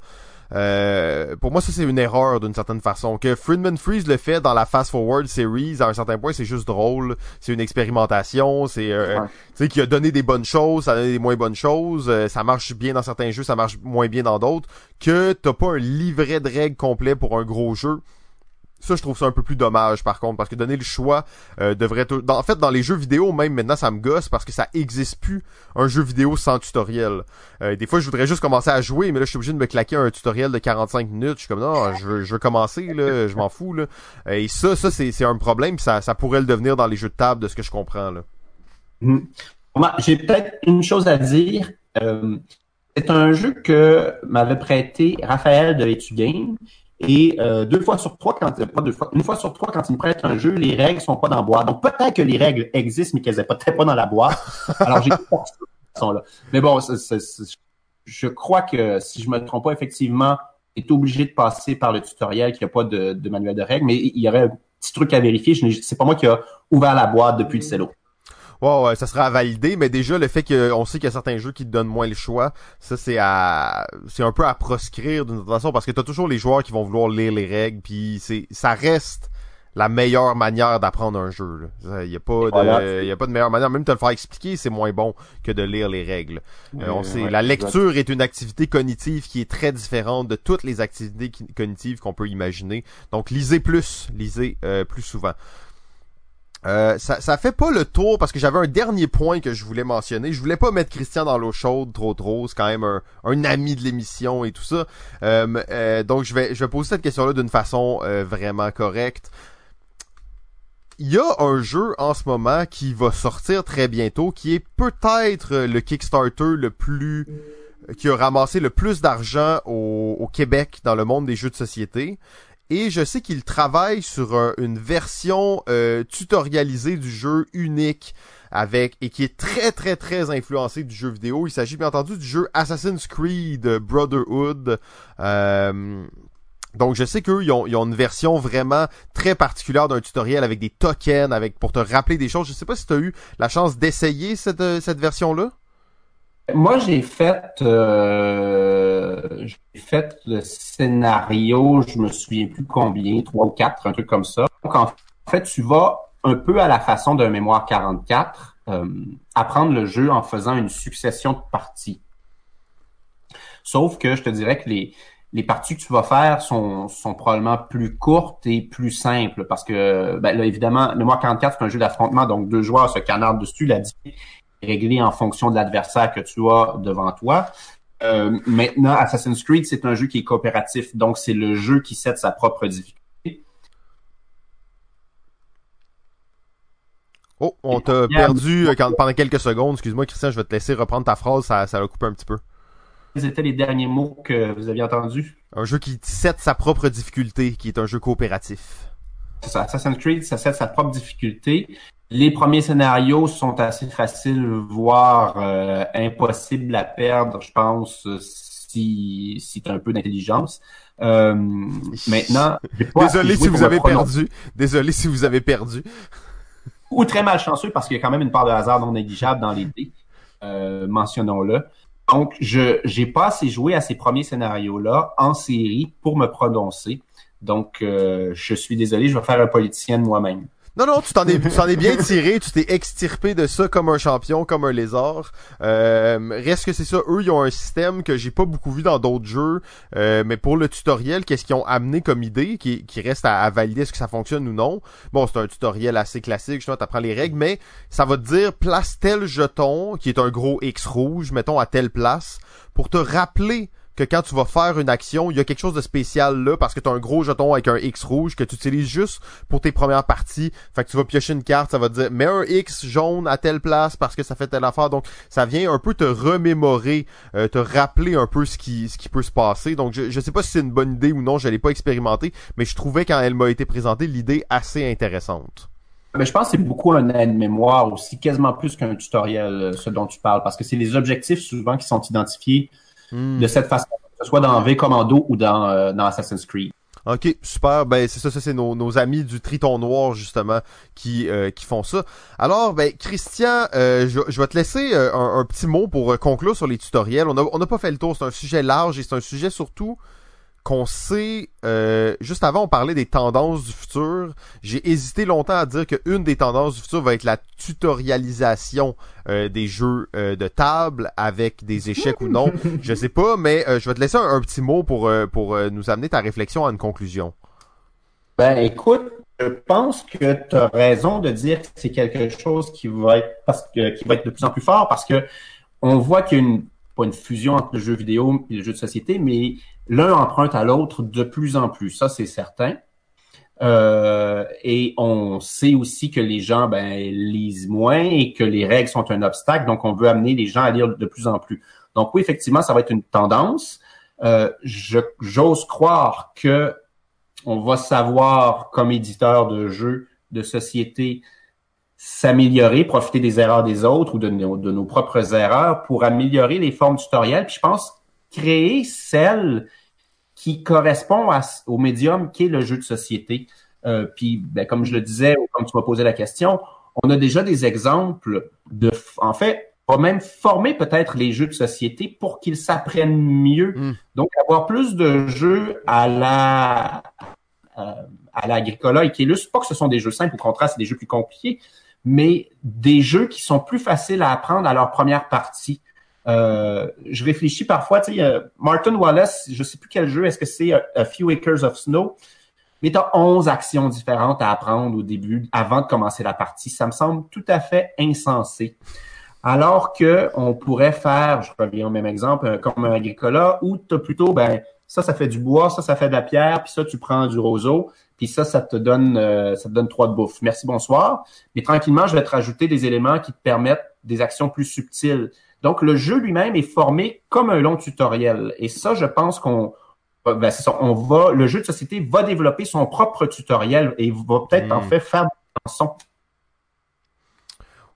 Euh, pour moi, ça c'est une erreur d'une certaine façon. Que Friedman Freeze le fait dans la Fast Forward Series, à un certain point, c'est juste drôle. C'est une expérimentation. C'est, euh, Ouais. tu sais, qui a donné des bonnes choses, ça a donné des moins bonnes choses. euh, ça marche bien dans certains jeux, ça marche moins bien dans d'autres. Que t'as pas un livret de règles complet pour un gros jeu. Ça, je trouve ça un peu plus dommage, par contre, parce que donner le choix euh, devrait... dans- en fait, dans les jeux vidéo, même maintenant, ça me gosse parce que ça existe plus un jeu vidéo sans tutoriel. Euh, des fois, je voudrais juste commencer à jouer, mais là, je suis obligé de me claquer un tutoriel de 45 minutes. Je suis comme, non, je veux, je veux commencer, là, je m'en fous, là. Euh, Et ça, ça, c'est c'est un problème, ça, ça pourrait le devenir dans les jeux de table, de ce que je comprends, là. Moi, J'ai peut-être une chose à dire. Euh, c'est un jeu que m'avait prêté Raphaël de Etu Game. Et euh, deux fois sur trois, quand pas deux fois, une fois sur trois, quand il me prête un jeu, les règles sont pas dans la boîte. Donc peut-être que les règles existent, mais qu'elles sont peut-être pas dans la boîte. Alors j'ai pas cette façon-là. Mais bon, je crois que si je me trompe pas, effectivement, tu es obligé de passer par le tutoriel, qu'il n'y a pas de, de manuel de règles, mais il y aurait un petit truc à vérifier. Je C'est pas moi qui a ouvert la boîte depuis le cello. Ouais, ouais, ça sera à valider, mais déjà, le fait qu'on sait qu'il y a certains jeux qui te donnent moins le choix, ça, c'est à, c'est un peu à proscrire d'une certaine façon, parce que t'as toujours les joueurs qui vont vouloir lire les règles, puis c'est, ça reste la meilleure manière d'apprendre un jeu. Il y a pas de, y a pas de meilleure manière, même te le faire expliquer, c'est moins bon que de lire les règles. Euh, on sait, la lecture est une activité cognitive qui est très différente de toutes les activités cognitives qu'on peut imaginer. Donc, lisez plus, lisez euh, plus souvent. Euh, ça, ça fait pas le tour parce que j'avais un dernier point que je voulais mentionner. Je voulais pas mettre Christian dans l'eau chaude trop trop. C'est quand même un, ami de l'émission et tout ça. Euh, euh, donc je vais poser cette question-là d'une façon vraiment correcte. Il y a un jeu en ce moment qui va sortir très bientôt, qui est peut-être le Kickstarter le plus qui a ramassé le plus d'argent au Québec dans le monde des jeux de société. Et je sais qu'il travaille sur un- une version euh, tutorialisée du jeu unique avec et qui est très très très influencé du jeu vidéo. Il s'agit bien entendu du jeu Assassin's Creed Brotherhood. Euh, donc je sais qu'eux, ils ont, ils ont une version vraiment très particulière d'un tutoriel avec des tokens, avec pour te rappeler des choses. Je sais pas si tu as eu la chance d'essayer cette, euh, cette version-là. Moi, j'ai fait euh, j'ai fait le scénario, je me souviens plus combien, trois ou quatre, un truc comme ça. Donc, en fait, tu vas un peu à la façon d'un mémoire 44, euh, apprendre le jeu en faisant une succession de parties. Sauf que je te dirais que les, les parties que tu vas faire sont, sont probablement plus courtes et plus simples parce que, ben là, évidemment, Mémoire 44, c'est un jeu d'affrontement, donc deux joueurs se canardent dessus, la est réglée en fonction de l'adversaire que tu as devant toi. Euh, maintenant, Assassin's Creed, c'est un jeu qui est coopératif, donc c'est le jeu qui set sa propre difficulté. Oh, on t'a perdu euh, quand, pendant quelques secondes. Excuse-moi, Christian, je vais te laisser reprendre ta phrase, ça, ça a coupé un petit peu. Quels étaient les derniers mots que vous aviez entendus? Un jeu qui set sa propre difficulté, qui est un jeu coopératif. Ça, Assassin's Creed, ça set sa propre difficulté. Les premiers scénarios sont assez faciles, voire euh, impossibles à perdre, je pense, si, si tu as un peu d'intelligence. Euh, maintenant, désolé si vous avez perdu. Désolé si vous avez perdu ou très malchanceux parce qu'il y a quand même une part de hasard non négligeable dans les dés, euh, mentionnons-le. Donc, je j'ai pas assez joué à ces premiers scénarios-là en série pour me prononcer. Donc, euh, je suis désolé, je vais faire un politicien de moi-même. Non, non, tu t'en es, bien tiré, tu t'es extirpé de ça comme un champion, comme un lézard. Euh, reste que c'est ça, eux, ils ont un système que j'ai pas beaucoup vu dans d'autres jeux, euh, mais pour le tutoriel, qu'est-ce qu'ils ont amené comme idée, qui, reste à, valider est-ce que ça fonctionne ou non? Bon, c'est un tutoriel assez classique, tu apprends les règles, mais ça va te dire place tel jeton, qui est un gros X rouge, mettons à telle place, pour te rappeler que quand tu vas faire une action, il y a quelque chose de spécial là parce que tu as un gros jeton avec un X rouge que tu utilises juste pour tes premières parties. Fait que tu vas piocher une carte, ça va te dire mets un X jaune à telle place parce que ça fait telle affaire. Donc ça vient un peu te remémorer, euh, te rappeler un peu ce qui ce qui peut se passer. Donc je, je sais pas si c'est une bonne idée ou non, je l'ai pas expérimenté, mais je trouvais quand elle m'a été présentée l'idée assez intéressante. Mais je pense que c'est beaucoup un aide-mémoire aussi, quasiment plus qu'un tutoriel, euh, ce dont tu parles, parce que c'est les objectifs souvent qui sont identifiés De cette façon, que ce soit dans V Commando ou dans, euh, dans Assassin's Creed. Ok, super. Ben c'est ça, ça c'est nos, nos, amis du Triton Noir justement qui euh, qui font ça. Alors, ben Christian, euh, je, je, vais te laisser un, un, petit mot pour conclure sur les tutoriels. On a on a pas fait le tour. C'est un sujet large et c'est un sujet surtout qu'on sait, euh, juste avant on parlait des tendances du futur, j'ai hésité longtemps à dire qu'une des tendances du futur va être la tutorialisation euh, des jeux euh, de table avec des échecs ou non, je sais pas, mais je vais te laisser un, petit mot pour, pour nous amener ta réflexion à une conclusion. Ben écoute, je pense que tu as raison de dire que c'est quelque chose qui va être parce que, qui va être de plus en plus fort parce que on voit qu'il y a une pas une fusion entre le jeu vidéo et le jeu de société, mais l'un emprunte à l'autre de plus en plus. Ça, c'est certain. Euh, et on sait aussi que les gens ben, lisent moins et que les règles sont un obstacle, donc on veut amener les gens à lire de plus en plus. Donc oui, effectivement, ça va être une tendance. Euh, J'ose croire que on va savoir, comme éditeur de jeux de société, s'améliorer, profiter des erreurs des autres ou de nos, de nos propres erreurs pour améliorer les formes tutorielles. Puis je pense créer celle qui correspond au médium qui est le jeu de société. Euh, puis, ben, comme je le disais, comme tu m'as posé la question, on a déjà des exemples de, en fait, on va même former peut-être les jeux de société pour qu'ils s'apprennent mieux. Hmm. Donc, avoir plus de jeux à la euh, à l'agricola et qui illustrent pas que ce sont des jeux simples, au contraire, c'est des jeux plus compliqués, mais des jeux qui sont plus faciles à apprendre à leur première partie. Euh, je réfléchis parfois, tu sais, euh, Martin Wallace, je sais plus quel jeu, est-ce que c'est a, Few Acres of Snow? Mais tu as 11 actions différentes à apprendre au début, avant de commencer la partie. Ça me semble tout à fait insensé. Alors que on pourrait faire, je reviens au même exemple, euh, comme un agricola, où tu as plutôt, ben, ça, ça fait du bois, ça, ça fait de la pierre, puis ça, tu prends du roseau, puis ça, ça te donne euh, ça te donne trois de bouffe. Merci, bonsoir. Mais tranquillement, je vais te rajouter des éléments qui te permettent des actions plus subtiles. Donc, le jeu lui-même est formé comme un long tutoriel. Et ça, je pense qu'on euh, ben, ça, on va, le jeu de société va développer son propre tutoriel et va peut-être en hmm. fait faire des chansons.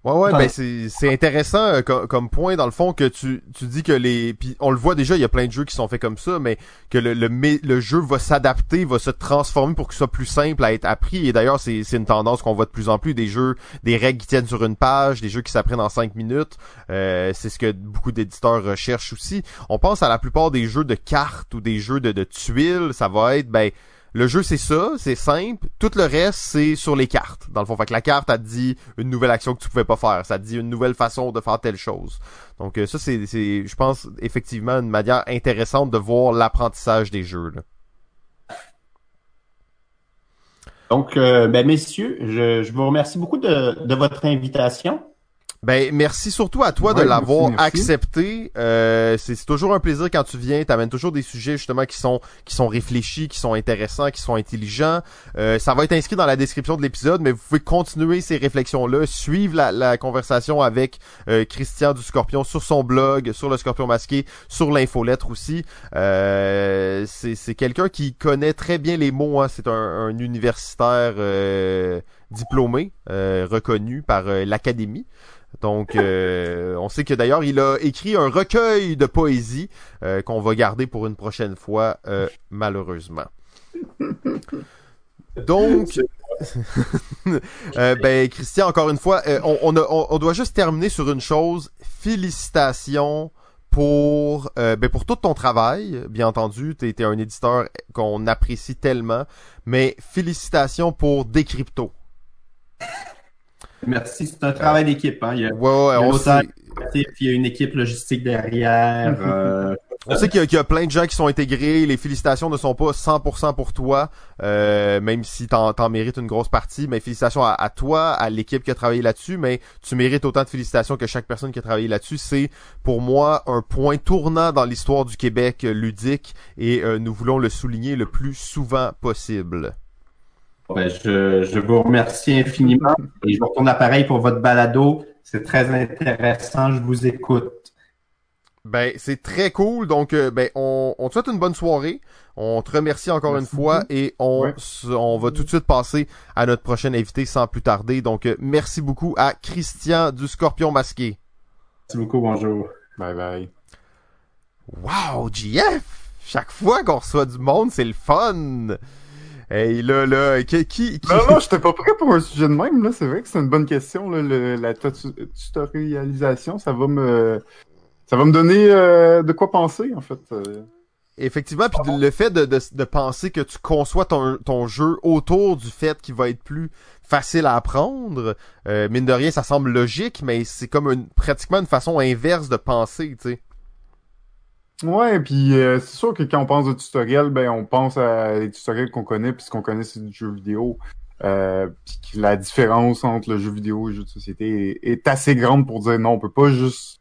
Ouais, ouais, ben c'est, c'est intéressant euh, co- comme, point dans le fond que tu, tu dis que les, puis on le voit déjà, il y a plein de jeux qui sont faits comme ça, mais que le, le, le jeu va s'adapter, va se transformer pour que ce soit plus simple à être appris. Et d'ailleurs, c'est, c'est une tendance qu'on voit de plus en plus des jeux, des règles qui tiennent sur une page, des jeux qui s'apprennent en cinq minutes. Euh, c'est ce que beaucoup d'éditeurs recherchent aussi. On pense à la plupart des jeux de cartes ou des jeux de, de tuiles, ça va être ben le jeu, c'est ça, c'est simple. Tout le reste, c'est sur les cartes. Dans le fond, fait que la carte, te dit une nouvelle action que tu pouvais pas faire. Ça te dit une nouvelle façon de faire telle chose. Donc euh, ça, c'est, c'est, je pense, effectivement, une manière intéressante de voir l'apprentissage des jeux. Donc, euh, ben, messieurs, je, vous remercie beaucoup de votre invitation. Ben merci surtout à toi de l'avoir accepté. Euh, c'est c'est toujours un plaisir quand tu viens. T'amènes toujours des sujets justement qui sont qui sont réfléchis, qui sont intéressants, qui sont intelligents. Euh, ça va être inscrit dans la description de l'épisode, mais vous pouvez continuer ces réflexions-là, suivre la, la conversation avec euh, Christian du Scorpion sur son blog, sur le Scorpion masqué, sur l'infolettre aussi. Euh, c'est c'est quelqu'un qui connaît très bien les mots. Hein. C'est un, un universitaire euh, diplômé, euh, reconnu par euh, l'académie. Donc, euh, on sait que d'ailleurs, il a écrit un recueil de poésie euh, qu'on va garder pour une prochaine fois, euh, malheureusement. Donc, ben Christian, encore une fois, on, on, a- on- on doit juste terminer sur une chose. Félicitations pour euh, ben pour tout ton travail, bien entendu. Tu es un éditeur qu'on apprécie tellement, mais félicitations pour Décrypto. Merci, c'est un travail d'équipe. Hein. Il y a, Ouais, ouais, Il y a on sait, puis il y a une équipe logistique derrière. euh, on sait qu'il y, a- qu'il y a plein de gens qui sont intégrés. Les félicitations ne sont pas 100% pour toi, euh, même si t'en, t'en mérites une grosse partie. Mais félicitations à, à toi, à l'équipe qui a travaillé là-dessus. Mais tu mérites autant de félicitations que chaque personne qui a travaillé là-dessus. C'est pour moi un point tournant dans l'histoire du Québec euh, ludique et euh, nous voulons le souligner le plus souvent possible. Ben, je, je vous remercie infiniment et je vous retourne l'appareil pour votre balado. C'est très intéressant. Je vous écoute. Ben, c'est très cool. Donc, euh, ben, on, on te souhaite une bonne soirée. On te remercie encore Merci une fois beaucoup. et on, Ouais. s- on va tout de suite passer à notre prochain invité sans plus tarder. Donc, euh, merci beaucoup à Christian du Scorpion Masqué. Merci beaucoup. Bonjour. Bye bye. Wow, GF! Chaque fois qu'on reçoit du monde, c'est le fun! Hey, là, là, qui, qui, qui- Non, non, j'étais pas prêt pour un sujet de même, là. C'est vrai que c'est une bonne question, là. le- la tutorialisation, ça va me, ça va me donner euh, de quoi penser, en fait. euh. Effectivement, puis le fait de, de, de penser que tu conçois ton, ton jeu autour du fait qu'il va être plus facile à apprendre, euh, mine de rien, ça semble logique, mais c'est comme une, pratiquement une façon inverse de penser, tu sais. Ouais, puis euh, c'est sûr que quand on pense de tutoriel, ben on pense à les tutoriels qu'on connaît, puis ce qu'on connaît c'est du jeu vidéo. Euh, puis la différence entre le jeu vidéo et le jeu de société est, assez grande pour dire non, on peut pas juste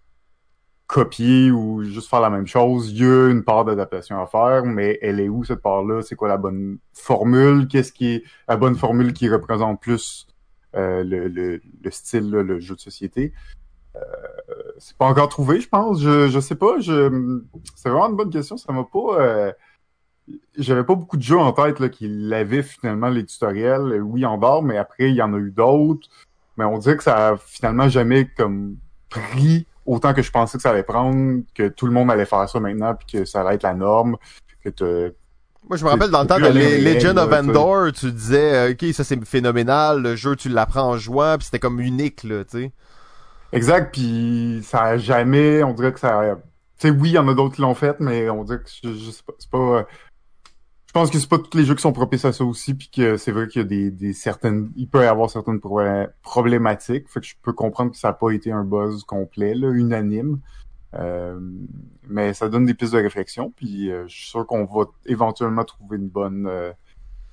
copier ou juste faire la même chose. Il y a une part d'adaptation à faire, mais elle est où cette part-là? C'est quoi la bonne formule? Qu'est-ce qui est la bonne formule qui représente plus euh, le, le, le style, le jeu de société? C'est pas encore trouvé, je pense. Je, je sais pas. Je, c'est vraiment une bonne question. Ça m'a pas. euh, J'avais pas beaucoup de jeux en tête là, qui l'avaient finalement les tutoriels. Oui, en dehors, mais après, il y en a eu d'autres. Mais on dirait que ça a finalement jamais comme pris autant que je pensais que ça allait prendre, que tout le monde allait faire ça maintenant, puis que ça allait être la norme. Que Moi, je me rappelle dans le temps de Legend of. Endor, tu disais, euh, ok, ça c'est phénoménal, le jeu tu l'apprends en jouant, puis c'était comme unique, là, tu sais. Exact, puis ça a jamais, on dirait que ça, a- tu sais, oui, il y en a d'autres qui l'ont fait, mais on dirait que je, je c'est pas, euh, je pense que c'est pas tous les jeux qui sont propices à ça aussi, puis que c'est vrai qu'il y a des, des certaines, il peut y avoir certaines pro- problématiques, fait que je peux comprendre que ça a pas été un buzz complet, là, unanime, Euh, mais ça donne des pistes de réflexion, puis euh, je suis sûr qu'on va éventuellement trouver une bonne, euh,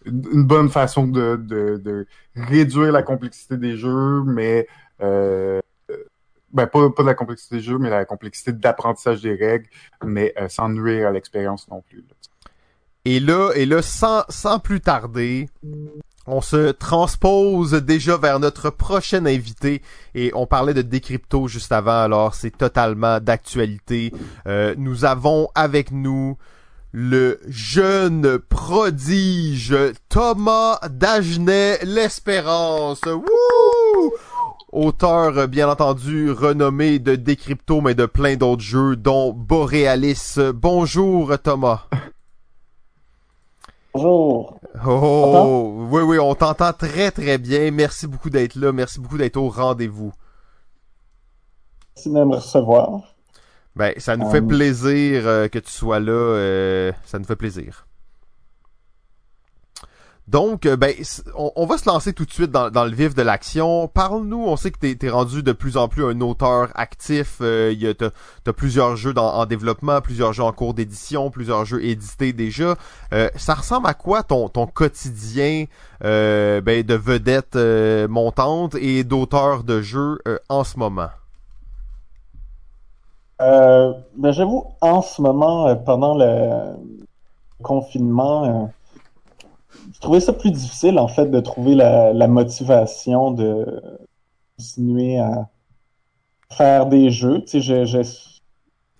une bonne façon de, de, de réduire la complexité des jeux, mais ben pas, pas de la complexité des jeux, mais la complexité d'apprentissage des règles, mais euh, sans nuire à l'expérience non plus. là. Et là, et là, sans, sans plus tarder, on se transpose déjà vers notre prochain invité et on parlait de décrypto juste avant, alors c'est totalement d'actualité. Euh, nous avons avec nous le jeune prodige Thomas Dagenet l'Espérance. Wouh! Auteur euh, bien entendu renommé de Décrypto, mais de plein d'autres jeux, dont Borealis. Bonjour Thomas. Bonjour. Oh, oui, oui, on t'entend très très bien. Merci beaucoup d'être là. Merci beaucoup d'être au rendez-vous. Merci de me recevoir. Ben, ça nous fait Euh, plaisir euh, que tu sois là. euh, ça nous fait plaisir. Donc, euh, ben, on, va se lancer tout de suite dans, le vif de l'action. Parle-nous, on sait que t'es es rendu de plus en plus un auteur actif. Euh, T'as as plusieurs jeux en développement, plusieurs jeux en cours d'édition, plusieurs jeux édités déjà. Euh, ça ressemble à quoi ton, quotidien euh, ben, de vedette montante et d'auteur de jeux en ce moment? Ben, j'avoue, en ce moment, pendant le confinement, trouvais ça plus difficile, en fait, de trouver la, la motivation de continuer à faire des jeux. Tu sais, je, je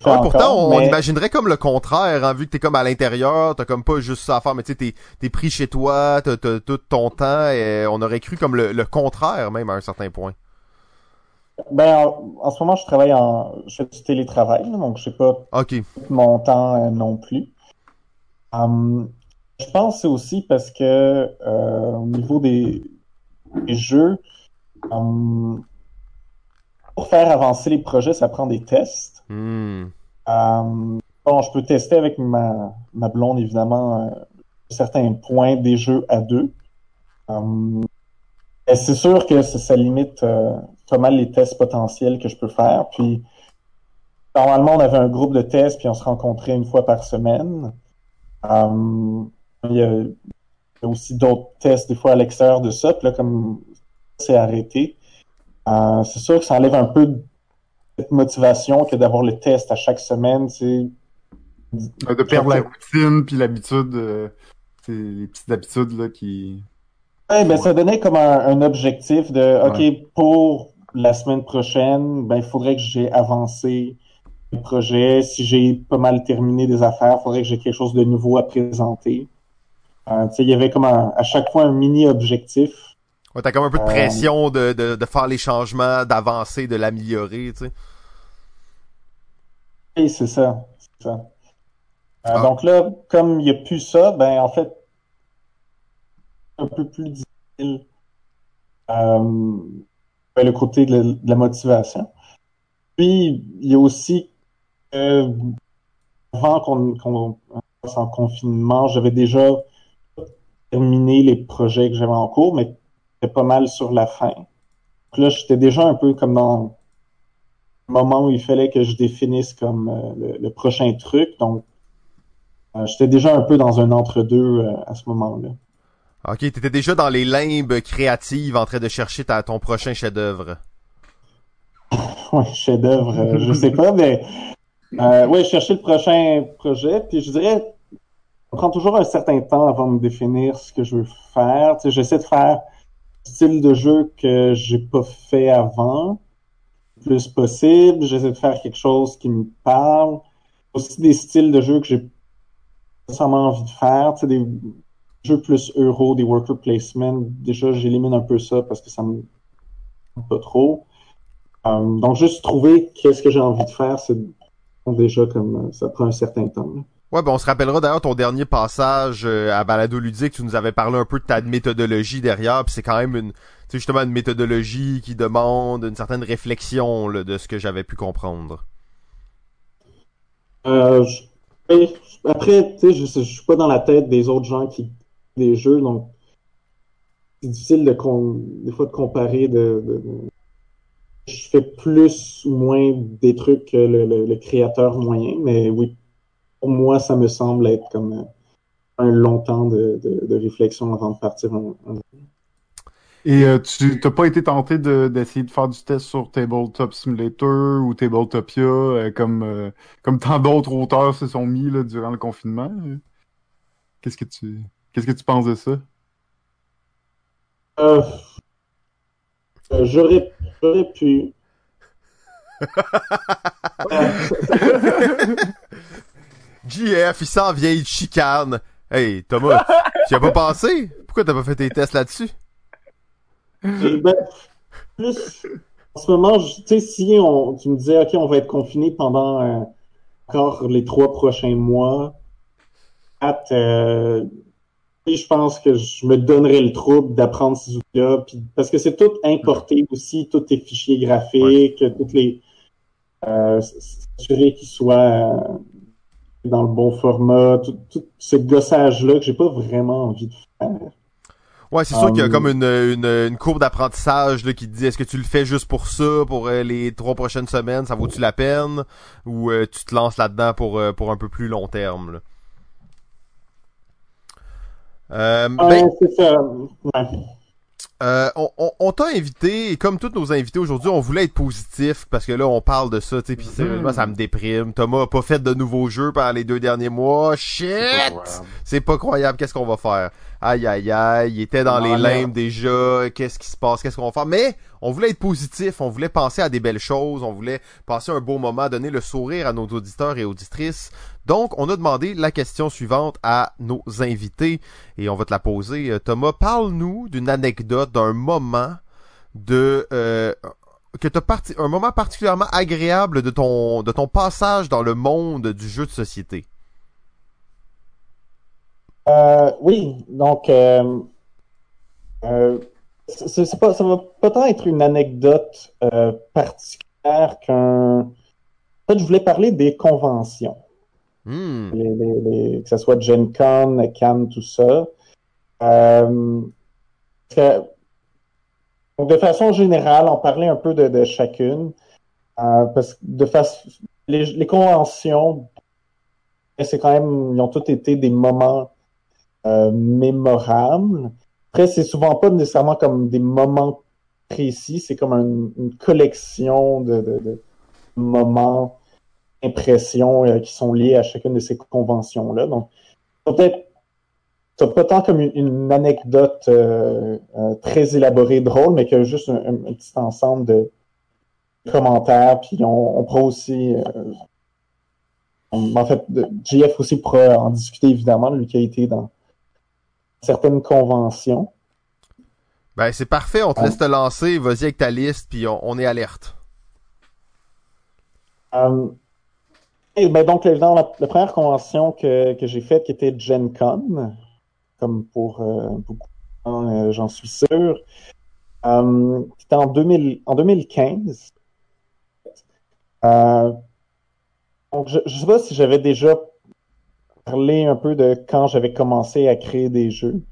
fais Ouais, pourtant, on, imaginerait comme le contraire, hein, vu que t'es comme à l'intérieur, t'as comme pas juste ça à faire, mais tu sais, t'es, t'es pris chez toi, t'as, tout ton temps, et on aurait cru comme le, le contraire, même, à un certain point. Ben, en, en ce moment, je travaille en, je fais du télétravail, donc je sais pas Ok. tout mon temps euh, non plus. Hum, je pense que c'est aussi parce que euh, au niveau des, des jeux, hum, pour faire avancer les projets, ça prend des tests. Hmm. Hum, bon, je peux tester avec ma, ma blonde, évidemment, euh, certains points des jeux à deux. C'est sûr que ça, ça limite euh, pas mal les tests potentiels que je peux faire. Puis, normalement, on avait un groupe de tests, puis on se rencontrait une fois par semaine. Il, y a, aussi d'autres tests, des fois, à l'extérieur de ça. Puis là, comme c'est arrêté, euh, c'est sûr que ça enlève un peu de cette motivation que d'avoir le test à chaque semaine. C'est De perdre la routine puis l'habitude, euh, les petites habitudes là qui. Ouais, ben, ça donnait comme un, un objectif de, OK, Ouais. pour la semaine prochaine, ben, il faudrait que j'ai avancé le projet. Si j'ai pas mal terminé des affaires, il faudrait que j'ai quelque chose de nouveau à présenter. Euh, il y avait comme un- à chaque fois un mini objectif. Ouais, t'as comme un peu de Euh, pression de, de, de faire les changements, d'avancer, de l'améliorer, tu sais. Et c'est ça, c'est ça. Euh, Ah. Donc là, comme il n'y a plus ça, ben, en fait, un peu plus difficile, euh, ben, le côté de la, de la motivation. Puis, il y a aussi que avant qu'on qu'on passe en confinement, j'avais déjà terminé les projets que j'avais en cours, mais c'était pas mal sur la fin. Donc là, j'étais déjà un peu comme dans le moment où il fallait que je définisse comme euh, le, le prochain truc. Donc, euh, j'étais déjà un peu dans un entre-deux euh, à ce moment-là. Ok, t'étais déjà dans les limbes créatives en train de chercher ta, ton prochain chef-d'œuvre. Ouais, chef-d'œuvre, je sais pas, mais euh, ouais, chercher le prochain projet. Puis je dirais, prend toujours un certain temps avant de définir ce que je veux faire. Tu sais, j'essaie de faire style de jeu que j'ai pas fait avant, le plus possible. J'essaie de faire quelque chose qui me parle. Aussi des styles de jeu que j'ai pas envie de faire. Tu sais, des jeux plus euro, des worker placement. Déjà, j'élimine un peu ça parce que ça me pas trop. Euh, donc, juste trouver qu'est-ce que j'ai envie de faire, c'est déjà comme euh, ça prend un certain temps. Ouais, ben on se rappellera d'ailleurs ton dernier passage euh, à Balado Ludique, tu nous avais parlé un peu de ta méthodologie derrière, puis c'est quand même une, justement une méthodologie qui demande une certaine réflexion là, de ce que j'avais pu comprendre. Euh, et après, tu sais, je, suis pas dans la tête des autres gens qui des jeux, donc c'est difficile de des fois de comparer de, de- je fais plus ou moins des trucs que le créateur moyen, mais oui, pour moi, ça me semble être comme euh, un long temps de, de- de réflexion avant de partir en, en Et euh, tu t'as pas été tenté de d'essayer de faire du test sur Tabletop Simulator ou Tabletopia euh, comme euh, comme tant d'autres auteurs se sont mis là, durant le confinement? Qu'est-ce que tu qu'est-ce que tu penses de ça? J'aurais pu. JF, il s'en vient, il te chicane. Hey, Thomas, tu y as pas pensé? Pourquoi t'as pas fait tes tests là-dessus? Et ben, plus, en ce moment, tu sais, si on, tu me disais, OK, on va être confiné pendant euh, encore les trois prochains mois, At, euh, tu sais, je pense que je me donnerais le trouble d'apprendre ces outils-là, parce que c'est tout importé aussi, tous tes fichiers graphiques, toutes les, euh, s'assurer qu'ils soient euh, dans le bon format, tout, tout ce gossage-là que j'ai pas vraiment envie de faire. Ouais, c'est sûr qu'il y a Um, comme une, une, une courbe d'apprentissage là, qui te dit est-ce que tu le fais juste pour ça, pour euh, les trois prochaines semaines, ça vaut-tu la peine, ou euh, tu te lances là-dedans pour, euh, pour un peu plus long terme. Là? Euh, ben, c'est ça. Ouais. Euh, on on, on t'a invité, et comme tous nos invités aujourd'hui, on voulait être positif parce que là, on parle de ça, tu sais, puis sérieusement, ça me déprime. Thomas a pas fait de nouveaux jeux pendant les deux derniers mois. Shit! C'est pas croyable, qu'est-ce qu'on va faire? Aïe, aïe, aïe, il était dans Ah, les limbes déjà, qu'est-ce qui se passe, qu'est-ce qu'on va faire? Mais, on voulait être positif, on voulait penser à des belles choses, on voulait passer un beau moment, donner le sourire à nos auditeurs et auditrices. Donc, on a demandé la question suivante à nos invités et on va te la poser. Euh, Thomas, parle-nous d'une anecdote, d'un moment de euh, que t'as parti un moment particulièrement agréable de ton de ton passage dans le monde du jeu de société. Euh, oui, donc ça va pas tant être une anecdote particulière qu'un. En fait, je voulais parler des conventions, Hmm. que ce soit Gen Con, Cannes, tout ça. Euh, donc, de façon générale, on parlait un peu de, chacune, euh, parce que de face, les, les conventions, c'est quand même, ils ont toutes été des moments euh, mémorables. Après, c'est souvent pas nécessairement comme des moments précis, c'est comme un- une collection de moments, impressions euh, qui sont liés à chacune de ces conventions-là. Donc, peut-être pas tant comme une, une anecdote euh, euh, très élaborée, drôle, mais que juste un, un- un petit ensemble de commentaires. Puis on, on pourra aussi, on- en fait, JF aussi pourra en discuter évidemment, lui qui a été dans certaines conventions. Ben c'est parfait, on te Ah. laisse te lancer, vas-y avec ta liste puis on, on est alerte. Et ben donc, évidemment, la, la première convention que, que j'ai faite, qui était Gen Con, comme pour euh, beaucoup de gens, euh, j'en suis sûr, euh, c'était en, 2000, en 2015. Euh, donc, je ne sais pas si j'avais déjà parlé un peu de quand j'avais commencé à créer des jeux.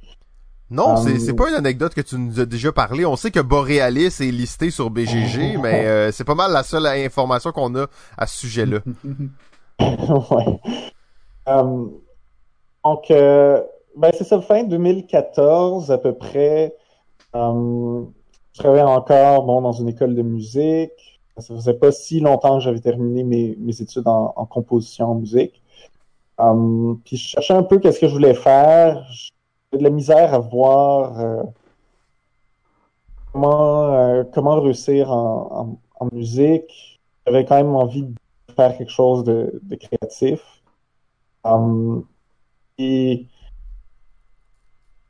Non, Um, c'est c'est pas une anecdote que tu nous as déjà parlé. On sait que Borealis est listé sur BGG, mais euh, c'est pas mal la seule information qu'on a à ce sujet-là. ouais. Euh, donc, euh, ben c'est ça, fin 2014 à peu près. Euh, je travaillais encore bon, dans une école de musique. Ça faisait pas si longtemps que j'avais terminé mes, mes études en, composition en musique. Euh, puis je cherchais un peu qu'est-ce que je voulais faire. J'avais de la misère à voir euh, comment, euh, comment réussir en, en, en musique. J'avais quand même envie de faire quelque chose de, de créatif. Um, et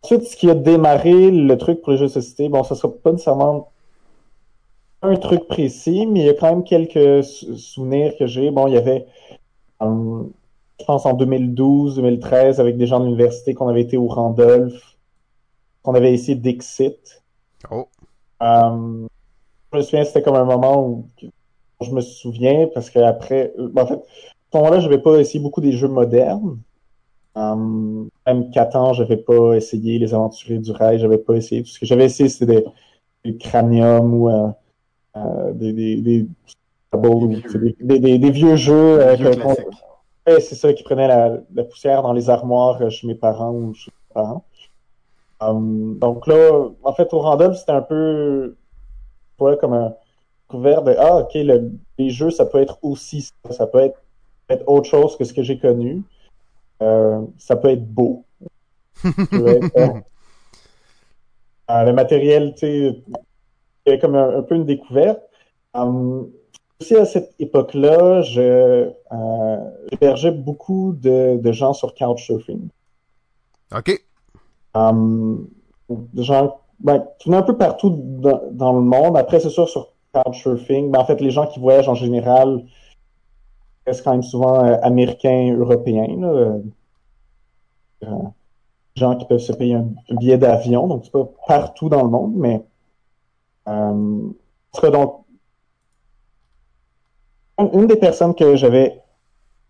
ensuite, ce qui a démarré le truc pour les jeux de société, bon, ça sera pas nécessairement un truc précis, mais il y a quand même quelques sou- souvenirs que j'ai. Bon, il y avait, um, je pense en 2012, 2013, avec des gens de l'université qu'on avait été au Randolph, qu'on avait essayé Dixit. Oh. Um, je me souviens, c'était comme un moment où je me souviens parce qu'après, en fait, à ce moment-là, j'avais pas essayé beaucoup des jeux modernes. Um, même Catan, j'avais pas essayé les aventuriers du rail, j'avais pas essayé. Tout ce que j'avais essayé, c'était des, des cranium ou euh, euh, des, des, des, des, vieux jeux. euh, Vieux. Ouais, c'est ça qui prenait la, la poussière dans les armoires euh, chez mes parents ou chez mes parents. Um, donc là, en fait, au Randolph, c'était un peu ouais, comme un couvert de Ah, ok, le- les jeux, ça peut être aussi ça, ça peut être, être autre chose que ce que j'ai connu. Euh, ça peut être beau. Ça peut être, euh, euh, le matériel, tu sais, il y a comme un, un peu une découverte. Um, aussi à cette époque-là, je euh, j'hébergeais beaucoup de, de gens sur Couchsurfing. OK. Um, des gens ben, tu venais un peu partout dans, dans le monde. Après, c'est sûr, sur Couchsurfing, ben, en fait, les gens qui voyagent en général restent quand même souvent euh, américains, européens. Là, euh, gens qui peuvent se payer un, un billet d'avion, donc c'est pas partout dans le monde, mais euh, en tout cas, donc, une une des personnes que j'avais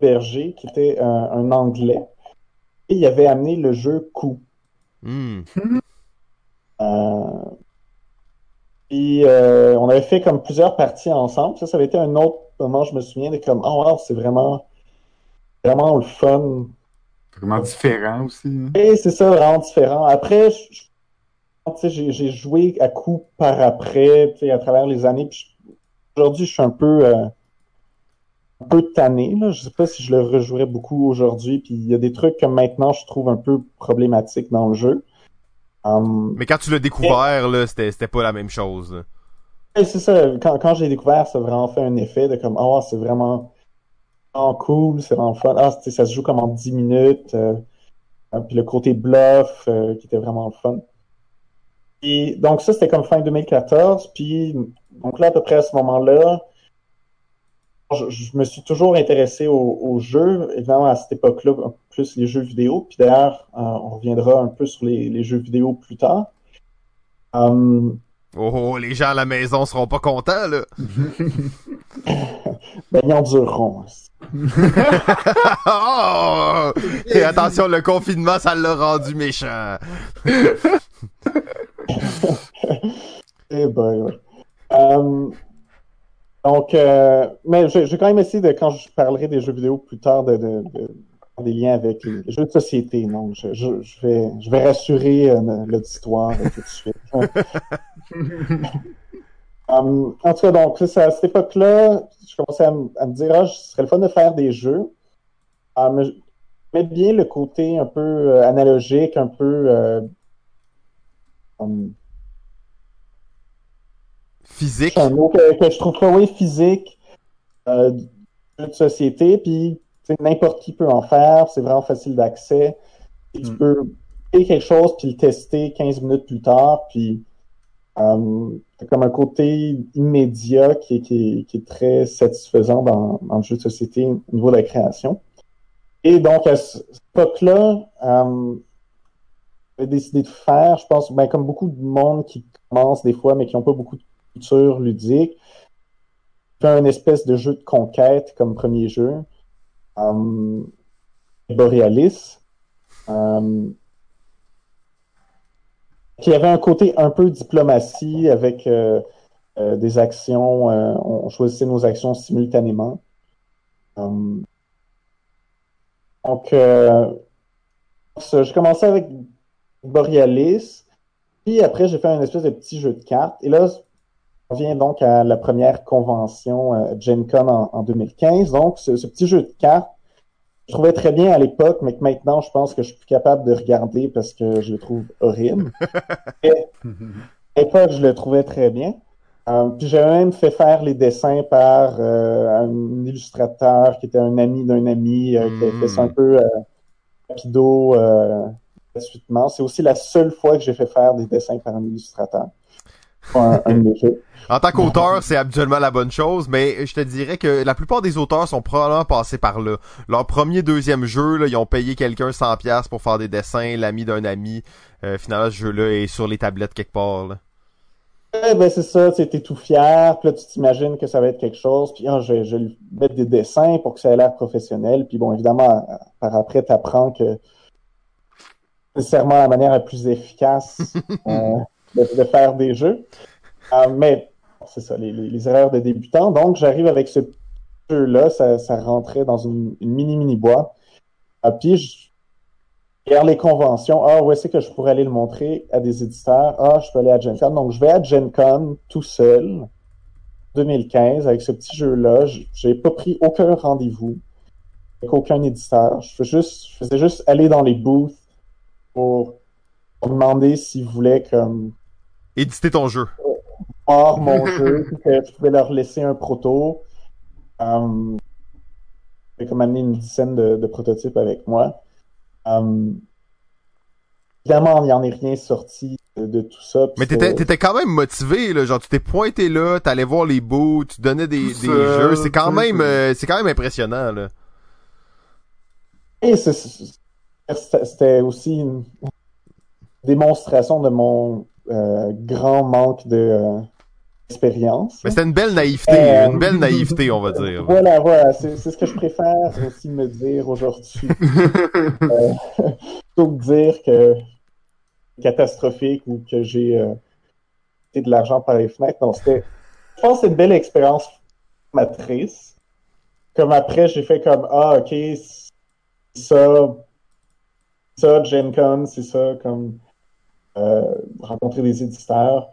hébergée, qui était euh, un Anglais, et il avait amené le jeu Coup. Euh, puis euh, on avait fait comme plusieurs parties ensemble. Ça, ça avait été un autre moment, je me souviens, de comme, oh wow, c'est vraiment, vraiment le fun. Vraiment différent aussi. hein. Et c'est ça, vraiment différent. Après, j'ai joué à coup par après, tu sais, à travers les années. Aujourd'hui, je suis un peu, euh, un peu tanné. Là. Je sais pas si je le rejouerais beaucoup aujourd'hui. Puis il y a des trucs que maintenant je trouve un peu problématiques dans le jeu. Um, Mais quand tu l'as découvert, là, c'était c'était pas la même chose. c'est ça, quand, quand j'ai découvert, ça a vraiment fait un effet de comme, ah, c'est vraiment, vraiment cool, c'est vraiment fun. Ah, ça se joue comme en 10 minutes. euh, euh, puis le côté bluff, euh, qui était vraiment fun. Et donc ça, c'était comme fin 2014. Puis, donc là, à peu près à ce moment-là, je, je me suis toujours intéressé aux au jeux, évidemment à cette époque-là, plus les jeux vidéo. Puis d'ailleurs, euh, on reviendra un peu sur les, les jeux vidéo plus tard. Hum, Oh, oh, les gens à la maison seront pas contents, là. ben, ils endureront. oh! Et attention, le confinement, ça l'a rendu méchant. Eh ben, ouais. Euh, donc, euh, mais je, je vais quand même essayer de, quand je parlerai des jeux vidéo plus tard, de, de- de faire des liens avec les, jeux de société. Donc, je, je, je vais, je vais rassurer euh, l'auditoire tout de suite. Euh, en tout cas, donc, ça, à cette époque-là, je commençais à, me- à me dire, ah, ce serait le fun de faire des jeux. Mais mais bien le côté un peu euh, analogique, un peu euh, hum, Physique. C'est un mot que, que je trouve pas oui, physique euh, de société, puis n'importe qui peut en faire, c'est vraiment facile d'accès. Et Tu Mm. peux créer quelque chose puis le tester 15 minutes plus tard, puis euh, c'est comme un côté immédiat qui est, qui est, qui est très satisfaisant dans, dans le jeu de société au niveau de la création. Et donc, à ce- cette époque-là, euh, j'ai décidé de faire, je pense, ben, comme beaucoup de monde qui commence des fois, mais qui n'ont pas beaucoup de culture ludique, faire une espèce de jeu de conquête comme premier jeu. Euh, Borealis. Euh, qui avait un côté un peu diplomatie avec euh, des actions, on choisissait nos actions simultanément. Donc, j'ai commencé avec Borealis, puis après j'ai fait un espèce de petit jeu de cartes, et là, on vient donc à la première convention euh, Gen Con en, en 2015. Donc, ce, ce petit jeu de cartes, je trouvais très bien à l'époque, mais que maintenant, je pense que je suis plus capable de regarder parce que je le trouve horrible. Et, à l'époque, je le trouvais très bien. Euh, puis j'avais même fait faire les dessins par euh, un illustrateur qui était un ami d'un ami, euh, qui avait fait ça un peu rapido, euh, gratuitement. C'est aussi la seule fois que j'ai fait faire des dessins par un illustrateur. Un, un de mes jeux. En tant qu'auteur, c'est habituellement la bonne chose, mais je te dirais que la plupart des auteurs sont probablement passés par là. Leur premier, deuxième jeu, là, ils ont payé quelqu'un 100$ piastres pour faire des dessins, l'ami d'un ami. Euh, finalement, ce jeu-là est sur les tablettes quelque part. Là. Eh ben c'est ça, tu es tout fier, puis là tu t'imagines que ça va être quelque chose, puis ah, je, vais- je vais lui mettre des dessins pour que ça ait l'air professionnel, puis bon, évidemment, par après, tu apprends que nécessairement la manière la plus efficace euh, de, de faire des jeux. Euh, mais c'est ça, les, les- erreurs de débutants. Donc, j'arrive avec ce jeu-là, ça, ça rentrait dans une, une mini-mini boîte. Euh, puis, je regarde les conventions. Ah, où est-ce que je pourrais aller le montrer à des éditeurs? Ah, je peux aller à Gen Con. Donc, je vais à Gen Con tout seul, 2015, avec ce petit jeu-là. J'ai pas pris aucun rendez-vous avec aucun éditeur. Je, fais juste, je faisais juste aller dans les booths pour demander s'ils voulaient comme Éditer ton jeu. voir mon jeu, que je pouvais leur laisser un proto. Euh, j'ai comme amené une dizaine de, de prototypes avec moi. Euh, évidemment, il n'y en est rien sorti de, de tout ça. Mais t'étais, t'étais quand même motivé, là. Genre, tu t'es pointé là, t'allais voir les bouts, tu donnais des, jeux. C'est quand même, c'est- euh, c'est quand même impressionnant, là. Et c'était aussi une démonstration de mon euh, grand manque de euh, expérience. Mais c'était une belle naïveté, Euh, une belle naïveté, on va dire. Voilà, voilà, c'est c'est ce que je préfère aussi me dire aujourd'hui. Euh, plutôt que dire que c'est catastrophique ou que j'ai euh, de l'argent par les fenêtres. Non, c'était, je pense que c'est une belle expérience formatrice. Comme après, j'ai fait comme, ah, ok, c'est ça, ça, Gen Con, c'est ça, comme, rencontrer des éditeurs.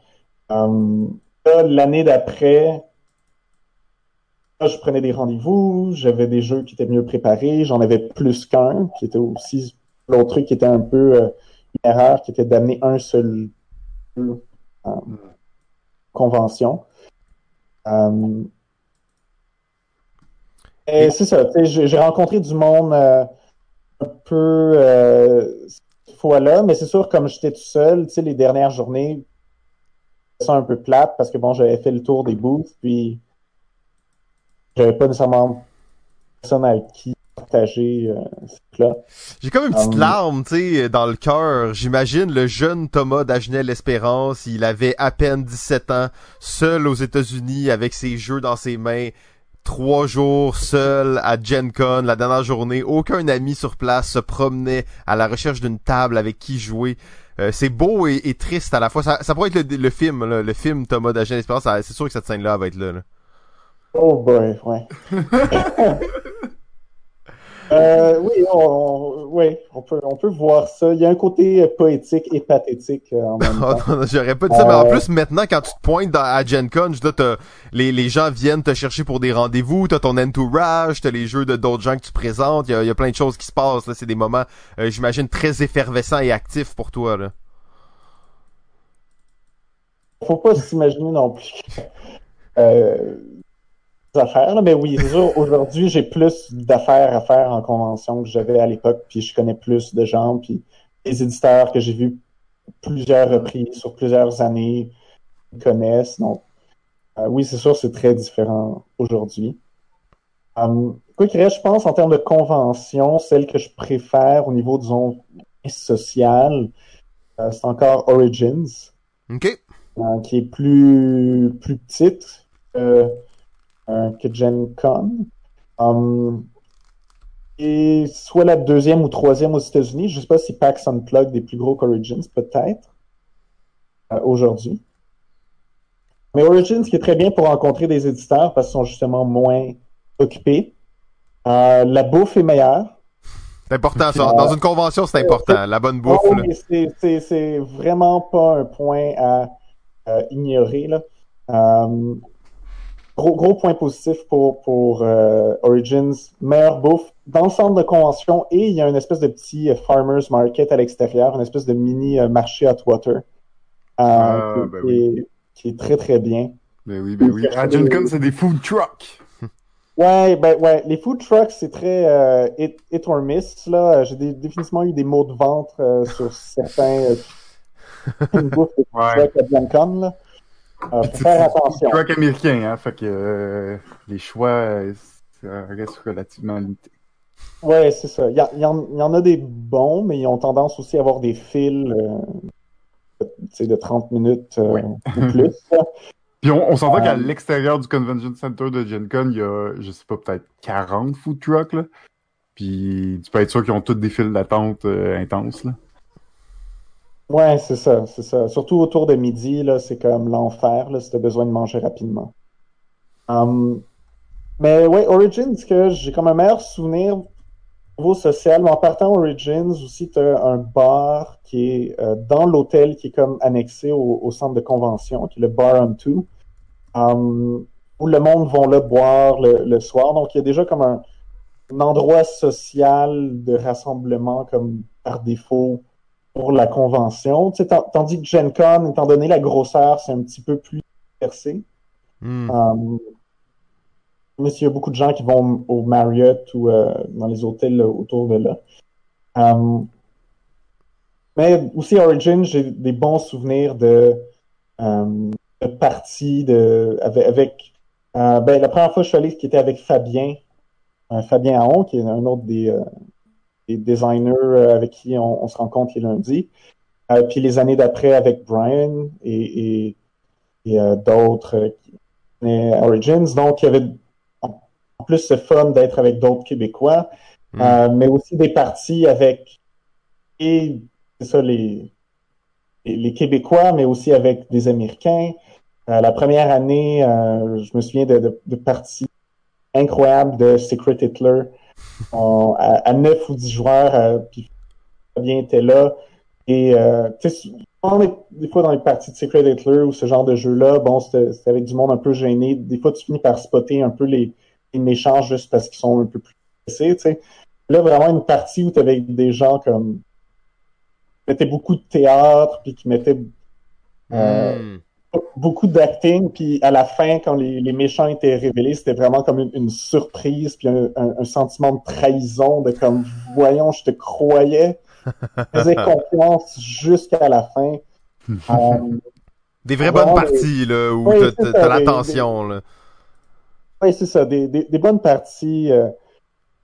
Euh, l'année d'après, je prenais des rendez-vous, j'avais des jeux qui étaient mieux préparés, j'en avais plus qu'un, qui était aussi l'autre truc qui était un peu euh, une erreur, qui était d'amener un seul jeu en convention. Euh, et c'est ça, j'ai rencontré du monde euh, un peu euh, fois-là, mais c'est sûr, comme j'étais tout seul, tu sais, les dernières journées, ça un peu plate parce que bon, j'avais fait le tour des booths, puis j'avais pas nécessairement personne avec qui partager euh, truc-là. J'ai comme une petite Um, larme, tu sais, dans le cœur. J'imagine le jeune Thomas d'Agenel-Espérance, il avait à peine 17 ans, seul aux États-Unis avec ses jeux dans ses mains. Trois jours seul à Gen Con, la dernière journée, aucun ami sur place se promenait à la recherche d'une table avec qui jouer. Euh, c'est beau et, et triste à la fois. Ça, ça pourrait être le, le film, là, le film Thomas d'Agenel-Espérance. ça- C'est sûr que cette scène-là va être là. là. Oh boy, ouais. Euh, oui, on, on- oui, on peut, on peut voir ça. Il y a un côté euh, poétique et pathétique euh, en même temps. J'aurais pas dit ça, mais en Euh, plus, maintenant, quand tu te pointes dans, à Gen Con, les, les gens viennent te chercher pour des rendez-vous, t'as ton entourage, t'as les jeux de d'autres gens que tu présentes, il y a, il y a plein de choses qui se passent, là. C'est des moments, euh, j'imagine, très effervescents et actifs pour toi, là. Faut pas s'imaginer non plus euh, affaires, là, mais oui, c'est sûr, aujourd'hui, j'ai plus d'affaires à faire en convention que j'avais à l'époque, puis je connais plus de gens, puis les éditeurs que j'ai vus plusieurs reprises sur plusieurs années me connaissent. Donc, euh, oui, c'est sûr, c'est très différent aujourd'hui. Um, quoi qu'il reste, je pense, en termes de convention, celle que je préfère au niveau, disons, social, euh, c'est encore Origins OK? euh, qui est plus, plus petite euh, que Gen Con. Um, et soit la deuxième ou troisième aux États-Unis. Je ne sais pas si PAX Unplugged est plus gros qu'Origins, peut-être, euh, aujourd'hui. Mais Origins, qui est très bien pour rencontrer des éditeurs parce qu'ils sont justement moins occupés. Euh, la bouffe est meilleure. C'est important, ça. Dans une convention, c'est important. La bonne bouffe, Oh, c'est- vraiment pas un point à euh, ignorer. Là. Euh, gros, gros point positif pour, pour euh, Origins, meilleure bouffe dans le centre de convention et il y a une espèce de petit euh, farmer's market à l'extérieur, une espèce de mini euh, marché hot water Ah, qui, ben qui oui. est, qui est très très bien. Ben oui, ben oui. À Gen Con, c'est des food trucks. Ouais, ben ouais, les food trucks, c'est très euh, hit, hit or miss, là. J'ai définitivement eu des maux de ventre euh, sur certains euh, une bouffe de food Ouais. truck à Biancon, là. Euh, C'est faire attention. américains, hein. Fait que euh, les choix, euh, ça reste relativement limité. Ouais, c'est ça. Il y, y en, il y en a des bons, mais ils ont tendance aussi à avoir des fils euh, de 30 minutes euh, ou plus. Puis on, on s'entend Euh, qu'à l'extérieur du Convention Center de Gen Con, il y a, je sais pas, peut-être 40 food trucks, là. Puis tu peux être sûr qu'ils ont tous des files d'attente euh, intenses, là. Ouais, c'est ça, c'est ça. Surtout autour de midi, là, c'est comme l'enfer, là, si t'as besoin de manger rapidement. Um, mais ouais, Origins, que j'ai comme un meilleur souvenir au niveau social. Mais en partant Origins, aussi, t'as un bar qui est euh, dans l'hôtel qui est comme annexé au, centre de convention, qui est le Bar on Two, um, où le monde va là boire le, soir. Donc, il y a déjà comme un endroit social de rassemblement comme par défaut pour la convention. Tandis que Gen Con, étant donné la grosseur, c'est un petit peu plus percé. Hmm. Um, mais il y a beaucoup de gens qui vont au Marriott ou euh, dans les hôtels euh, autour de là. Um, mais aussi Origin, j'ai des bons souvenirs de, euh, de parties de, avec, avec euh, ben, la première fois que je suis allé, qui était avec Fabien, euh, Fabien Aon, qui est un autre des, euh, des designers euh, avec qui on, on se rencontre les lundis. Euh, puis les années d'après avec Brian et, et, et euh, d'autres euh, Origins. Donc, il y avait en plus ce fun d'être avec d'autres Québécois, Mm. euh, mais aussi des parties avec et c'est ça les, les les Québécois, mais aussi avec des Américains. Euh, la première année, euh, je me souviens de, de, de parties incroyables de Secret Hitler À, 9 ou 10 joueurs, euh, puis Fabien était là. Et euh, tu sais, souvent, des- fois dans les parties de Secret Hitler ou ce genre de jeu-là, bon, c'était avec du monde un peu gêné. Des fois, tu finis par spotter un peu les, méchants juste parce qu'ils sont un peu plus pressés, tu sais. Là, vraiment une partie où tu avais des gens comme qui mettaient beaucoup de théâtre, puis qui mettaient euh, Hmm. Beaucoup d'acting, puis à la fin, quand les, les méchants étaient révélés, c'était vraiment comme une, une surprise, puis un, un- un sentiment de trahison, de comme, voyons, je te croyais, je faisais confiance jusqu'à la fin. Des vraies bonnes des- parties, là, où Oui, t'as- des- l'attention, là. Oui, c'est ça, des, des, bonnes parties euh,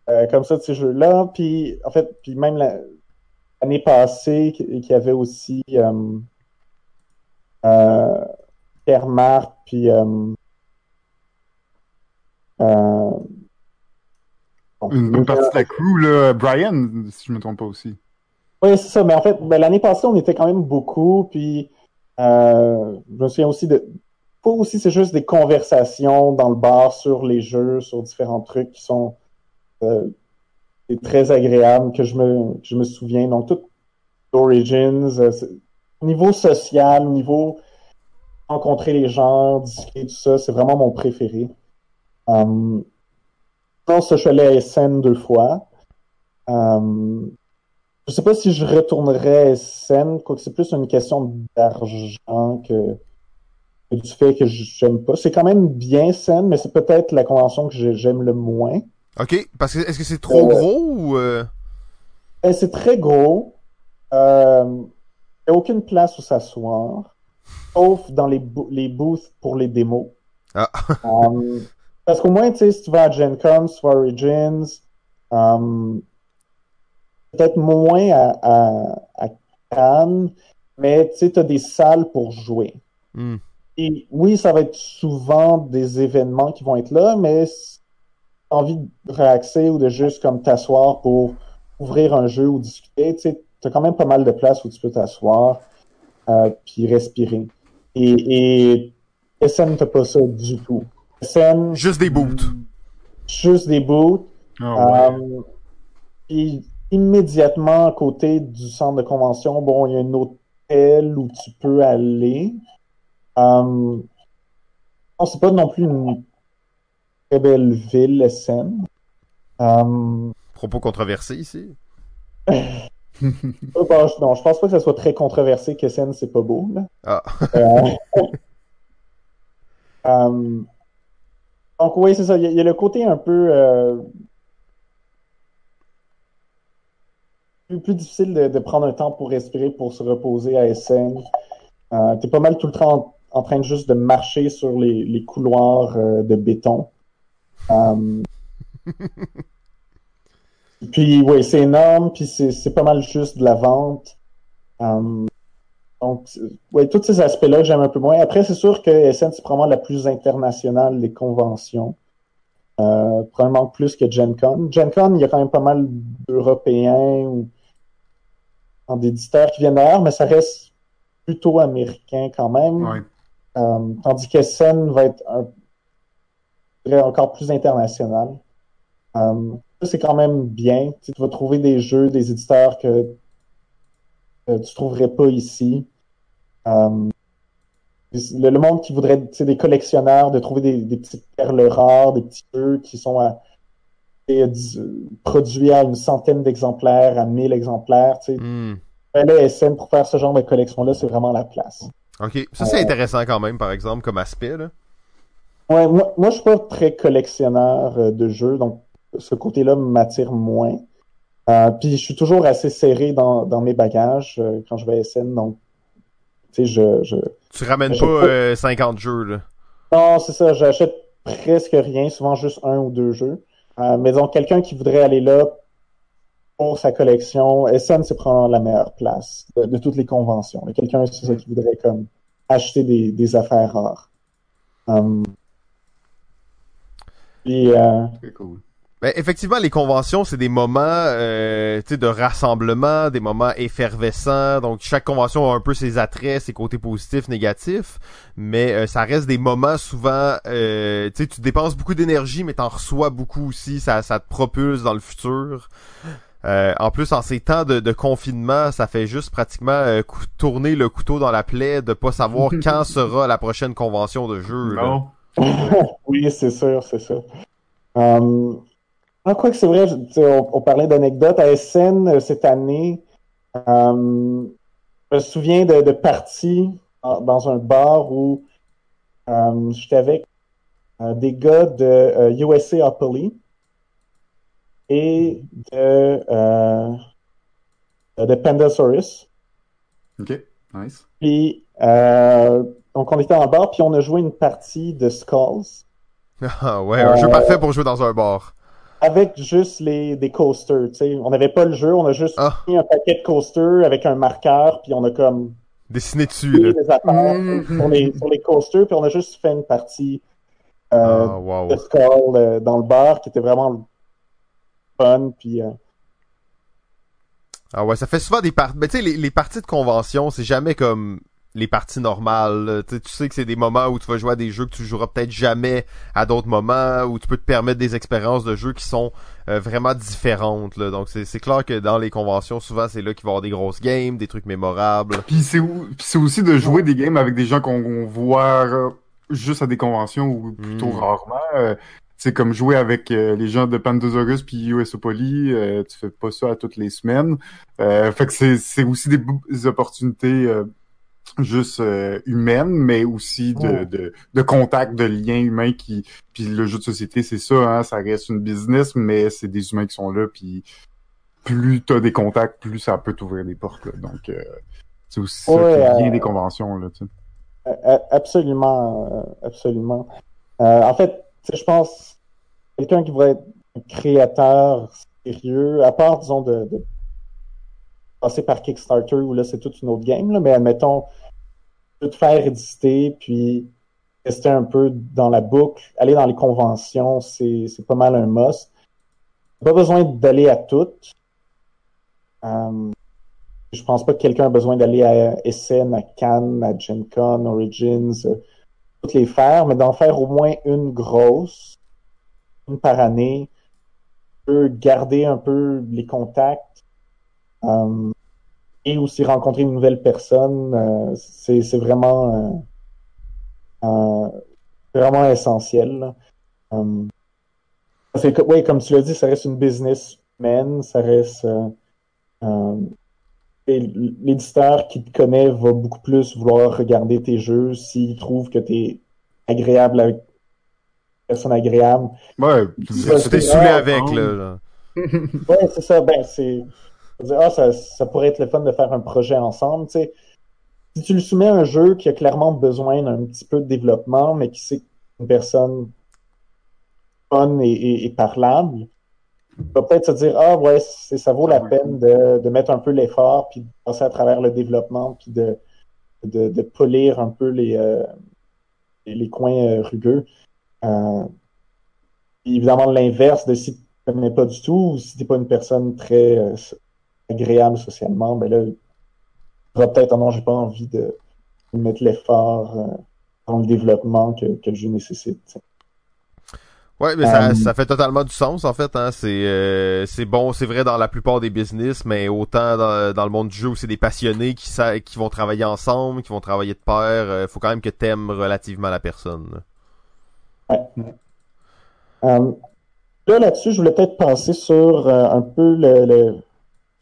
euh, comme ça de ces jeux-là. Puis, en fait, puis même la- l'année passée, qui qui avait aussi euh, Pierre Marc, puis euh, euh, Une bonne partie de la crew, là, Brian, si je me trompe pas aussi. Oui, c'est ça. Mais en fait, ben, l'année passée, on était quand même beaucoup. Puis, euh, je me souviens aussi de. Pas aussi, c'est juste des conversations dans le bar sur les jeux, sur différents trucs qui sont euh, très agréables, que je me, que je me souviens. Donc, tout Origins, euh, niveau social, niveau rencontrer les gens, discuter, tout ça, c'est vraiment mon préféré. Sinon, ça, je suis allé à SN deux fois. Euh, je sais pas si je retournerais à SN, quoique c'est plus une question d'argent que, que du fait que j'aime pas. C'est quand même bien SN, mais c'est peut-être la convention que j'ai- j'aime le moins. OK, parce que est-ce que c'est trop Euh, gros ou... euh, Ben, c'est très gros. Euh, il n'y a aucune place où s'asseoir, sauf dans les, bo- les booths pour les démos. Ah. Euh, parce qu'au moins, tu sais, si tu vas à Gen Con, si tu vas à Origins, euh, peut-être moins à, à, à Cannes, mais tu sais, tu as des salles pour jouer. hmm. Et oui, ça va être souvent des événements qui vont être là, mais si tu as envie de relaxer ou de juste comme t'asseoir pour ouvrir un jeu ou discuter, tu sais, as quand même pas mal de place où tu peux t'asseoir euh, puis respirer. Et, et SN t'as pas ça du tout. SN, Juste des boots. juste des boots. Ah ouais. Euh, immédiatement à côté du centre de convention, bon, il y a un hôtel où tu peux aller. Euh, non, c'est pas non plus une très belle ville, SN. Euh, Propos controversés ici. bon, je- non, je pense pas que ça soit très controversé que SN, c'est pas beau. Là. Ah. Euh, euh, donc oui, c'est ça. Il y, a- il y a le côté un peu euh, plus, plus difficile de, de prendre un temps pour respirer, pour se reposer à SN. Euh, T'es pas mal tout le temps en, en train de juste de marcher sur les, les couloirs de béton. puis oui, c'est énorme, puis c'est pas mal juste de la vente. Euh, donc, ouais, tous ces aspects-là que j'aime un peu moins. Après, c'est sûr que SN, c'est probablement la plus internationale des conventions. Euh, probablement plus que Gen Con. Gen Con, il y a quand même pas mal d'Européens ou d'éditeurs qui viennent d'ailleurs, mais ça reste plutôt américain quand même. Ouais. Euh, tandis que SN va être un, encore plus international. Ça, c'est quand même bien. Tu, sais, tu vas trouver des jeux, des éditeurs que euh, tu trouverais pas ici. Euh, le, le monde qui voudrait, tu sais, des collectionneurs, de trouver des, des petites perles rares, des petits jeux qui sont à, euh, produits à une centaine d'exemplaires, à 1000 exemplaires, tu sais. Hmm. SN pour faire ce genre de collection-là, c'est vraiment la place. OK. Ça, c'est intéressant quand même, par exemple, comme aspect, là. Ouais, moi, moi, je suis pas très collectionneur euh, de jeux, donc ce côté-là m'attire moins. Euh, puis je suis toujours assez serré dans, dans mes bagages euh, quand je vais à SN, donc tu sais, je, je... Tu ramènes pas euh, 50 jeux, là. Non, c'est ça, j'achète presque rien, souvent juste un ou deux jeux. Euh, mais donc quelqu'un qui voudrait aller là pour sa collection, SN c'est probablement la meilleure place de, de toutes les conventions. Quelqu'un, c'est ça, qui voudrait comme acheter des, des affaires rares. Um, puis, euh, Très cool. Ben, effectivement, les conventions, c'est des moments euh, tu sais, de rassemblement, des moments effervescents. Donc, chaque convention a un peu ses attraits, ses côtés positifs, négatifs. Mais euh, ça reste des moments souvent... Euh, tu sais, tu dépenses beaucoup d'énergie, mais t'en reçois beaucoup aussi. Ça, ça te propulse dans le futur. Euh, en plus, en ces temps de, de confinement, ça fait juste pratiquement euh, tourner le couteau dans la plaie de pas savoir quand sera la prochaine convention de jeu. Non. oui, c'est sûr, c'est sûr. Um, ah, quoi que c'est vrai, je- on, on parlait d'anecdotes. À SN, euh, cette année, um, je me souviens de, de parties dans, un bar où um, j'étais avec euh, des gars de euh, USA Opoly et de, euh, de Pandasaurus. Ok, nice. Puis, euh, donc on était en bar, puis on a joué une partie de Skulls. Ah ouais, un jeu Euh, parfait pour jouer dans un bar. Avec juste les des coasters, tu sais. On n'avait pas le jeu, on a juste Ah. mis un paquet de coasters avec un marqueur, puis on a comme Dessiné dessus, là. des affaires Mhm. sur, les, sur les coasters, puis on a juste fait une partie euh, Ah, wow. de Skull euh, dans le bar qui était vraiment fun, puis euh, Ah ouais, ça fait souvent des parties. Mais tu sais, les, les parties de convention, c'est jamais comme les parties normales. Tu sais, que c'est des moments où tu vas jouer à des jeux que tu joueras peut-être jamais à d'autres moments, où tu peux te permettre des expériences de jeux qui sont euh, vraiment différentes. Là. Donc c'est clair que dans les conventions, souvent c'est là qu'il va y avoir des grosses games, des trucs mémorables. Puis c'est aussi de jouer des games avec des gens qu'on voit euh, juste à des conventions ou plutôt Mm. rarement. Euh, c'est comme jouer avec euh, les gens de Pandasaurus puis USOpoly, euh, tu fais pas ça à toutes les semaines. Euh, fait que c'est aussi des, des opportunités euh, juste euh, humaines, mais aussi de, Oh. de, de contact, de liens humains qui. Puis le jeu de société, c'est ça, hein, ça reste une business, mais c'est des humains qui sont là, puis plus t'as des contacts, plus ça peut t'ouvrir des portes. Là. Donc euh, c'est aussi ça Ouais, qui est euh, des conventions. Là, tu sais. absolument, euh, absolument. Euh, en fait, je pense quelqu'un qui pourrait être un créateur sérieux, à part, disons, de, de passer par Kickstarter, où là, c'est toute une autre game, là, mais admettons, tout faire éditer, puis rester un peu dans la boucle, aller dans les conventions, c'est c'est pas mal un must. Pas besoin d'aller à toutes. Euh, je pense pas que quelqu'un a besoin d'aller à Essen, à Cannes, à Gen Con, Origins, euh, toutes les faire, mais d'en faire au moins une grosse, une par année, peut garder un peu les contacts euh, et aussi rencontrer une nouvelle personne, euh, c'est c'est vraiment euh, euh, vraiment essentiel. là. Euh, c'est oui, comme tu l'as dit, ça reste une business humaine, ça reste euh, euh, l'éditeur qui te connaît va beaucoup plus vouloir regarder tes jeux s'il trouve que tu es agréable avec une personne agréable. Ouais, Tu t'es saoulé avec, là. genre. Ouais, c'est ça. Ben, c'est. Dire, Ah, ça, pourrait être le fun de faire un projet ensemble. Tu sais. Si tu lui soumets un jeu qui a clairement besoin d'un petit peu de développement, mais qui sait qu'une personne fun et, parlable, il va peut-être se dire Ah, ouais, ça vaut la peine de, mettre un peu l'effort, puis de passer à travers le développement, puis de, polir un peu les, euh, les, coins euh, rugueux. Euh, évidemment, l'inverse de si tu ne connais pas du tout, ou si tu n'es pas une personne très agréable socialement, ben là, tu auras peut-être, ah non, j'ai pas envie de, mettre l'effort euh, dans le développement que, que le jeu nécessite. tu sais. Ouais, mais ça, Euh, ça fait totalement du sens en fait. Hein. C'est euh, c'est bon, c'est vrai dans la plupart des business, mais autant dans, dans le monde du jeu où c'est des passionnés qui qui vont travailler ensemble, qui vont travailler de pair. euh, faut quand même que t'aimes relativement la personne. là. Euh, là, là-dessus, je voulais peut-être passer sur euh, un peu le, le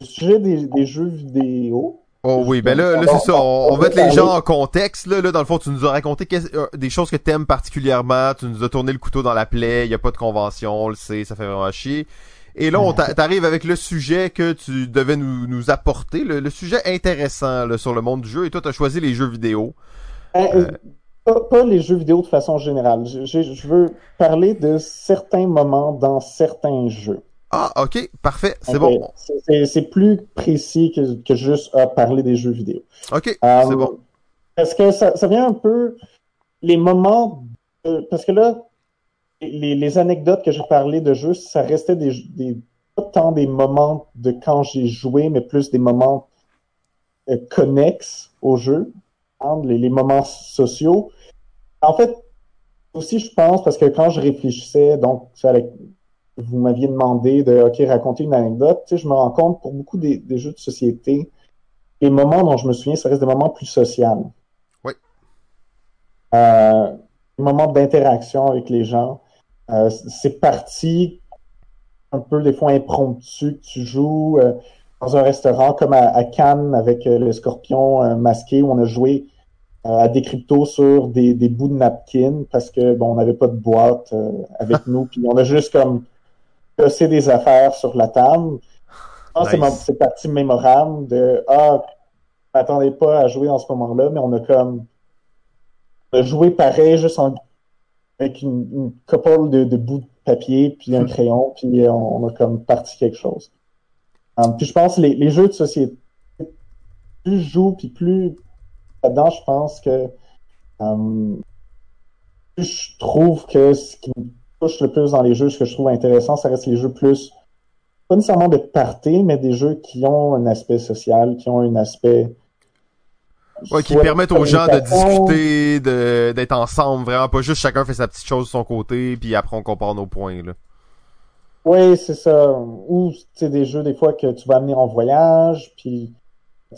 sujet des, des jeux vidéo. Oh oui, ben là, là c'est ça. On, on va mettre les gens en contexte. Là, là, dans le fond, tu nous as raconté euh, des choses que t'aimes particulièrement. Tu nous as tourné le couteau dans la plaie. Il y a pas de convention, on le sait, ça fait vraiment chier. Et là, on t'a- t'arrives avec le sujet que tu devais nous, nous apporter, le, le sujet intéressant là, sur le monde du jeu. Et toi, t'as choisi les jeux vidéo. Euh, euh, pas, pas les jeux vidéo de façon générale. Je, je- je veux parler de certains moments dans certains jeux. Ah, ok, parfait, c'est bon. c'est- plus précis que, que juste parler des jeux vidéo. Ok, Euh, c'est bon. Parce que ça, ça vient un peu les moments de- parce que là les, les anecdotes que j'ai parlé de jeux, ça restait des, des pas tant des moments de quand j'ai joué, mais plus des moments euh, connexes au jeu, hein, les, les moments sociaux. En fait, aussi je pense parce que quand je réfléchissais, donc ça allait- vous m'aviez demandé de ok raconter une anecdote, tu sais, je me rends compte pour beaucoup des, des jeux de société, les moments dont je me souviens, ça reste des moments plus sociaux. Oui. Euh, des moments d'interaction avec les gens. Euh, c'est parti un peu des fois impromptu que tu joues euh, dans un restaurant comme à, à Cannes avec le scorpion masqué où on a joué à des cryptos sur des, des bouts de napkin parce que bon on n'avait pas de boîte euh, avec nous puis on a juste comme des affaires sur la table. Je pense que c'est Nice. c'est parti mémorable de ah je m'attendais pas à jouer en ce moment-là mais on a comme on a joué pareil juste en avec une, une couple de, de bouts de papier, puis un crayon, puis on, on a comme parti quelque chose. Um, puis je pense les, les jeux de société, plus je joue, puis plus là-dedans, je pense que um, plus je trouve que ce qui me touche le plus dans les jeux, ce que je trouve intéressant, ça reste les jeux plus, pas nécessairement de party, mais des jeux qui ont un aspect social, qui ont un aspect Ouais, qui permettent aux gens de discuter, de d'être ensemble, vraiment pas juste chacun fait sa petite chose de son côté, puis après on compare nos points. Là. Oui, c'est ça. Ou, tu sais, des jeux, des fois, que tu vas amener en voyage, puis,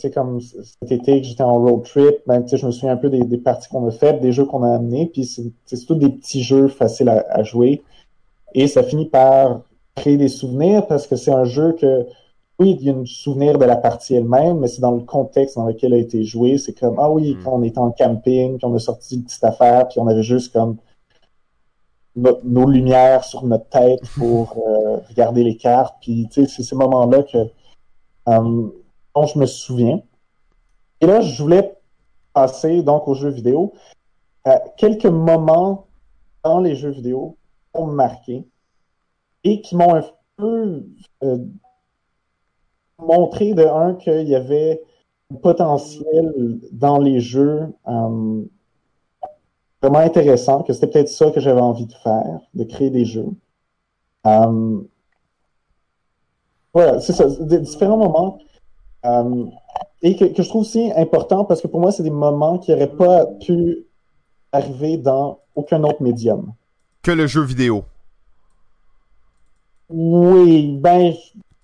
sais, comme cet été que j'étais en road trip, ben, tu sais, je me souviens un peu des, des parties qu'on a faites, des jeux qu'on a amenés, puis c'est tous des petits jeux faciles à, à jouer. Et ça finit par créer des souvenirs, parce que c'est un jeu que, oui, il y a un souvenir de la partie elle-même, mais c'est dans le contexte dans lequel elle a été jouée. C'est comme, ah oui, Mm. quand on était en camping, puis on a sorti une petite affaire, puis on avait juste comme no- nos lumières sur notre tête pour euh, regarder les cartes. Puis, tu sais, c'est ces moments-là que euh, dont je me souviens. Et là, je voulais passer donc aux jeux vidéo. Euh, quelques moments dans les jeux vidéo m'ont marqué et qui m'ont un peu euh, montré de un qu'il y avait un potentiel dans les jeux euh, vraiment intéressant, que c'était peut-être ça que j'avais envie de faire, de créer des jeux. Voilà, c'est ça, des différents moments. Euh, et que, que je trouve aussi important parce que pour moi, c'est des moments qui n'auraient pas pu arriver dans aucun autre médium. Que le jeu vidéo. Oui, ben,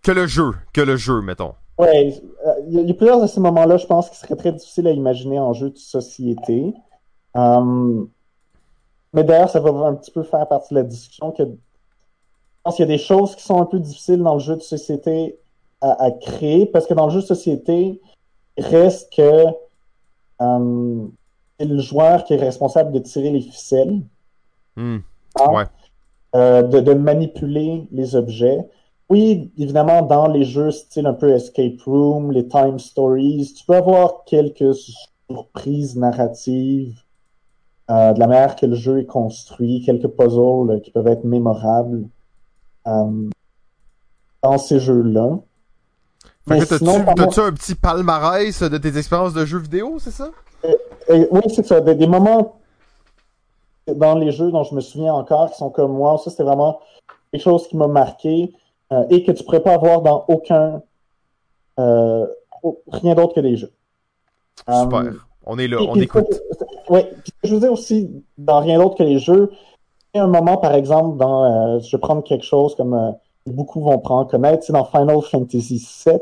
Que le jeu. Que le jeu, mettons. Ouais, euh, il y, a- il y a plusieurs de ces moments-là, je pense, qui seraient très difficiles à imaginer en jeu de société. Euh, mais d'ailleurs, ça va un petit peu faire partie de la discussion que je pense qu'il y a des choses qui sont un peu difficiles dans le jeu de société à, à créer, parce que dans le jeu de société, il reste que euh, c'est le joueur qui est responsable de tirer les ficelles. Hmm. hein, Ouais. euh, de, de manipuler les objets. Oui, évidemment, dans les jeux style un peu Escape Room, les Time Stories, tu peux avoir quelques surprises narratives euh, de la manière que le jeu est construit, quelques puzzles qui peuvent être mémorables euh, dans ces jeux-là. Fait Mais que sinon, t'as-tu, un petit palmarès de tes expériences de jeux vidéo, c'est ça? Et oui, c'est ça. Des, des moments dans les jeux dont je me souviens encore qui sont comme moi, ça c'était vraiment quelque chose qui m'a marqué euh, et que tu pourrais pas avoir dans aucun euh, au- rien d'autre que des jeux. Super. Euh, On est là, on écoute. Oui, puis je veux dire aussi, dans rien d'autre que les jeux, il y a un moment, par exemple, dans, euh, je vais prendre quelque chose comme euh, beaucoup vont prendre connaître, c'est dans Final Fantasy VII.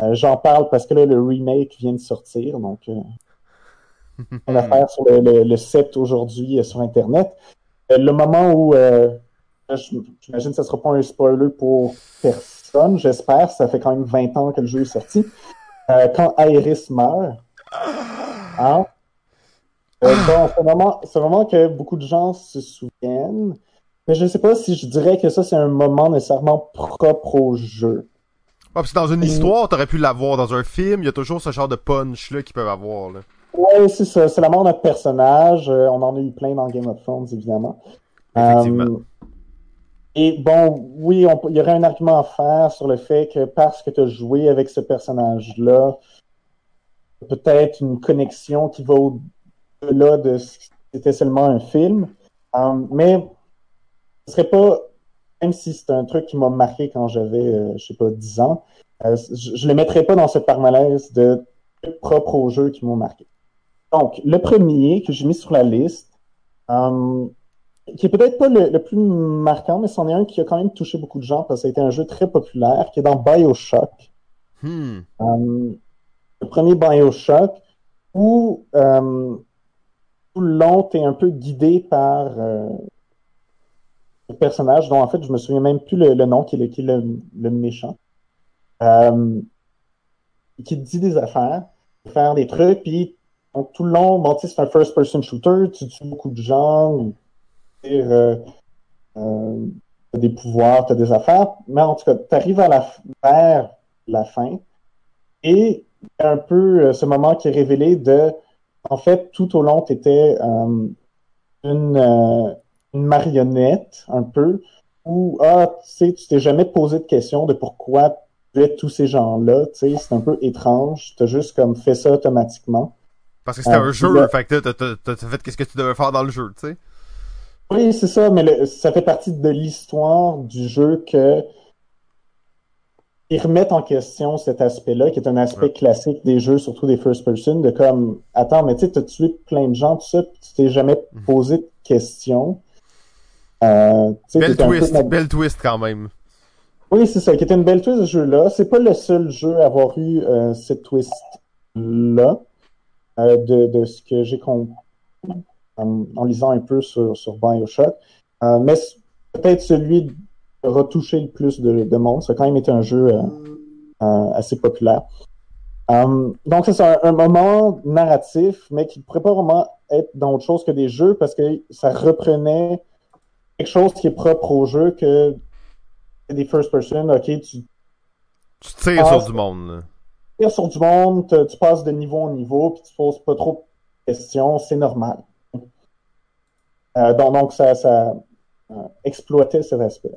Euh, J'en parle parce que là, le remake vient de sortir, donc euh, on a affaire sur le, le, le 7 aujourd'hui euh, sur Internet. Euh, le moment où, euh, j'imagine que ce ne sera pas un spoiler pour personne, j'espère, ça fait quand même 20 ans que le jeu est sorti. Euh, quand Aeris meurt, hein, euh, bon, c'est un moment, c'est un moment que beaucoup de gens se souviennent. Mais je sais pas si je dirais que ça, c'est un moment nécessairement propre au jeu. Ouais, parce que dans une histoire, t'aurais pu l'avoir dans un film, il y a toujours ce genre de punch-là qu'ils peuvent avoir, là. Ouais, c'est ça. C'est la mort d'un personnage. Euh, on en a eu plein dans Game of Thrones, évidemment. Effectivement. Euh, et bon, oui, il y aurait un argument à faire sur le fait que parce que tu as joué avec ce personnage-là, peut-être une connexion qui va au-delà de ce que c'était seulement un film. Euh, mais ce serait pas, même si c'est un truc qui m'a marqué quand j'avais, euh, je sais pas, 10 ans, euh, je, je le mettrais pas dans ce palmarès de trucs propres au jeu qui m'ont marqué. Donc, le premier que j'ai mis sur la liste, euh, qui est peut-être pas le, le plus marquant, mais c'en est un qui a quand même touché beaucoup de gens parce que ça a été un jeu très populaire, qui est dans Bioshock. Hmm. Euh, le premier Bioshock, où euh, tout le long, t'es un peu guidé par personnage, dont en fait, je me souviens même plus le, nom, qui est le, qui est le, méchant, euh, qui dit des affaires, faire des trucs, puis donc, tout le long, bon, c'est un first-person shooter, tu tues beaucoup de gens, ou, euh, euh, t'as des pouvoirs, t'as des affaires, mais en tout cas, t'arrives à la, vers la fin, et un peu euh, ce moment qui est révélé de, en fait, tout au long, t'étais euh, une, une marionnette, un peu, où, ah, tu sais, tu t'es jamais posé de question de pourquoi tu es tous ces gens-là, tu sais, c'est un peu étrange, t'as juste comme fait ça automatiquement. Parce que c'était Euh, un jeu, là- fait que t'as- t'as t'as- t'as fait qu'est-ce que tu devais faire dans le jeu, tu sais. Oui, c'est ça, mais le- ça fait partie de l'histoire du jeu que ils remettent en question cet aspect-là, qui est un aspect Ouais. classique des jeux, surtout des first person, de comme, attends, mais tu sais, t'as tué plein de gens, tout ça, puis tu t'es jamais Mhm. posé de questions. Euh, Belle peu twist, dans- belle twist quand même. Oui, c'est ça, qui était une belle twist ce jeu-là. C'est pas le seul jeu à avoir eu euh, cette twist-là, euh, de, de ce que j'ai compris en, en lisant un peu sur, sur Bioshock. Euh, mais peut-être celui qui aura touché le plus de, de monde. Ça a quand même été un jeu euh, euh, assez populaire. Euh, donc, c'est un moment narratif, mais qui ne pourrait pas vraiment être dans autre chose que des jeux parce que ça reprenait quelque chose qui est propre au jeu que des first person, ok, tu Tu tires sur du monde, là. tires sur du monde, te- tu passes de niveau en niveau, puis tu poses pas trop de questions, c'est normal. Euh, donc, donc, ça, ça euh, exploitait cet aspect.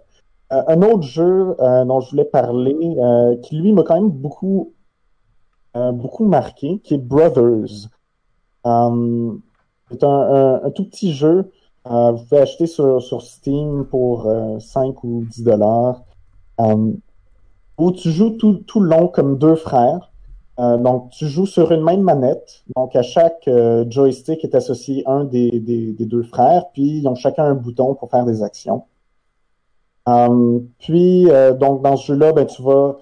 Euh, un autre jeu euh, dont je voulais parler, euh, qui lui m'a quand même beaucoup, euh, beaucoup marqué, qui est Brothers. Euh, c'est un, un- un tout petit jeu. Euh, vous pouvez acheter sur, sur Steam pour euh, 5 ou 10 dollars. Euh, où tu joues tout, tout le long comme deux frères. Euh, donc, tu joues sur une même manette. Donc, à chaque euh, joystick est associé un des, des, des deux frères, puis ils ont chacun un bouton pour faire des actions. Euh, puis, donc, dans ce jeu-là, ben, tu vas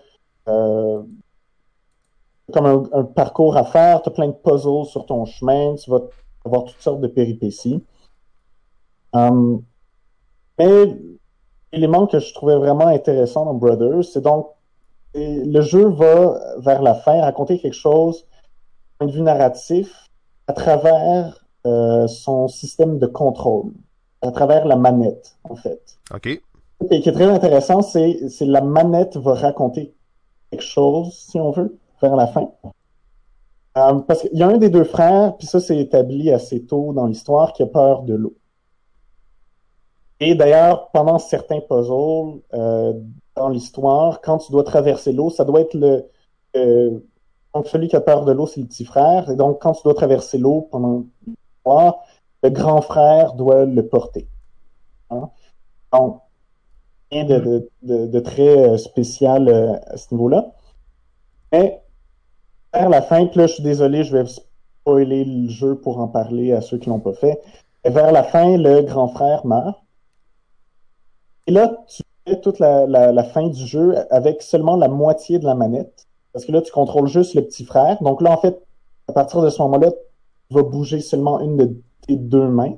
comme un, un parcours à faire, tu as plein de puzzles sur ton chemin, tu vas avoir toutes sortes de péripéties. Euh, mais l'élément que je trouvais vraiment intéressant dans Brothers, c'est donc le jeu va vers la fin raconter quelque chose d'un point de vue narratif à travers euh, son système de contrôle, à travers la manette, en fait. OK. Et qui est très intéressant, c'est c'est la manette va raconter quelque chose, si on veut, vers la fin. Euh, parce qu'il y a un des deux frères, puis ça c'est établi assez tôt dans l'histoire, qui a peur de l'eau. Et d'ailleurs, pendant certains puzzles euh, dans l'histoire, quand tu dois traverser l'eau, ça doit être le donc celui qui a peur de l'eau, c'est le petit frère. Et donc, quand tu dois traverser l'eau pendant l'histoire, le grand frère doit le porter. Hein? Donc, rien de, très euh, spécial euh, à ce niveau-là. Mais vers la fin, là, je suis désolé, je vais spoiler le jeu pour en parler à ceux qui l'ont pas fait. Vers la fin, le grand frère meurt. Et là, tu fais toute la, la, la fin du jeu avec seulement la moitié de la manette. Parce que là, tu contrôles juste le petit frère. Donc là, en fait, à partir de ce moment-là, tu vas bouger seulement une de tes deux mains.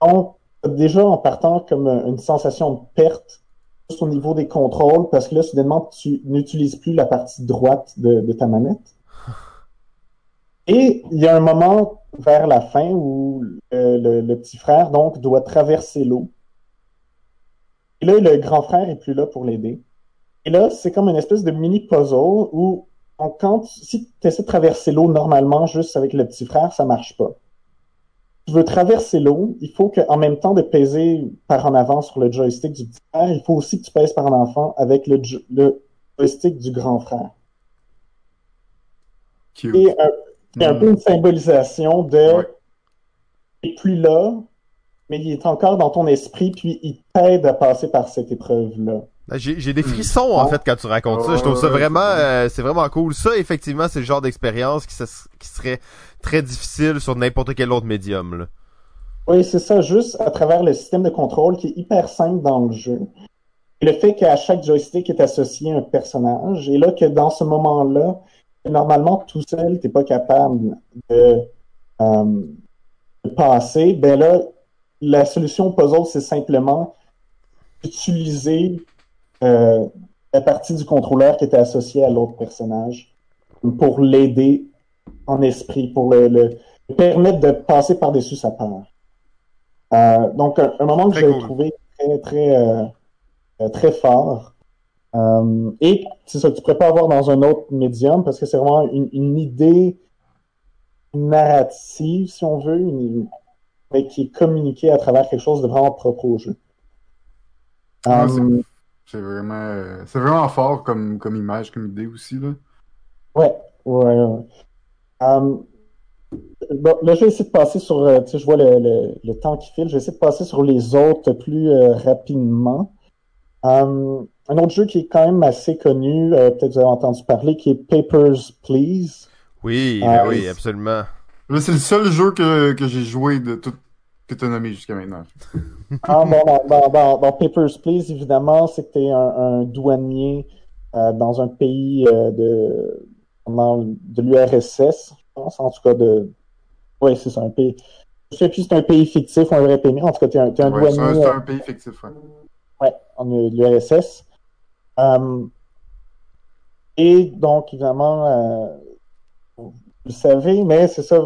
Donc, déjà en partant comme une sensation de perte juste au niveau des contrôles, parce que là, soudainement, tu n'utilises plus la partie droite de, de ta manette. Et il y a un moment vers la fin où le, le, le petit frère donc doit traverser l'eau Et là, le grand frère est plus là pour l'aider. Et là, c'est comme une espèce de mini puzzle où quand si tu essaies de traverser l'eau normalement juste avec le petit frère, ça marche pas. Tu veux traverser l'eau, il faut qu'en même temps de peser par en avant sur le joystick du petit frère, il faut aussi que tu pèses par en enfant avec le, le joystick du grand frère. Cute. Et un, c'est un Mm. peu une symbolisation de Ouais. est plus là, mais il est encore dans ton esprit, puis il t'aide à passer par cette épreuve-là. Ben, J'ai des frissons en fait quand tu racontes ça. Je trouve ça vraiment, c'est euh, c'est vraiment cool. Ça, effectivement, c'est le genre d'expérience qui, se- qui serait très difficile sur n'importe quel autre médium. Là. Oui, c'est ça, juste à travers le système de contrôle qui est hyper simple dans le jeu. Et le fait qu'à chaque joystick est associé un personnage, et là que dans ce moment-là, normalement tout seul, t'es pas capable de, euh, de passer, ben là, la solution au puzzle, c'est simplement utiliser euh, la partie du contrôleur qui était associée à l'autre personnage pour l'aider en esprit, pour le, le- le permettre de passer par-dessus sa peur. Euh, donc, un, un moment que j'ai cool. trouvé très, très, euh, très fort. Euh, et c'est ça que tu pourrais pas avoir dans un autre médium parce que c'est vraiment une, une idée narrative, si on veut, une- mais qui est communiquée à travers quelque chose de vraiment propre au jeu. Ah, Euh, C'est vraiment, euh, c'est vraiment fort comme, comme image, comme idée aussi, là. Ouais, ouais, ouais. Euh, bon, là, je vais essayer de passer sur, euh, tu sais, je vois le, le, le temps qui file, je vais essayer de passer sur les autres plus euh, rapidement. Euh, un autre jeu qui est quand même assez connu, euh, peut-être vous avez entendu parler, qui est Papers, Please. Oui, oui, oui. absolument. Là, c'est le seul jeu que, que j'ai joué de tout que t'as nommé jusqu'à maintenant. Ah, bon, dans, dans, dans, dans Papers, Please, évidemment, c'est que tu es un, un douanier euh, dans un pays euh, de, de l'URSS, je pense, en tout cas de... Oui, c'est ça, un pays... Je sais plus si c'est un pays fictif ou un vrai pays, en tout cas, tu es un, t'es un Ouais, c'est un, douanier... c'est euh, un pays fictif, ouais. Ouais, en l'URSS. Euh, et donc, évidemment, euh, vous savez, mais c'est ça,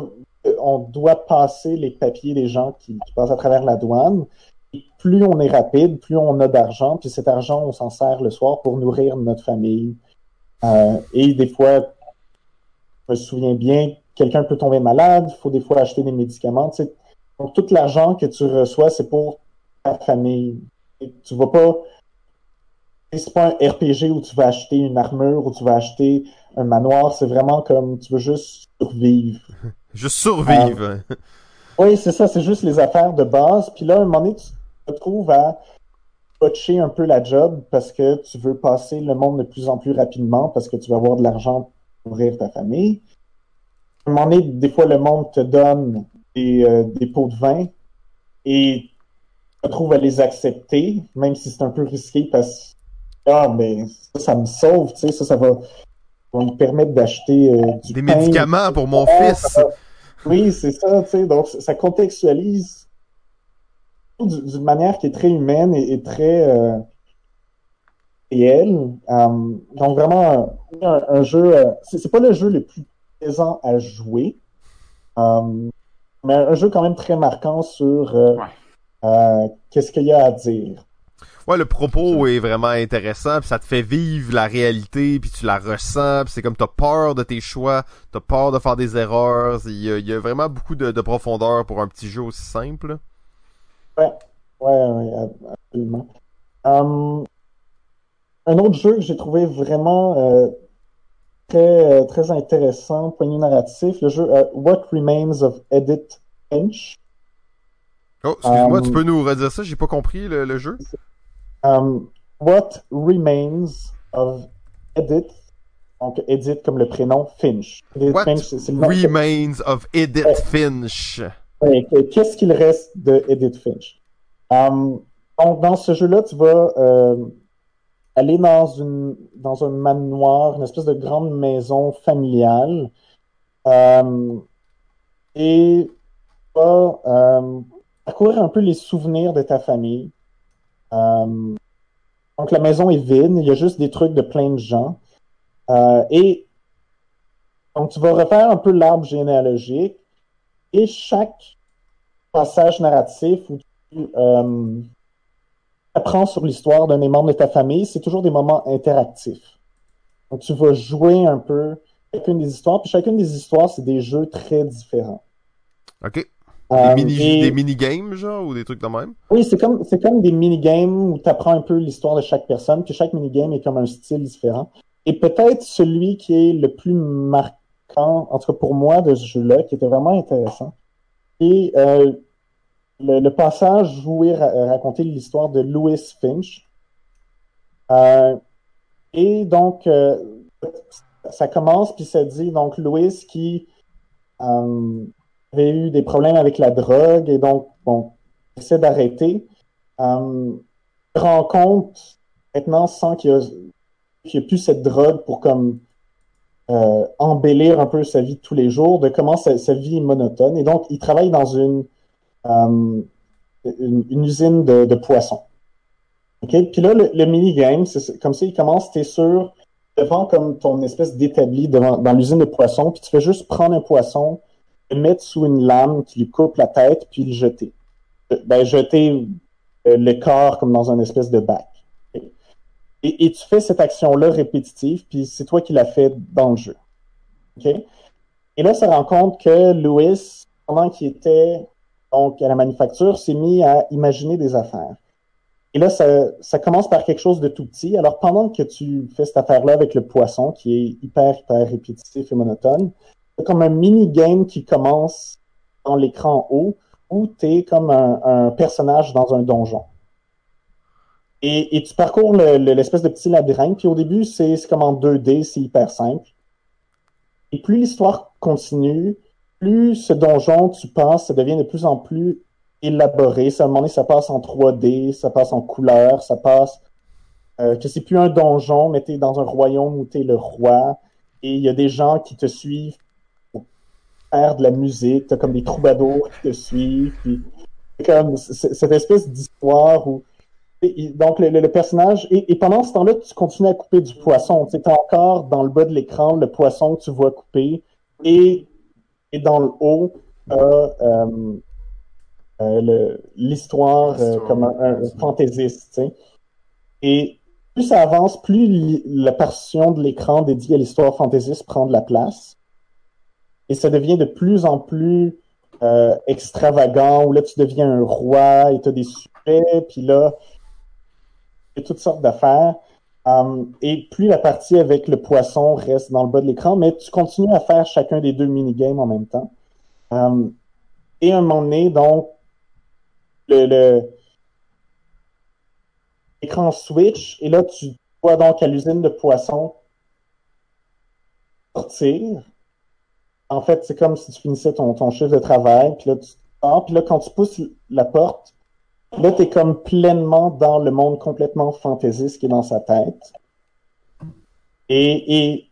euh, on doit passer les papiers des gens qui, passent à travers la douane. Et plus on est rapide, plus on a d'argent, puis cet argent, on s'en sert le soir pour nourrir notre famille. Euh, et des fois, je me souviens bien, quelqu'un peut tomber malade, il faut des fois acheter des médicaments. Donc, tout l'argent que tu reçois, c'est pour ta famille. Et tu vas pas. C'est pas un RPG où tu vas acheter une armure, où tu vas acheter un manoir. C'est vraiment comme tu veux juste survivre. Juste survivre. Oui, c'est ça, c'est juste les affaires de base. Puis là, à un moment donné, tu te retrouves à botcher un peu la job parce que tu veux passer le monde de plus en plus rapidement parce que tu vas avoir de l'argent pour nourrir ta famille. À un moment donné, des fois, le monde te donne des, euh, des pots de vin et tu te retrouves à les accepter, même si c'est un peu risqué parce que ah, mais ça, ça me sauve, tu sais, ça, ça va, va me permettre d'acheter euh, du Des pain. médicaments pour mon fils. Oui, c'est ça, tu sais. Donc, ça contextualise d'une manière qui est très humaine et, et très euh, réelle. Euh, donc, vraiment, un, un- un jeu. euh, c'est pas le jeu le plus plaisant à jouer, euh, mais un jeu quand même très marquant sur euh, Ouais. euh, qu'est-ce qu'il y a à dire. Ouais, le propos est vraiment intéressant, puis ça te fait vivre la réalité, puis tu la ressens, puis c'est comme t'as peur de tes choix, t'as peur de faire des erreurs. Il y a, il y a vraiment beaucoup de, de profondeur pour un petit jeu aussi simple. Ouais, ouais, ab- absolument. Euh, un autre jeu que j'ai trouvé vraiment euh, très, euh, très intéressant, point de vue narratif, le jeu euh, What Remains of Edith Finch. Oh, excuse-moi, tu peux nous redire ça? J'ai pas compris le, le jeu. Um, What Remains of Edith, donc Edith comme le prénom, Finch. Edith What Finch. Remains of Edith Finch? Ouais, Qu'est-ce qu'il reste de Edith Finch? Um, donc, dans ce jeu-là, tu vas euh, aller dans, une, dans un manoir, une espèce de grande maison familiale. Euh, et tu vas euh, parcourir un peu les souvenirs de ta famille. Euh, donc, la maison est vide, il y a juste des trucs de plein de gens. Euh, et donc, tu vas refaire un peu l'arbre généalogique. Et chaque passage narratif où tu, euh, apprends sur l'histoire d'un des membres de ta famille, c'est toujours des moments interactifs. Donc, tu vas jouer un peu chacune des histoires, puis chacune des histoires, c'est des jeux très différents. OK. Euh, Des, mini, et- mini-games, genre, ou des trucs de même? Oui, c'est comme, c'est comme des mini-games où tu apprends un peu l'histoire de chaque personne, puis chaque mini-game est comme un style différent. Et peut-être celui qui est le plus marquant, en tout cas pour moi, de ce jeu-là, qui était vraiment intéressant, et euh, le, le passage joué, ra- raconter l'histoire de Louis Finch. Euh, et donc, euh, ça commence, puis ça dit, donc, Louis qui avait eu des problèmes avec la drogue, et donc, bon, essaie d'arrêter, euh, se rend compte maintenant sans qu'il y a, qu'il y a plus cette drogue pour comme euh, embellir un peu sa vie de tous les jours, de comment sa, vie est monotone. Et donc, il travaille dans une, euh, une, usine de, de poissons. Puis là, le, le mini-game, c'est- comme ça, il commence, t'es sûr, devant comme ton espèce d'établi dans l'usine de poissons, puis tu fais juste prendre un poisson, le mettre sous une lame qui lui coupe la tête, puis le jeter ben, jeter euh, le corps comme dans un espèce de bac. Et, tu fais cette action-là répétitive, puis c'est toi qui l'as fait dans le jeu. OK? Et là, ça rend compte que Louis, pendant qu'il était donc à la manufacture, s'est mis à imaginer des affaires. Et là, ça, ça commence par quelque chose de tout petit. Alors, pendant que tu fais cette affaire-là avec le poisson, qui est hyper, hyper répétitif et monotone, c'est comme un mini-game qui commence dans l'écran haut, où tu es comme un, un personnage dans un donjon. Et, et tu parcours le- le- l'espèce de petit labyrinthe, puis au début, c'est comme en 2D, c'est hyper simple. Et plus l'histoire continue, plus ce donjon, tu passes, ça devient de plus en plus élaboré. Ça, à un moment donné, ça passe en 3D, ça passe en couleur, ça passe... Euh, que c'est plus un donjon, mais t'es dans un royaume où t'es le roi, et il y a des gens qui te suivent faire de la musique, t'as comme des troubadours qui te suivent, puis comme cette espèce d'histoire où et- et donc le, le- le personnage et, et pendant ce temps-là tu continues à couper du poisson tu es encore dans le bas de l'écran le poisson que tu vois couper et, et dans le haut euh, euh, euh, L'histoire. comme un, un fantaisiste et plus ça avance plus la portion de l'écran dédiée à l'histoire fantaisiste prend de la place et ça devient de plus en plus euh, extravagant, où là, tu deviens un roi et tu as des sujets, puis là, a toutes sortes d'affaires. Um, et plus la partie avec le poisson reste dans le bas de l'écran, mais tu continues à faire chacun des deux minigames en même temps. Um, et à un moment donné, donc, le, l'écran switch, et là, tu vois donc à l'usine de poissons sortir. En fait, c'est comme si tu finissais ton, chiffre de travail, puis là, quand tu pousses la porte, là, t'es comme pleinement dans le monde complètement fantaisiste qui est dans sa tête. Et, et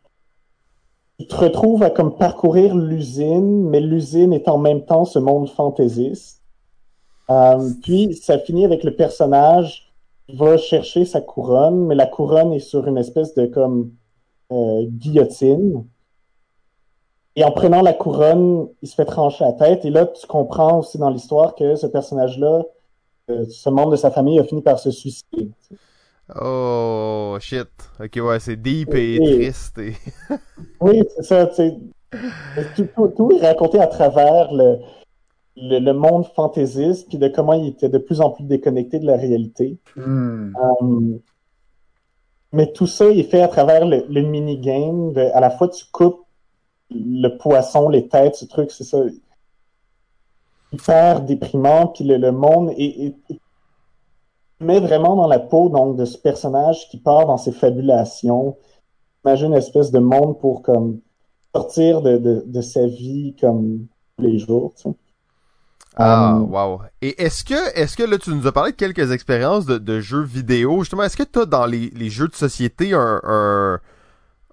tu te retrouves à comme parcourir l'usine, mais l'usine est en même temps ce monde fantaisiste. Euh, puis, ça finit avec le personnage qui va chercher sa couronne, mais la couronne est sur une espèce de comme euh, guillotine. Et en prenant la couronne, il se fait trancher la tête. Et là, tu comprends aussi dans l'histoire que ce personnage-là, euh, ce membre de sa famille a fini par se suicider. Oh, shit. Ok, ouais, c'est deep et Oui. triste. Et... Oui, c'est ça. tu sais. Tout, tout, tout est raconté à travers le, le, le monde fantaisiste, puis de comment il était de plus en plus déconnecté de la réalité. Hmm. Euh, mais tout ça est fait à travers le, le mini-game. À la fois, tu coupes le poisson, les têtes, ce truc, c'est ça. Hyper déprimant, puis le, le monde est, est- est- met vraiment dans la peau donc de ce personnage qui part dans ses fabulations. Imagine une espèce de monde pour comme sortir de, de, de sa vie comme tous les jours. Tu sais. Ah, Euh, wow. Et est-ce que, est-ce que là, tu nous as parlé de quelques expériences de, de jeux vidéo. Justement, est-ce que t'as dans les, les jeux de société un, un,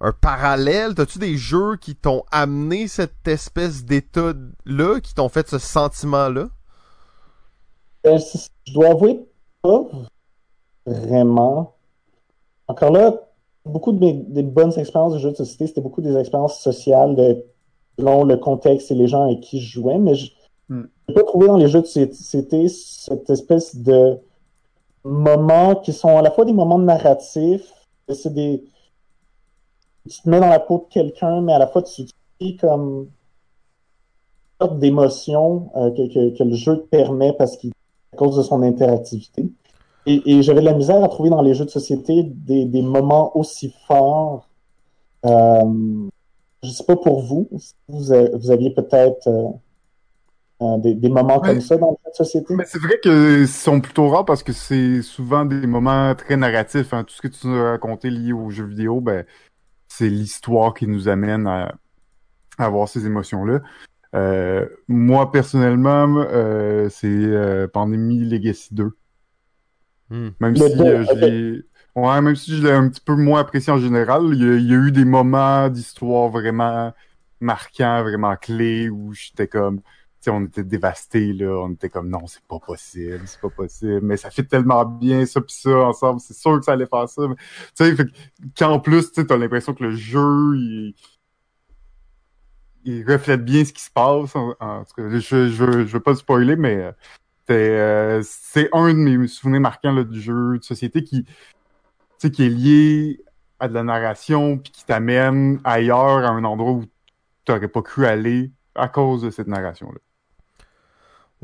un parallèle? T'as-tu des jeux qui t'ont amené cette espèce d'état-là, qui t'ont fait ce sentiment-là? Euh, je dois avouer, pas vraiment. Encore là, beaucoup de mes des bonnes expériences de jeux de société, c'était beaucoup des expériences sociales de, selon le contexte et les gens avec qui je jouais, mais je Hmm. n'ai pas trouvé dans les jeux de société cette espèce de moments qui sont à la fois des moments narratifs, c'est des tu te mets dans la peau de quelqu'un, mais à la fois tu te comme une sorte d'émotion euh, que, que, que, le jeu te permet parce qu'il à cause de son interactivité. Et, et j'avais de la misère à trouver dans les jeux de société des, des moments aussi forts. Euh, je sais pas pour vous, vous, vous aviez peut-être euh, euh, des, des, moments comme ça dans la société? Mais c'est vrai qu'ils sont plutôt rares parce que c'est souvent des moments très narratifs. Hein. Tout ce que tu nous as raconté lié aux jeux vidéo, ben, c'est l'histoire qui nous amène à, à avoir ces émotions-là. Euh, moi, personnellement, euh, c'est euh, Pandémie Legacy 2. Hmm. Même, si, j'ai... Ouais, même si je l'ai un petit peu moins apprécié en général, il y a, il y a eu des moments d'histoire vraiment marquants, vraiment clés, où j'étais comme... sais, on était dévastés, là. On était comme, non, c'est pas possible, c'est pas possible. Mais ça fait tellement bien, ça pis ça, ensemble. C'est sûr que ça allait faire ça. Tu sais, qu'en plus, tu as l'impression que le jeu, il, il reflète bien ce qui se passe. En, tout cas, je, je, je, veux pas spoiler, mais euh, c'est un de mes souvenirs marquants là, du jeu de société qui, qui est lié à de la narration puis qui t'amène ailleurs, à un endroit où tu n'aurais pas cru aller à cause de cette narration-là.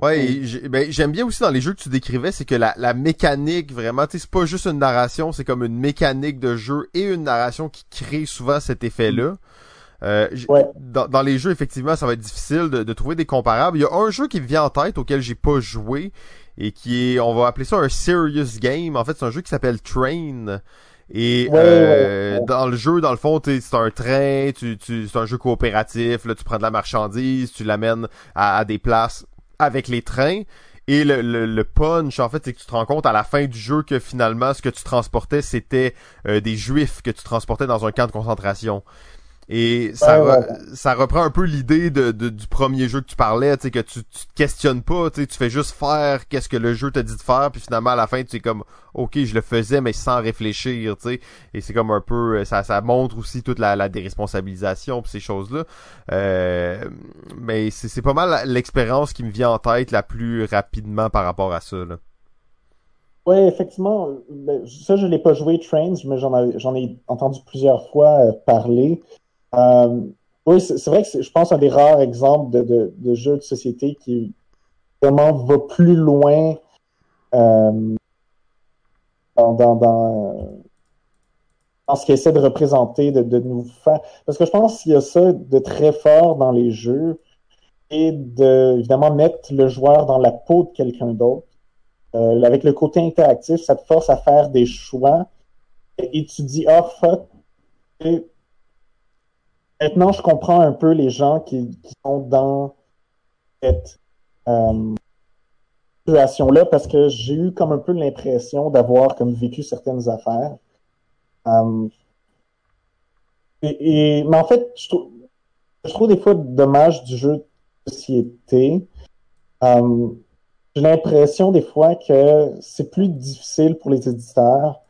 Ouais, ben, j'aime bien aussi dans les jeux que tu décrivais, c'est que la, la mécanique, vraiment, c'est pas juste une narration, c'est comme une mécanique de jeu et une narration qui crée souvent cet effet-là. Euh, dans, les jeux, effectivement, ça va être difficile de, trouver des comparables. Il y a un jeu qui me vient en tête auquel j'ai pas joué et qui est, on va appeler ça un serious game. En fait, c'est un jeu qui s'appelle Train. Et euh, dans le jeu, dans le fond, c'est un train, tu, tu, c'est un jeu coopératif, là, tu prends de la marchandise, tu l'amènes à, des places avec les trains. Et le, le, punch, en fait, c'est que tu te rends compte à la fin du jeu que finalement, ce que tu transportais, c'était euh, des juifs que tu transportais dans un camp de concentration. Et ça, ça reprend un peu l'idée de, du premier jeu que tu parlais, que tu, tu te questionnes pas, tu fais juste faire qu'est-ce que le jeu t'a dit de faire, puis finalement à la fin tu es comme, ok, je le faisais mais sans réfléchir, tu sais. Et c'est comme un peu, ça, ça montre aussi toute la, la déresponsabilisation pis ces choses-là. Euh, mais c'est pas mal l'expérience qui me vient en tête la plus rapidement par rapport à ça. Là. Oui, effectivement. Ben, ça, je l'ai pas joué Trains, mais j'en ai entendu plusieurs fois euh, parler. Euh, oui, c'est vrai que je pense un des rares exemples de, de, de jeux de société qui vraiment va plus loin euh, dans, dans, dans, dans, ce qu'il essaie de représenter, de, de nous faire. Parce que je pense qu'il y a ça de très fort dans les jeux et de évidemment mettre le joueur dans la peau de quelqu'un d'autre. Euh, avec le côté interactif, ça te force à faire des choix et, tu dis ah fuck. Maintenant, je comprends un peu les gens qui, sont dans cette euh, situation-là parce que j'ai eu comme un peu l'impression d'avoir comme vécu certaines affaires. Euh, et, mais en fait, je trouve, je trouve des fois dommage du jeu de société. Euh, j'ai l'impression des fois que c'est plus difficile pour les éditeurs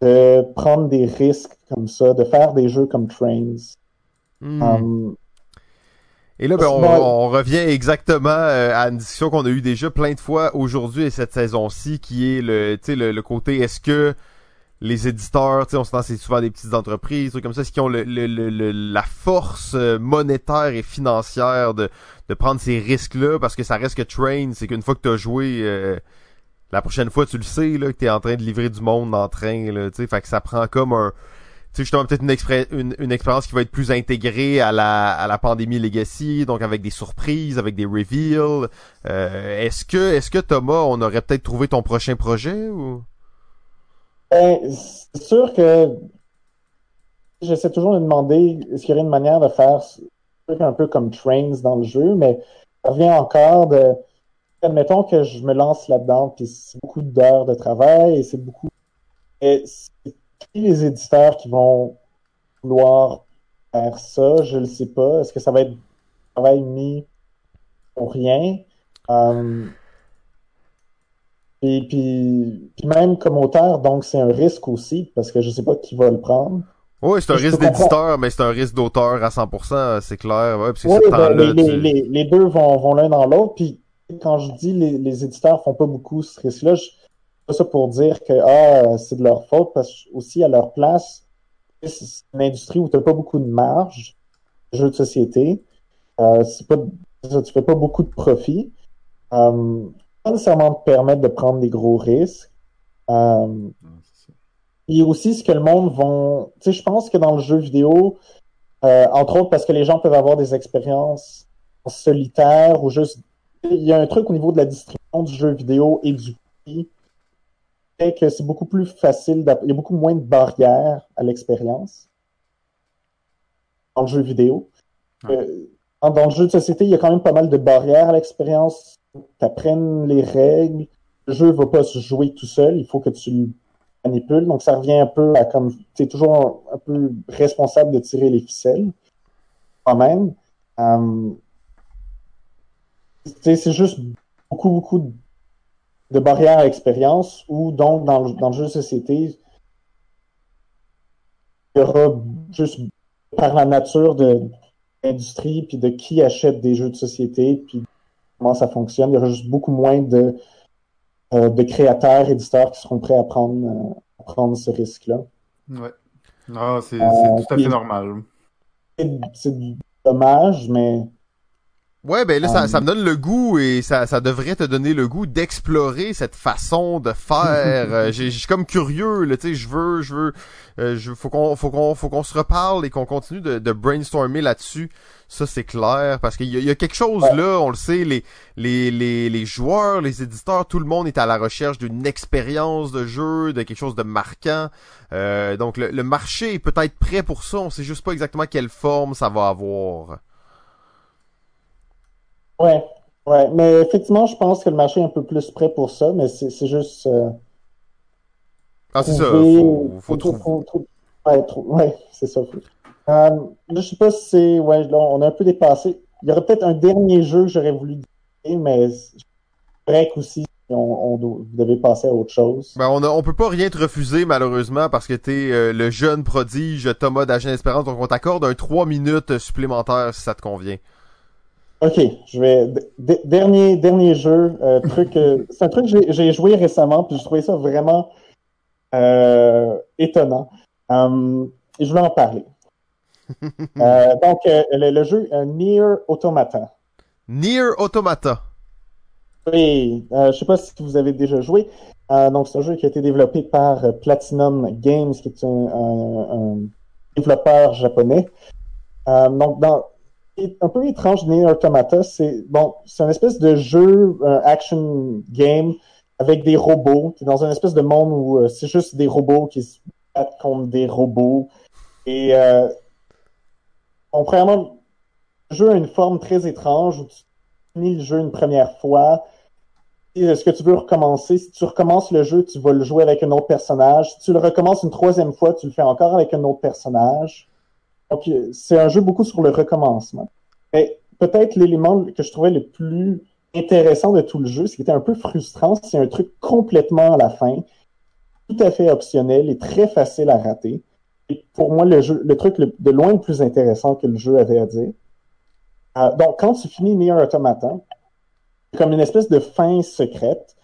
de prendre des risques comme ça, de faire des jeux comme Trains. Hmm. Um, et là, ben, on, revient exactement euh, à une discussion qu'on a eue déjà plein de fois aujourd'hui et cette saison-ci, qui est le, le, le côté est-ce que les éditeurs, tu sais, on se c'est souvent des petites entreprises, trucs comme ça, ce qui ont le, le, la force euh, monétaire et financière de, de prendre ces risques-là, parce que ça reste que Train, c'est qu'une fois que tu as joué, euh, la prochaine fois, tu le sais, là, que tu es en train de livrer du monde en train, là, tu sais, fait que ça prend comme un sais justement peut-être une, une, expérience qui va être plus intégrée à la, à la pandémie Legacy, donc avec des surprises, avec des reveals. Euh, est-ce que est-ce que Thomas, on aurait peut-être trouvé ton prochain projet ou? Ben, C'est sûr que j'essaie toujours de demander est-ce qu'il y aurait une manière de faire un peu comme Trains dans le jeu, mais ça revient encore de admettons que je me lance là-dedans, puis c'est beaucoup d'heures de travail et c'est beaucoup. Les éditeurs qui vont vouloir faire ça, je ne sais pas. Est-ce que ça va être travail mis pour rien? Euh, et puis, même comme auteur, donc c'est un risque aussi, parce que je ne sais pas qui va le prendre. Oui, c'est un risque d'éditeur, mais c'est un risque d'auteur à 100%, c'est clair. Ouais, ben, les, les, deux vont, vont l'un dans l'autre. Puis quand je dis les, les éditeurs font pas beaucoup ce risque-là, pas ça pour dire que ah, c'est de leur faute, parce que aussi à leur place, c'est une industrie où tu n'as pas beaucoup de marge, jeux de société. Euh, c'est pas, tu fais pas beaucoup de profit. Euh, pas nécessairement te permettre de prendre des gros risques. Euh, et aussi ce que le monde vont. Tu sais, je pense que dans le jeu vidéo, euh, entre autres parce que les gens peuvent avoir des expériences solitaires ou juste. Il y a un truc au niveau de la distribution du jeu vidéo et du prix fait que c'est beaucoup plus facile. Il y a beaucoup moins de barrières à l'expérience dans le jeu vidéo. Euh, dans le jeu de société, il y a quand même pas mal de barrières à l'expérience. Tu apprennes les règles. Le jeu ne va pas se jouer tout seul. Il faut que tu le manipules. Donc, ça revient un peu à comme tu es toujours un, peu responsable de tirer les ficelles toi-même. Euh, c'est juste beaucoup, beaucoup de barrières à l'expérience ou donc dans le, dans le jeu de société, il y aura juste par la nature de l'industrie puis de qui achète des jeux de société puis comment ça fonctionne, il y aura juste beaucoup moins de, euh, de créateurs, éditeurs qui seront prêts à prendre, euh, à prendre ce risque-là. Ouais. Ah, c'est euh, tout à fait normal. C'est dommage, mais Ouais, ben là, ça, ça me donne le goût et ça, ça devrait te donner le goût d'explorer cette façon de faire. euh, j'ai- Je suis comme curieux, là, tu sais, je veux, je veux, euh, je, faut qu'on, faut qu'on, faut qu'on se reparle et qu'on continue de, de brainstormer là-dessus. Ça, c'est clair, parce qu'il y, y a quelque chose là, on le sait, les, les, les, les joueurs, les éditeurs, tout le monde est à la recherche d'une expérience de jeu, de quelque chose de marquant. Euh, donc le, le marché est peut-être prêt pour ça, on sait juste pas exactement quelle forme ça va avoir. Ouais, ouais. Mais effectivement, je pense que le marché est un peu plus prêt pour ça, mais c'est juste. euh, Ah, c'est ça, faut, faut trouver. faut- faut- Ouais, c'est ça. Euh, je sais pas si c'est. Ouais, là, on a un peu dépassé. Il y aurait peut-être un dernier jeu que j'aurais voulu dire, mais vrai qu'aussi, on, on vous devez passer à autre chose. Ben, on, on peut pas rien te refuser, malheureusement, parce que t'es euh, le jeune prodige Thomas d'Agent Espérance, donc on t'accorde un 3 minutes supplémentaires si ça te convient. Ok, je vais. dernier, dernier jeu, euh, truc. euh, c'est un truc que j'ai- joué récemment, puis j'ai trouvé ça vraiment euh, étonnant. Euh, et je voulais en parler. Euh, donc, euh, le, le jeu euh, Nier Automata. Nier Automata. Oui, euh, je sais pas si vous avez déjà joué. Euh, donc, c'est un jeu qui a été développé par Platinum Games, qui est un, un- un développeur japonais. Euh, donc, dans, un peu étrange Nier Automata, c'est bon, c'est une espèce de jeu, un action game avec des robots. T'es dans une espèce de monde où euh, c'est juste des robots qui se battent contre des robots. Et euh, bon, premièrement, le jeu a une forme très étrange où tu finis le jeu une première fois. Est-ce que tu veux recommencer? Si tu recommences le jeu, tu vas le jouer avec un autre personnage. Si tu le recommences une troisième fois, tu le fais encore avec un autre personnage. Donc, c'est un jeu beaucoup sur le recommencement. Mais peut-être l'élément que je trouvais le plus intéressant de tout le jeu, ce qui était un peu frustrant, c'est un truc complètement à la fin, tout à fait optionnel et très facile à rater. Et pour moi, le jeu, le truc de loin le plus intéressant que le jeu avait à dire. Euh, donc, quand tu finis Nier Automata, c'est comme une espèce de fin secrète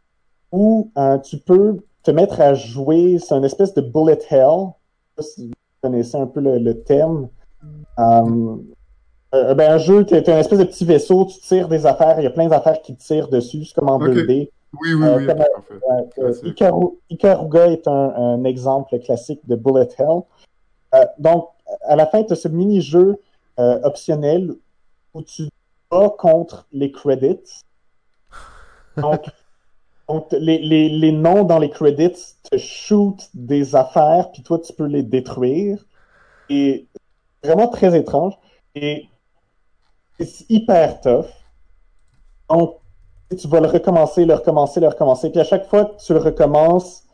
où euh, tu peux te mettre à jouer, c'est une espèce de bullet hell. Je sais pas si vous connaissez un peu le, le terme. Euh, euh, ben, un jeu, tu es un espèce de petit vaisseau, tu tires des affaires, il y a plein d'affaires qui tirent dessus, c'est comme en Ok. 2D. Oui, oui, Euh, oui. Euh, euh, Classique. Ikaru- Ikaruga est un, un exemple classique de bullet hell. Euh, donc, à la fin, tu as ce mini-jeu euh, optionnel où tu bats contre les credits. Donc, donc, les, les, les noms dans les credits te shootent des affaires, puis toi, tu peux les détruire. Et vraiment très étrange. Et c'est hyper tough. Donc, tu vas le recommencer, le recommencer, le recommencer. Puis à chaque fois que tu le recommences,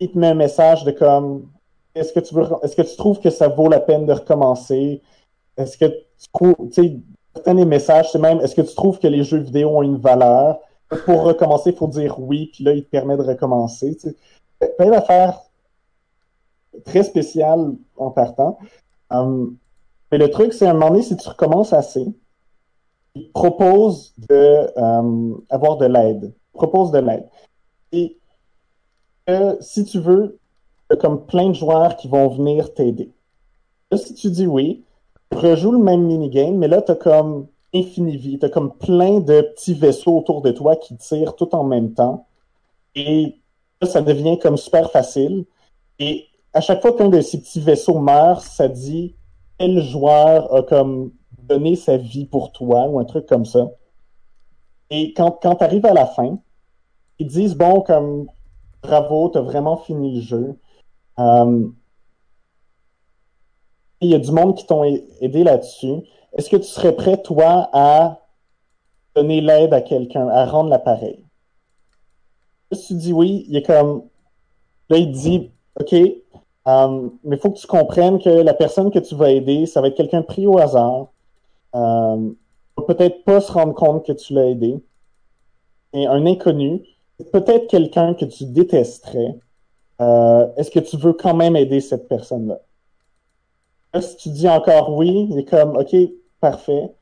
il te met un message de comme est-ce que tu veux est-ce que tu trouves que ça vaut la peine de recommencer? Est-ce que tu trouves tu sais certains des messages, c'est même est-ce que tu trouves que les jeux vidéo ont une valeur? Pour recommencer, il faut dire oui, puis là, il te permet de recommencer. Tu sais. Plein d'affaires très spéciales en partant. Hum, mais le truc, c'est à un moment donné, si tu recommences assez, il propose de euh, avoir de l'aide. Propose de l'aide. Et que si tu veux, comme plein de joueurs qui vont venir t'aider. Là, si tu dis oui, rejoue le même minigame, mais là, tu as comme infini vie. Tu as comme plein de petits vaisseaux autour de toi qui tirent tout en même temps. Et là, ça devient comme super facile. Et à chaque fois qu'un de ces petits vaisseaux meurt, ça dit quel joueur a comme donné sa vie pour toi ou un truc comme ça. Et quand, quand tu arrives à la fin, ils disent bon, comme bravo, t'as vraiment fini le jeu. Euh, il y a du monde qui t'ont aidé là-dessus. Est-ce que tu serais prêt, toi, à donner l'aide à quelqu'un, à rendre l'appareil? Si tu dis oui, il est comme. Là, il dit OK, euh, mais il faut que tu comprennes que la personne que tu vas aider, ça va être quelqu'un pris au hasard. Euh, peut-être pas se rendre compte que tu l'as aidé. Et un inconnu, peut-être quelqu'un que tu détesterais. Euh, est-ce que tu veux quand même aider cette personne-là? si tu dis encore oui, il est comme, OK, parfait.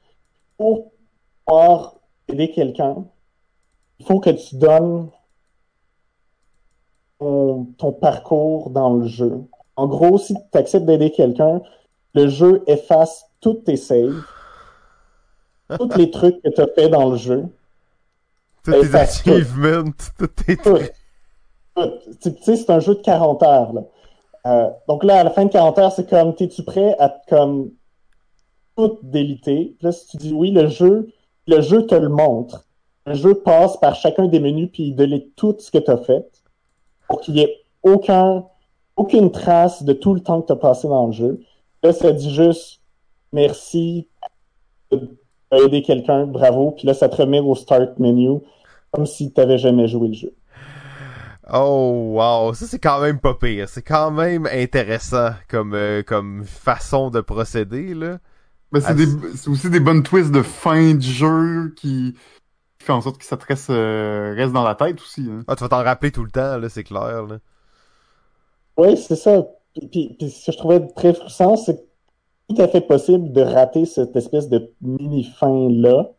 Pour pouvoir aider quelqu'un, il faut que tu donnes ton, parcours dans le jeu. En gros, si tu acceptes d'aider quelqu'un, le jeu efface toutes tes saves, tous les trucs que tu as fait dans le jeu. Tous tes achievements, tous tes trucs. Tu sais, c'est un jeu de 40 heures. Là. Euh, donc là, à la fin de 40 heures, c'est comme, es-tu prêt à comme tout déliter? là, si tu dis oui, le jeu, le jeu te le montre. Le jeu passe par chacun des menus puis il délite tout ce que tu as fait pour qu'il y ait aucun, aucune trace de tout le temps que tu as passé dans le jeu. Là, ça dit juste merci aider quelqu'un, bravo. Puis là, ça te remet au start menu comme si tu n'avais jamais joué le jeu. Oh wow, ça c'est quand même pas pire. C'est quand même intéressant comme euh, comme façon de procéder là. Mais c'est, des, c'est aussi des bonnes twists de fin de jeu qui fait en sorte que ça te reste, euh, reste dans la tête aussi. Hein. Ah, tu vas t'en rappeler tout le temps là, c'est clair là. Oui, c'est ça. Puis, puis, ce que je trouvais très frustrant, c'est tout à fait possible de rater cette espèce de mini fin là.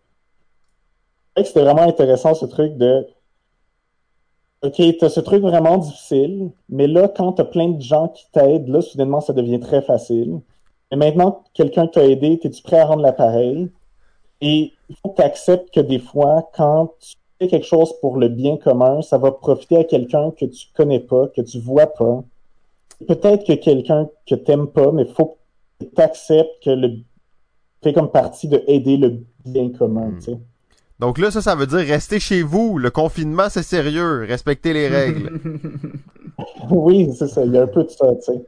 C'était vraiment intéressant ce truc de OK, t'as ce truc vraiment difficile, mais là, quand t'as plein de gens qui t'aident, là, soudainement, ça devient très facile. Et maintenant, quelqu'un t'a aidé, es-tu prêt à rendre l'appareil? Et il faut que tu acceptes que des fois, quand tu fais quelque chose pour le bien commun, ça va profiter à quelqu'un que tu connais pas, que tu vois pas. Peut-être que quelqu'un que t'aimes pas, mais il faut que tu acceptes que le fait comme partie de aider le bien commun, hmm. tu sais. Donc là, ça, ça veut dire rester chez vous. Le confinement, c'est sérieux. Respectez les règles. oui, c'est ça. Il y a un peu de ça, tu sais.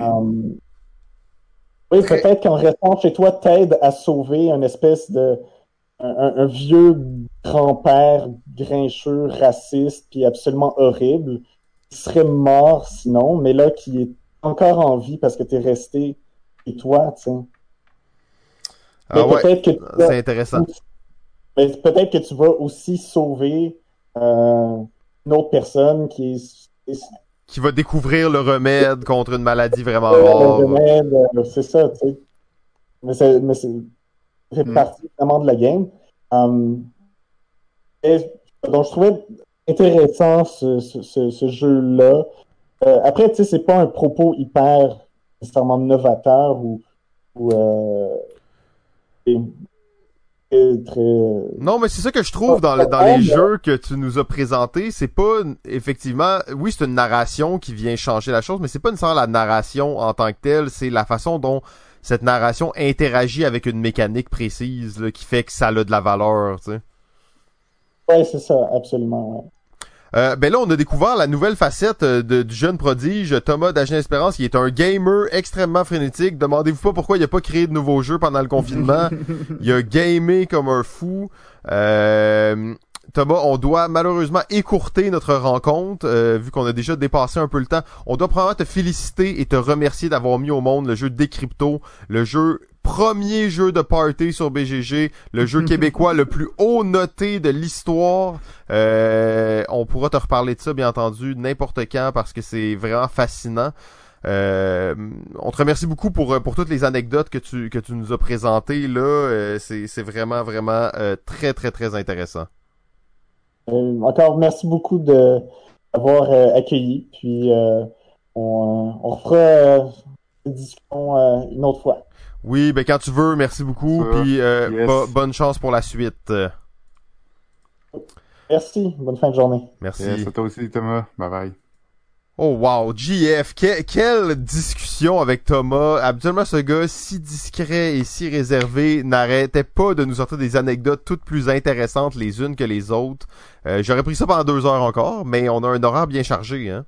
Um, oui, peut-être qu'en restant chez toi, t'aide à sauver une espèce de... Un, vieux grand-père grincheux, raciste, puis absolument horrible, qui serait mort sinon, mais là, qui est encore en vie parce que t'es resté chez toi, tu sais. Ah ouais, c'est intéressant. Mais peut-être que tu vas aussi sauver euh, une autre personne qui est, Qui va découvrir le remède contre une maladie vraiment rare. Le remède, euh, c'est ça, tu sais. Mais c'est, mais c'est hmm. partie vraiment de la game. Um, donc, je trouvais intéressant ce, ce, ce, jeu-là. Euh, après, tu sais, c'est pas un propos hyper nécessairement novateur ou, ou euh, non, mais c'est ça que je trouve dans, dans les jeux que tu nous as présentés. C'est pas effectivement, oui, c'est une narration qui vient changer la chose, mais c'est pas nécessairement la narration en tant que telle. C'est la façon dont cette narration interagit avec une mécanique précise qui fait que ça a de la valeur. Tu sais. Ouais, c'est ça, absolument. Euh, ben là, on a découvert la nouvelle facette euh, de, du jeune prodige Thomas d'Agent Espérance, qui est un gamer extrêmement frénétique. Demandez-vous pas pourquoi il a pas créé de nouveaux jeux pendant le confinement. il a gamé comme un fou. Euh, Thomas, on doit malheureusement écourter notre rencontre, vu qu'on a déjà dépassé un peu le temps. On doit probablement te féliciter et te remercier d'avoir mis au monde le jeu Décrypto, le jeu premier jeu de party sur BGG, le jeu québécois le plus haut noté de l'histoire. Euh, on pourra te reparler de ça, bien entendu, n'importe quand, parce que c'est vraiment fascinant. Euh, on te remercie beaucoup pour pour toutes les anecdotes que tu que tu nous as présentées là. Euh, c'est c'est vraiment vraiment très très très intéressant. encore merci beaucoup de d'avoir euh, accueilli. Puis euh, on, on refera euh, cette discussion euh, une autre fois. Oui, ben quand tu veux, merci beaucoup. Puis euh, yes. bo- bonne chance pour la suite. Merci, bonne fin de journée. Merci. Yes, à toi aussi, Thomas. Bye bye. Oh wow, JF, que- quelle discussion avec Thomas. Habituellement, ce gars si discret et si réservé n'arrêtait pas de nous sortir des anecdotes toutes plus intéressantes les unes que les autres. Euh, J'aurais pris ça pendant deux heures encore, mais on a un horaire bien chargé, hein.